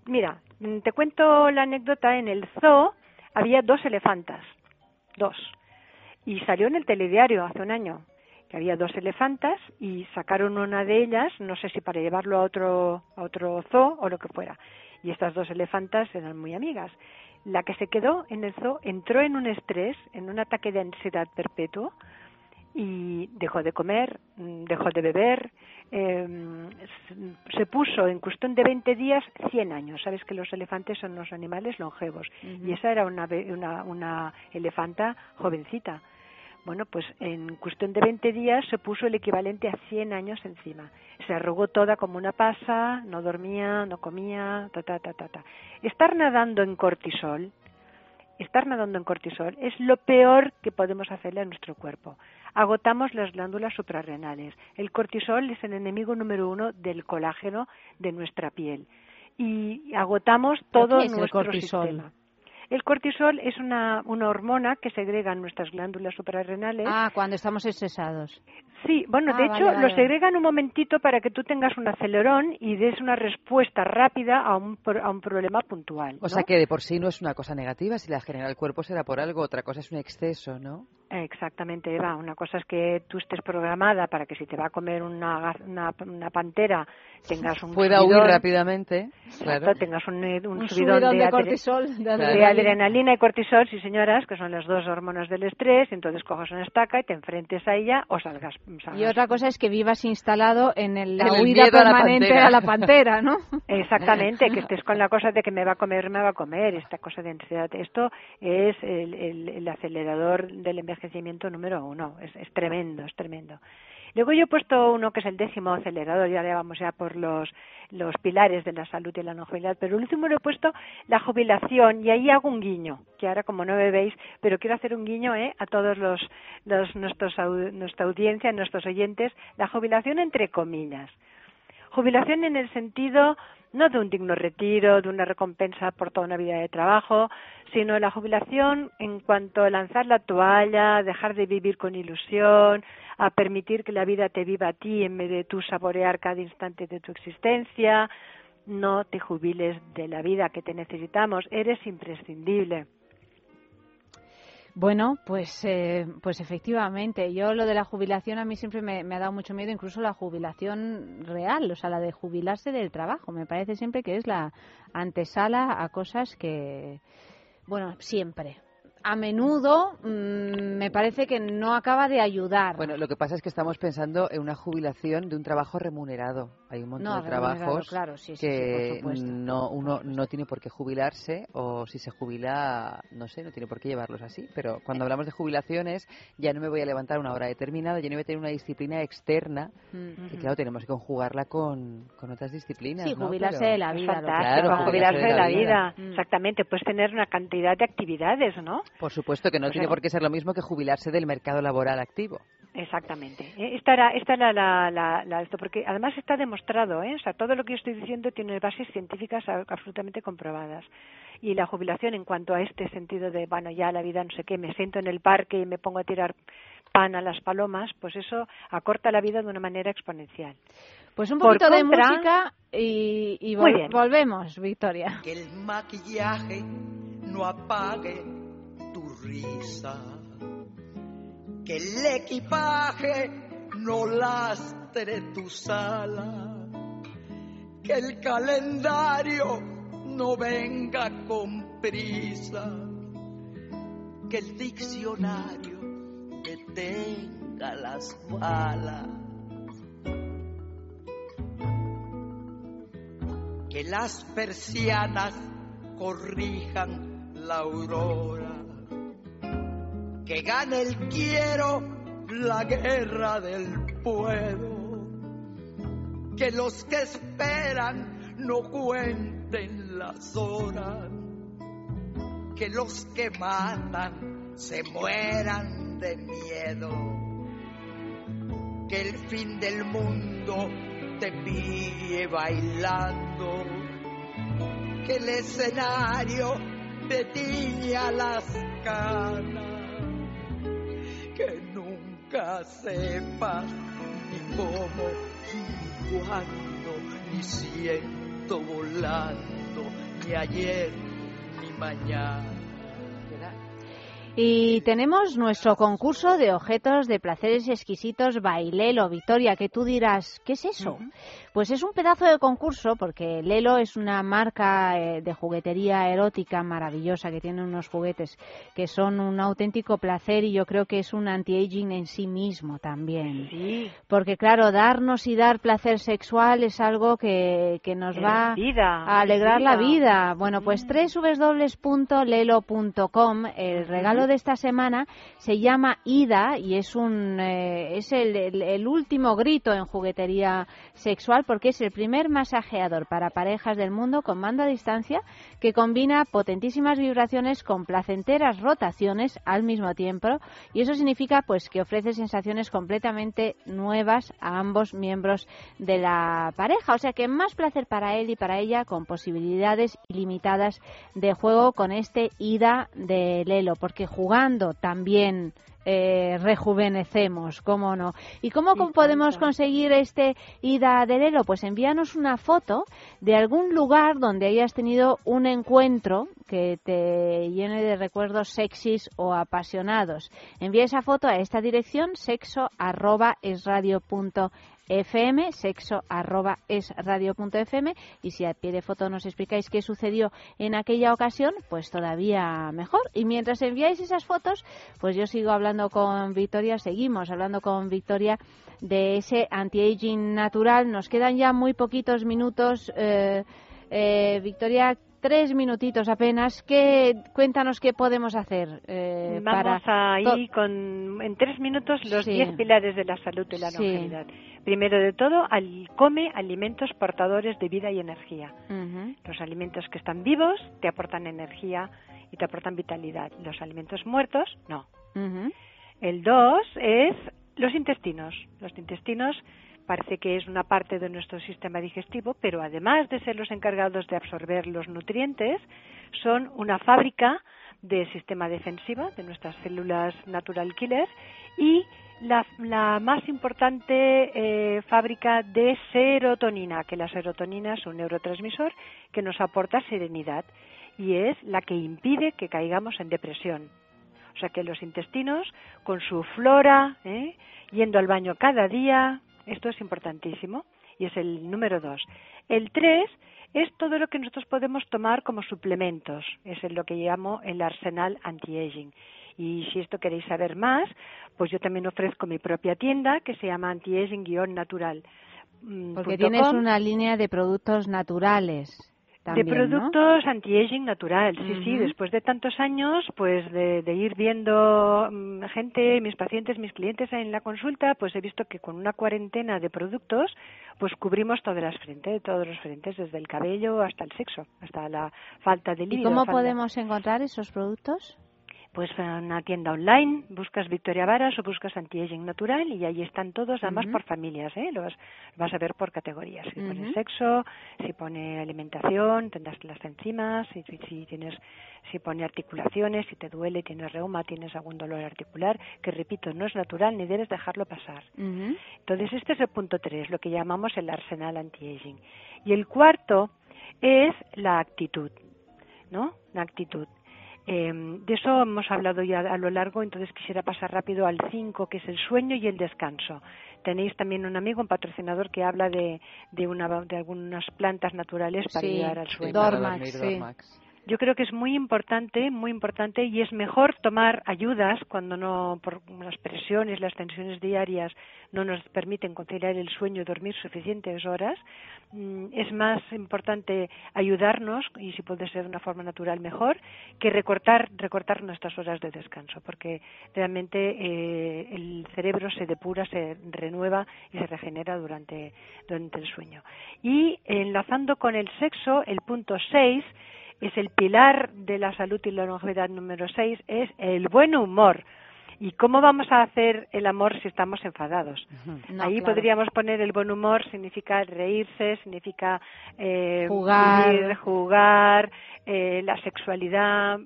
mira, te cuento la anécdota, en el zoo había dos elefantas, dos, y salió en el telediario hace un año, que había dos elefantas y sacaron una de ellas, no sé si para llevarlo a otro, a otro zoo o lo que fuera, y estas dos elefantas eran muy amigas. La que se quedó en el zoo entró en un estrés, en un ataque de ansiedad perpetuo, y dejó de comer, mm, dejó de beber, eh, se puso en cuestión de 20 días 100 años. Sabes que los elefantes son los animales longevos y esa era una, una, una elefanta jovencita. Bueno, pues en cuestión de 20 días se puso el equivalente a 100 años encima. Se arrugó toda como una pasa, no dormía, no comía, ta, ta, ta, ta, ta. Estar nadando en cortisol, estar nadando en cortisol es lo peor que podemos hacerle a nuestro cuerpo. Agotamos las glándulas suprarrenales. El cortisol es el enemigo número uno del colágeno de nuestra piel. Y agotamos ¿Pero todo qué es el nuestro cortisol? sistema. El cortisol es una, una hormona que segregan nuestras glándulas suprarrenales. Ah, cuando estamos estresados. Sí, bueno, Ah, de vale, hecho vale, lo segregan un momentito para que tú tengas un acelerón y des una respuesta rápida a un, pro- a un problema puntual. O ¿no? sea que de por sí no es una cosa negativa, si la genera el cuerpo será por algo, otra cosa es un exceso, ¿no? Exactamente, Eva. Una cosa es que tú estés programada para que si te va a comer una, gaz- una, una pantera tengas un Pueda huir rápidamente, exacto, claro. tengas un, un Un subidón, subidón de cortisol, de de adrenalina. y cortisol, sí señoras, que son las dos hormonas del estrés, y entonces cojas una estaca y te enfrentes a ella o salgas. salgas. Y otra cosa es que vivas instalado en el- la En el huida miedo a la permanente pantera. a la pantera, ¿no? Exactamente, que estés con la cosa de que me va a comer, me va a comer, esta cosa de ansiedad. Esto es el, el- el acelerador del envejecimiento envejecimiento número uno. Es, es tremendo, es tremendo. Luego yo he puesto uno que es el décimo acelerador, y ahora vamos ya por los, los pilares de la salud y la jubilidad, pero el último lo he puesto la jubilación y ahí hago un guiño, que ahora como no me veis, pero quiero hacer un guiño ¿eh? a todos los, los nuestros, nuestra audiencia, nuestros oyentes, la jubilación entre comillas. Jubilación en el sentido no de un digno retiro, de una recompensa por toda una vida de trabajo, sino la jubilación en cuanto a lanzar la toalla, dejar de vivir con ilusión, a permitir que la vida te viva a ti en vez de tú saborear cada instante de tu existencia. No te jubiles de la vida que te necesitamos, eres imprescindible. Bueno, pues, eh, pues efectivamente, yo lo de la jubilación a mí siempre me, ha dado mucho miedo, incluso la jubilación real, o sea, la de jubilarse del trabajo. Me parece siempre que es la antesala a cosas que, bueno, siempre, a menudo mm, me parece que no acaba de ayudar. Bueno, lo que pasa es que estamos pensando en una jubilación de un trabajo remunerado. Hay un montón de trabajos que no uno no tiene por qué jubilarse o si se jubila, no sé, no tiene por qué llevarlos así. Pero cuando hablamos de jubilaciones, ya no me voy a levantar una hora determinada, ya no voy a tener una disciplina externa mm. que, claro, tenemos que conjugarla con, con otras disciplinas. Sí, jubilarse de la vida. Claro, jubilarse de la vida. Mm. Exactamente, puedes tener una cantidad de actividades, ¿no? Por supuesto que no tiene por qué ser lo mismo que jubilarse del mercado laboral activo. Exactamente. Eh, esta era, esta era la, la, esto, porque además está demostrado, ¿eh? o sea, todo lo que yo estoy diciendo tiene bases científicas absolutamente comprobadas. Y la jubilación, en cuanto a este sentido de, bueno, ya la vida no sé qué, me siento en el parque y me pongo a tirar pan a las palomas, pues eso acorta la vida de una manera exponencial. Pues un poquito de música y, volvemos, Victoria. Que el maquillaje no apague Que el equipaje no lastre tu sala. Que el calendario no venga con prisa. Que el diccionario detenga las balas. Que las persianas corrijan la aurora que gane el quiero la guerra del puedo, que los que esperan no cuenten las horas, que los que matan se mueran de miedo, que el fin del mundo te pille bailando, que el escenario te tiña las canas que nunca sepas ni cómo, ni cuándo, ni siento volando, ni ayer, ni mañana. Y tenemos nuestro concurso de objetos de placeres exquisitos Bailelo, Victoria, que tú dirás, ¿qué es eso? Pues es un pedazo de concurso porque Lelo es una marca eh, de juguetería erótica maravillosa que tiene unos juguetes que son un auténtico placer y yo creo que es un anti-aging en sí mismo también. Sí. Porque claro, darnos y dar placer sexual es algo que, que nos va a alegrar la vida. Bueno, pues mm. www.lelo.com, el regalo de esta semana se llama Ida y es un eh, es el último grito en juguetería sexual porque es el primer masajeador para parejas del mundo con mando a distancia que combina potentísimas vibraciones con placenteras rotaciones al mismo tiempo y eso significa pues que ofrece sensaciones completamente nuevas a ambos miembros de la pareja, o sea que más placer para él y para ella con posibilidades ilimitadas de juego con este ida de Lelo, porque jugando también eh, rejuvenecemos, ¿cómo no? ¿Y cómo podemos conseguir este ida de Lelo? Pues envíanos una foto de algún lugar donde hayas tenido un encuentro que te llene de recuerdos sexys o apasionados. Envía esa foto a esta dirección sexo arroba es radio fm, sexo arroba es radio.fm y si a pie de foto nos explicáis qué sucedió en aquella ocasión, pues todavía mejor. Y mientras enviáis esas fotos, pues yo sigo hablando con Victoria, seguimos hablando con Victoria de ese anti-aging natural. Nos quedan ya muy poquitos minutos. Eh, eh, Victoria, tres minutitos apenas. ¿Qué, cuéntanos qué podemos hacer eh, Vamos a ir con, en tres minutos los diez pilares de la salud y la longevidad. Primero de todo, al, come alimentos portadores de vida y energía. Los alimentos que están vivos te aportan energía y te aportan vitalidad. Los alimentos muertos, no. El dos es los intestinos. Los intestinos parece que es una parte de nuestro sistema digestivo, pero además de ser los encargados de absorber los nutrientes, son una fábrica de sistema defensivo de nuestras células natural killer y la, más importante eh, fábrica de serotonina, que la serotonina es un neurotransmisor que nos aporta serenidad y es la que impide que caigamos en depresión. O sea que los intestinos, con su flora, ¿eh? yendo al baño cada día, esto es importantísimo y es el número dos. El tres es todo lo que nosotros podemos tomar como suplementos, es lo que llamo el arsenal anti-aging. Y si esto queréis saber más, pues yo también ofrezco mi propia tienda que se llama anti-aging-natural. Mm, Porque tienes una línea de productos naturales de productos anti-aging natural, sí, sí, después de tantos años, pues de, ir viendo mm, gente, mis pacientes, mis clientes en la consulta, pues he visto que con una cuarentena de productos, pues cubrimos todas las frentes, todos los frentes, desde el cabello hasta el sexo, hasta la falta de líquido. ¿Y cómo podemos encontrar esos productos? Pues en una tienda online, buscas Victoria Varas o buscas Anti-Aging Natural y ahí están todos, además por familias, ¿eh? Los vas a ver por categorías. Si pone sexo, si pone alimentación, tendrás las enzimas, si, si, tienes, si pone articulaciones, si te duele, tienes reuma, tienes algún dolor articular, que repito, no es natural ni debes dejarlo pasar. Entonces este es el punto tres, lo que llamamos el arsenal anti-aging. Y el cuarto es la actitud, ¿no? La actitud. Eh, de eso hemos hablado ya a lo largo, entonces quisiera pasar rápido al 5, que es el sueño y el descanso. Tenéis también un amigo, un patrocinador, que habla de, de, una, de algunas plantas naturales para ayudar al sueño. Dormax, sí. Yo creo que es muy importante, muy importante, y es mejor tomar ayudas cuando no, por las presiones, las tensiones diarias no nos permiten conciliar el sueño y dormir suficientes horas. Mm, es más importante ayudarnos, y si puede ser de una forma natural mejor, que recortar, recortar nuestras horas de descanso, porque realmente eh, el cerebro se depura, se renueva y se regenera durante, durante el sueño. Y enlazando con el sexo, el punto 6 es el pilar de la salud y la longevidad número 6, es el buen humor. ¿Y cómo vamos a hacer el amor si estamos enfadados? Ahí podríamos poner el buen humor, significa reírse, significa eh, jugar, jugar eh, la sexualidad.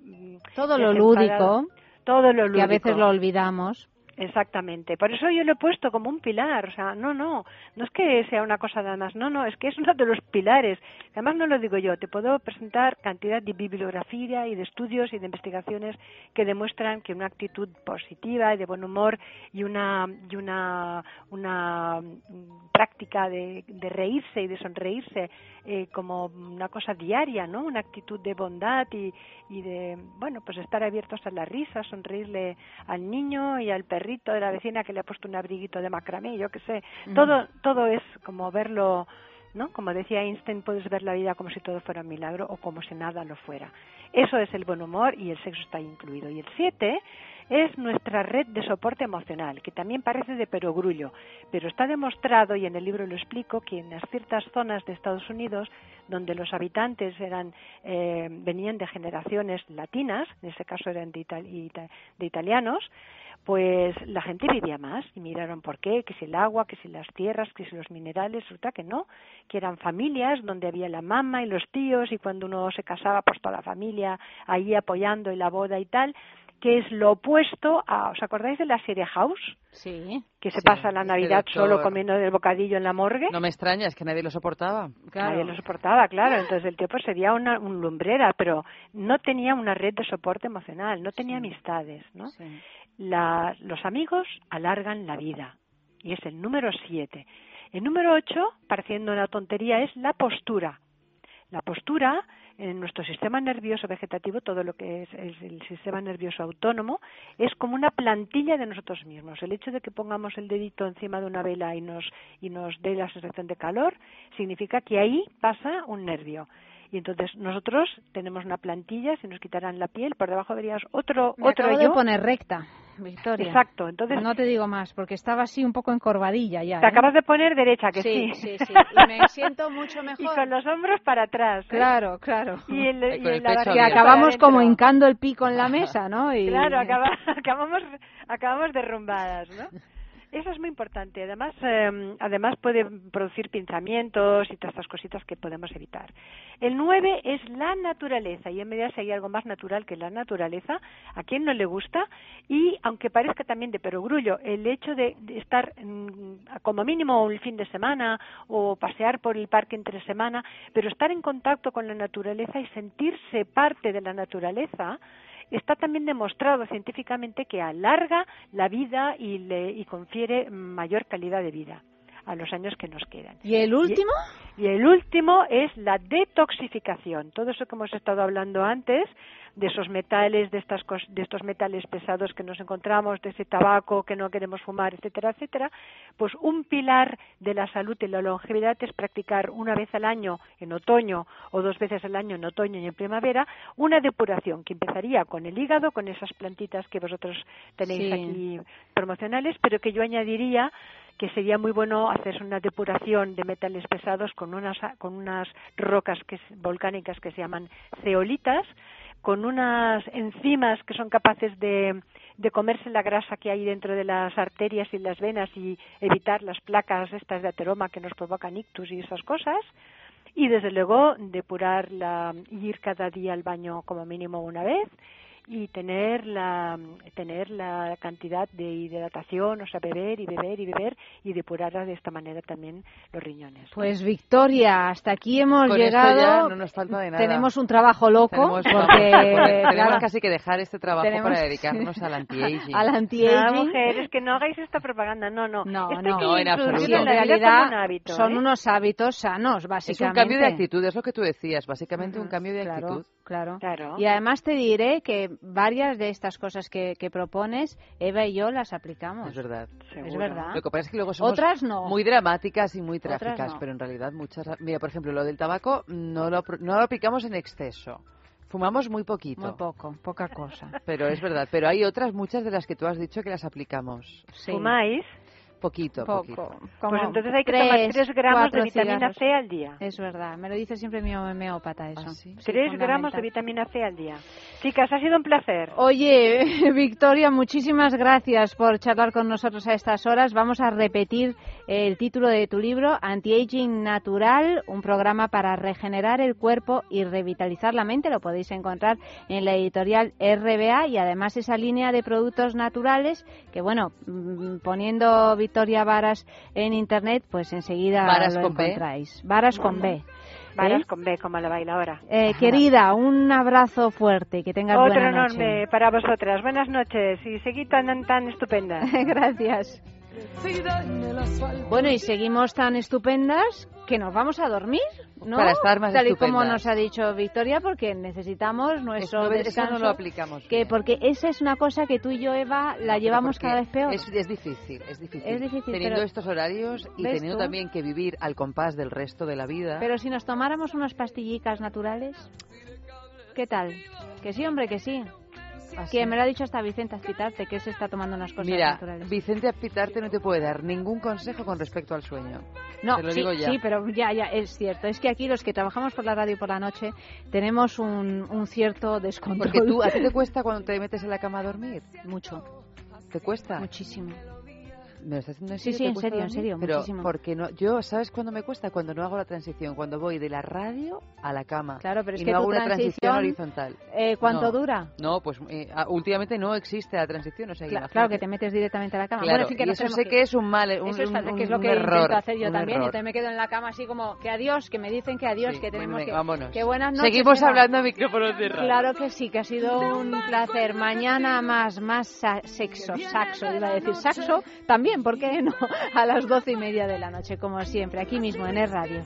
Todo lo lúdico. Todo lo lúdico. Que a veces lo olvidamos. Exactamente. Por eso yo lo he puesto como un pilar. O sea, no, no. No es que sea una cosa nada más. No, no. Es que es uno de los pilares. Además, no lo digo yo. Te puedo presentar cantidad de bibliografía y de estudios y de investigaciones que demuestran que una actitud positiva y de buen humor y una, y una, una práctica de, de reírse y de sonreírse eh, como una cosa diaria, ¿no? Una actitud de bondad y, y de, bueno, pues estar abiertos a la risa, sonreírle al niño y al perrito de la vecina que le ha puesto un abriguito de macramé, yo qué sé. Todo, todo es como verlo, ¿no? Como decía Einstein, puedes ver la vida como si todo fuera un milagro o como si nada lo fuera. Eso es el buen humor y el sexo está incluido. Y el siete es nuestra red de soporte emocional, que también parece de perogrullo, pero está demostrado, y en el libro lo explico, que en ciertas zonas de Estados Unidos, donde los habitantes eran, eh, venían de generaciones latinas, en ese caso eran de, de italianos, pues la gente vivía más y miraron por qué, que si el agua, que si las tierras, que si los minerales, resulta que no, que eran familias donde había la mamá y los tíos y cuando uno se casaba pues toda la familia ahí apoyando y la boda y tal, que es lo opuesto a, ¿os acordáis de la serie House? Sí. Que se pasa la Navidad solo comiendo el bocadillo en la morgue. No me extraña, es que nadie lo soportaba. Nadie lo soportaba, claro. Entonces el tío pues sería una un lumbrera, pero no tenía una red de soporte emocional, no tenía amistades, ¿no? La, los amigos alargan la vida y es el número siete. El número ocho, pareciendo una tontería, es la postura. La postura en nuestro sistema nervioso vegetativo, todo lo que es, el sistema nervioso autónomo, es como una plantilla de nosotros mismos. El hecho de que pongamos el dedito encima de una vela y nos, y nos dé la sensación de calor, significa que ahí pasa un nervio. Y entonces nosotros tenemos una plantilla, si nos quitaran la piel, por debajo verías otro Me otro acabo yo. de poner recta, Victoria. Exacto, entonces No te digo más, porque estaba así un poco encorvadilla ya. te ¿eh? acabas de poner derecha, que sí. Sí, sí, sí. Y me siento mucho mejor. Y con los hombros para atrás. ¿eh? Claro, claro. Y el, y Que el- la para acabamos como hincando el pico en la mesa, ¿no? Y... Claro, acaba- acabamos, acabamos derrumbadas, ¿no? Eso es muy importante. Además, eh, además puede producir pinzamientos y todas estas cositas que podemos evitar. El 9 es la naturaleza y en medida si hay algo más natural que la naturaleza, a quien no le gusta y aunque parezca también de perogrullo, el hecho de, de estar mm, como mínimo un fin de semana o pasear por el parque entre semana, pero estar en contacto con la naturaleza y sentirse parte de la naturaleza, está también demostrado científicamente que alarga la vida y, le, y confiere mayor calidad de vida a los años que nos quedan. ¿Y el último? Y, y el último es la detoxificación. Todo eso que hemos estado hablando antes, de esos metales, de, estas de estos metales pesados que nos encontramos, de ese tabaco que no queremos fumar, etcétera, etcétera, pues un pilar de la salud y la longevidad es practicar una vez al año en otoño o dos veces al año en otoño y en primavera una depuración que empezaría con el hígado, con esas plantitas que vosotros tenéis Sí. aquí promocionales, pero que yo añadiría que sería muy bueno hacer una depuración de metales pesados con unas con unas rocas que volcánicas que se llaman ceolitas con unas enzimas que son capaces de, de comerse la grasa que hay dentro de las arterias y las venas y evitar las placas estas de ateroma que nos provocan ictus y esas cosas. Y desde luego depurar la ir cada día al baño como mínimo una vez y tener la tener la cantidad de hidratación, o sea, beber y beber y beber y depurar de esta manera también los riñones. Pues Victoria, hasta aquí hemos Con esto llegado. ya no nos falta de nada. Tenemos un trabajo loco Tenemos, porque tenemos claro, casi que dejar este trabajo tenemos- para dedicarnos al anti-aging. al anti-aging. mujeres, que no hagáis esta propaganda, no, no. No, Esto no. No, en absoluto. En realidad un hábito, son ¿eh? unos hábitos sanos, Es básicamente. un cambio de actitud, es lo que tú decías, básicamente un cambio de claro, actitud. Claro. Claro. Y además te diré que varias de estas cosas que, que propones, Eva y yo las aplicamos. Es verdad. Es verdad. Lo que pasa es que luego somos Otras no. muy dramáticas y muy trágicas, no. pero en realidad muchas... Mira, por ejemplo, lo del tabaco no lo, no lo aplicamos en exceso. Fumamos muy poquito. Muy poco, poca cosa. Pero es verdad. Pero hay otras, muchas de las que tú has dicho que las aplicamos. Sí. ¿Fumáis? Poquito, Poco. poquito. Como Pues entonces hay que tres, tomar 3 gramos de vitamina cigarros. C al día. Es verdad, me lo dice siempre mi homeópata eso. Sí, 3 gramos de vitamina C al día. Chicas, ha sido un placer. Oye, Victoria, muchísimas gracias por charlar con nosotros a estas horas. Vamos a repetir el título de tu libro, Anti-Aging Natural, un programa para regenerar el cuerpo y revitalizar la mente. Lo podéis encontrar en la editorial RBA y además esa línea de productos naturales que, bueno, mm, poniendo Victoria Varas en internet, pues enseguida Varas lo con B. encontráis. Varas con B. Varas ¿eh? con B, como la bailadora. Eh, querida, un abrazo fuerte, que tengas Otro buena noche. enorme para vosotras. Buenas noches y seguid tan, tan estupendas. Gracias. Bueno, y seguimos tan estupendas que nos vamos a dormir, ¿no? Para estar más Tal y como nos ha dicho Victoria, porque necesitamos nuestro Eso- eso descanso. no lo aplicamos Que porque esa es una cosa que tú y yo, Eva, la llevamos cada vez peor. Es, es difícil, es difícil. Es difícil, Teniendo estos horarios y ¿Ves teniendo tú? también que vivir al compás del resto de la vida. Pero si nos tomáramos unas pastillicas naturales, ¿qué tal? Que sí, hombre, que sí. Que me lo ha dicho hasta Vicente Azpitarte, que se está tomando unas cosas Mira, naturales. Vicente Apitarte no te puede dar ningún consejo con respecto al sueño. No, te lo sí, digo ya. sí, pero ya, ya, es cierto. Es que aquí los que trabajamos por la radio por la noche tenemos un, un cierto descontrol. Porque tú, ¿a ti te cuesta cuando te metes en la cama a dormir? Mucho. ¿Te cuesta? Muchísimo. ¿Me lo estás haciendo en Sí, serio? sí, ¿Te en serio, en serio, Pero muchísimo. porque no, yo, ¿sabes cuándo me cuesta? Cuando no hago la transición, cuando voy de la radio a la cama. Claro, pero es y que no tu hago una transición transición, horizontal. eh, ¿cuánto No. dura? No, pues eh, últimamente no existe la transición, o sea, Claro, claro, que te metes directamente a la cama. Claro, bueno, que y no eso sé que es un mal, un, Eso es, un- que es lo un que error, intento hacer yo también. error. Y entonces me quedo en la cama así como que adiós, que me dicen que adiós, Sí, que tenemos venga, que... vámonos. que buenas noches. Seguimos hablando a micrófonos de radio. Claro que sí, que ha sido un placer. Mañana más, más sexo, saxo, iba a decir saxo, también, ¿por qué no? A las doce y media de la noche, como siempre, aquí mismo en el radio.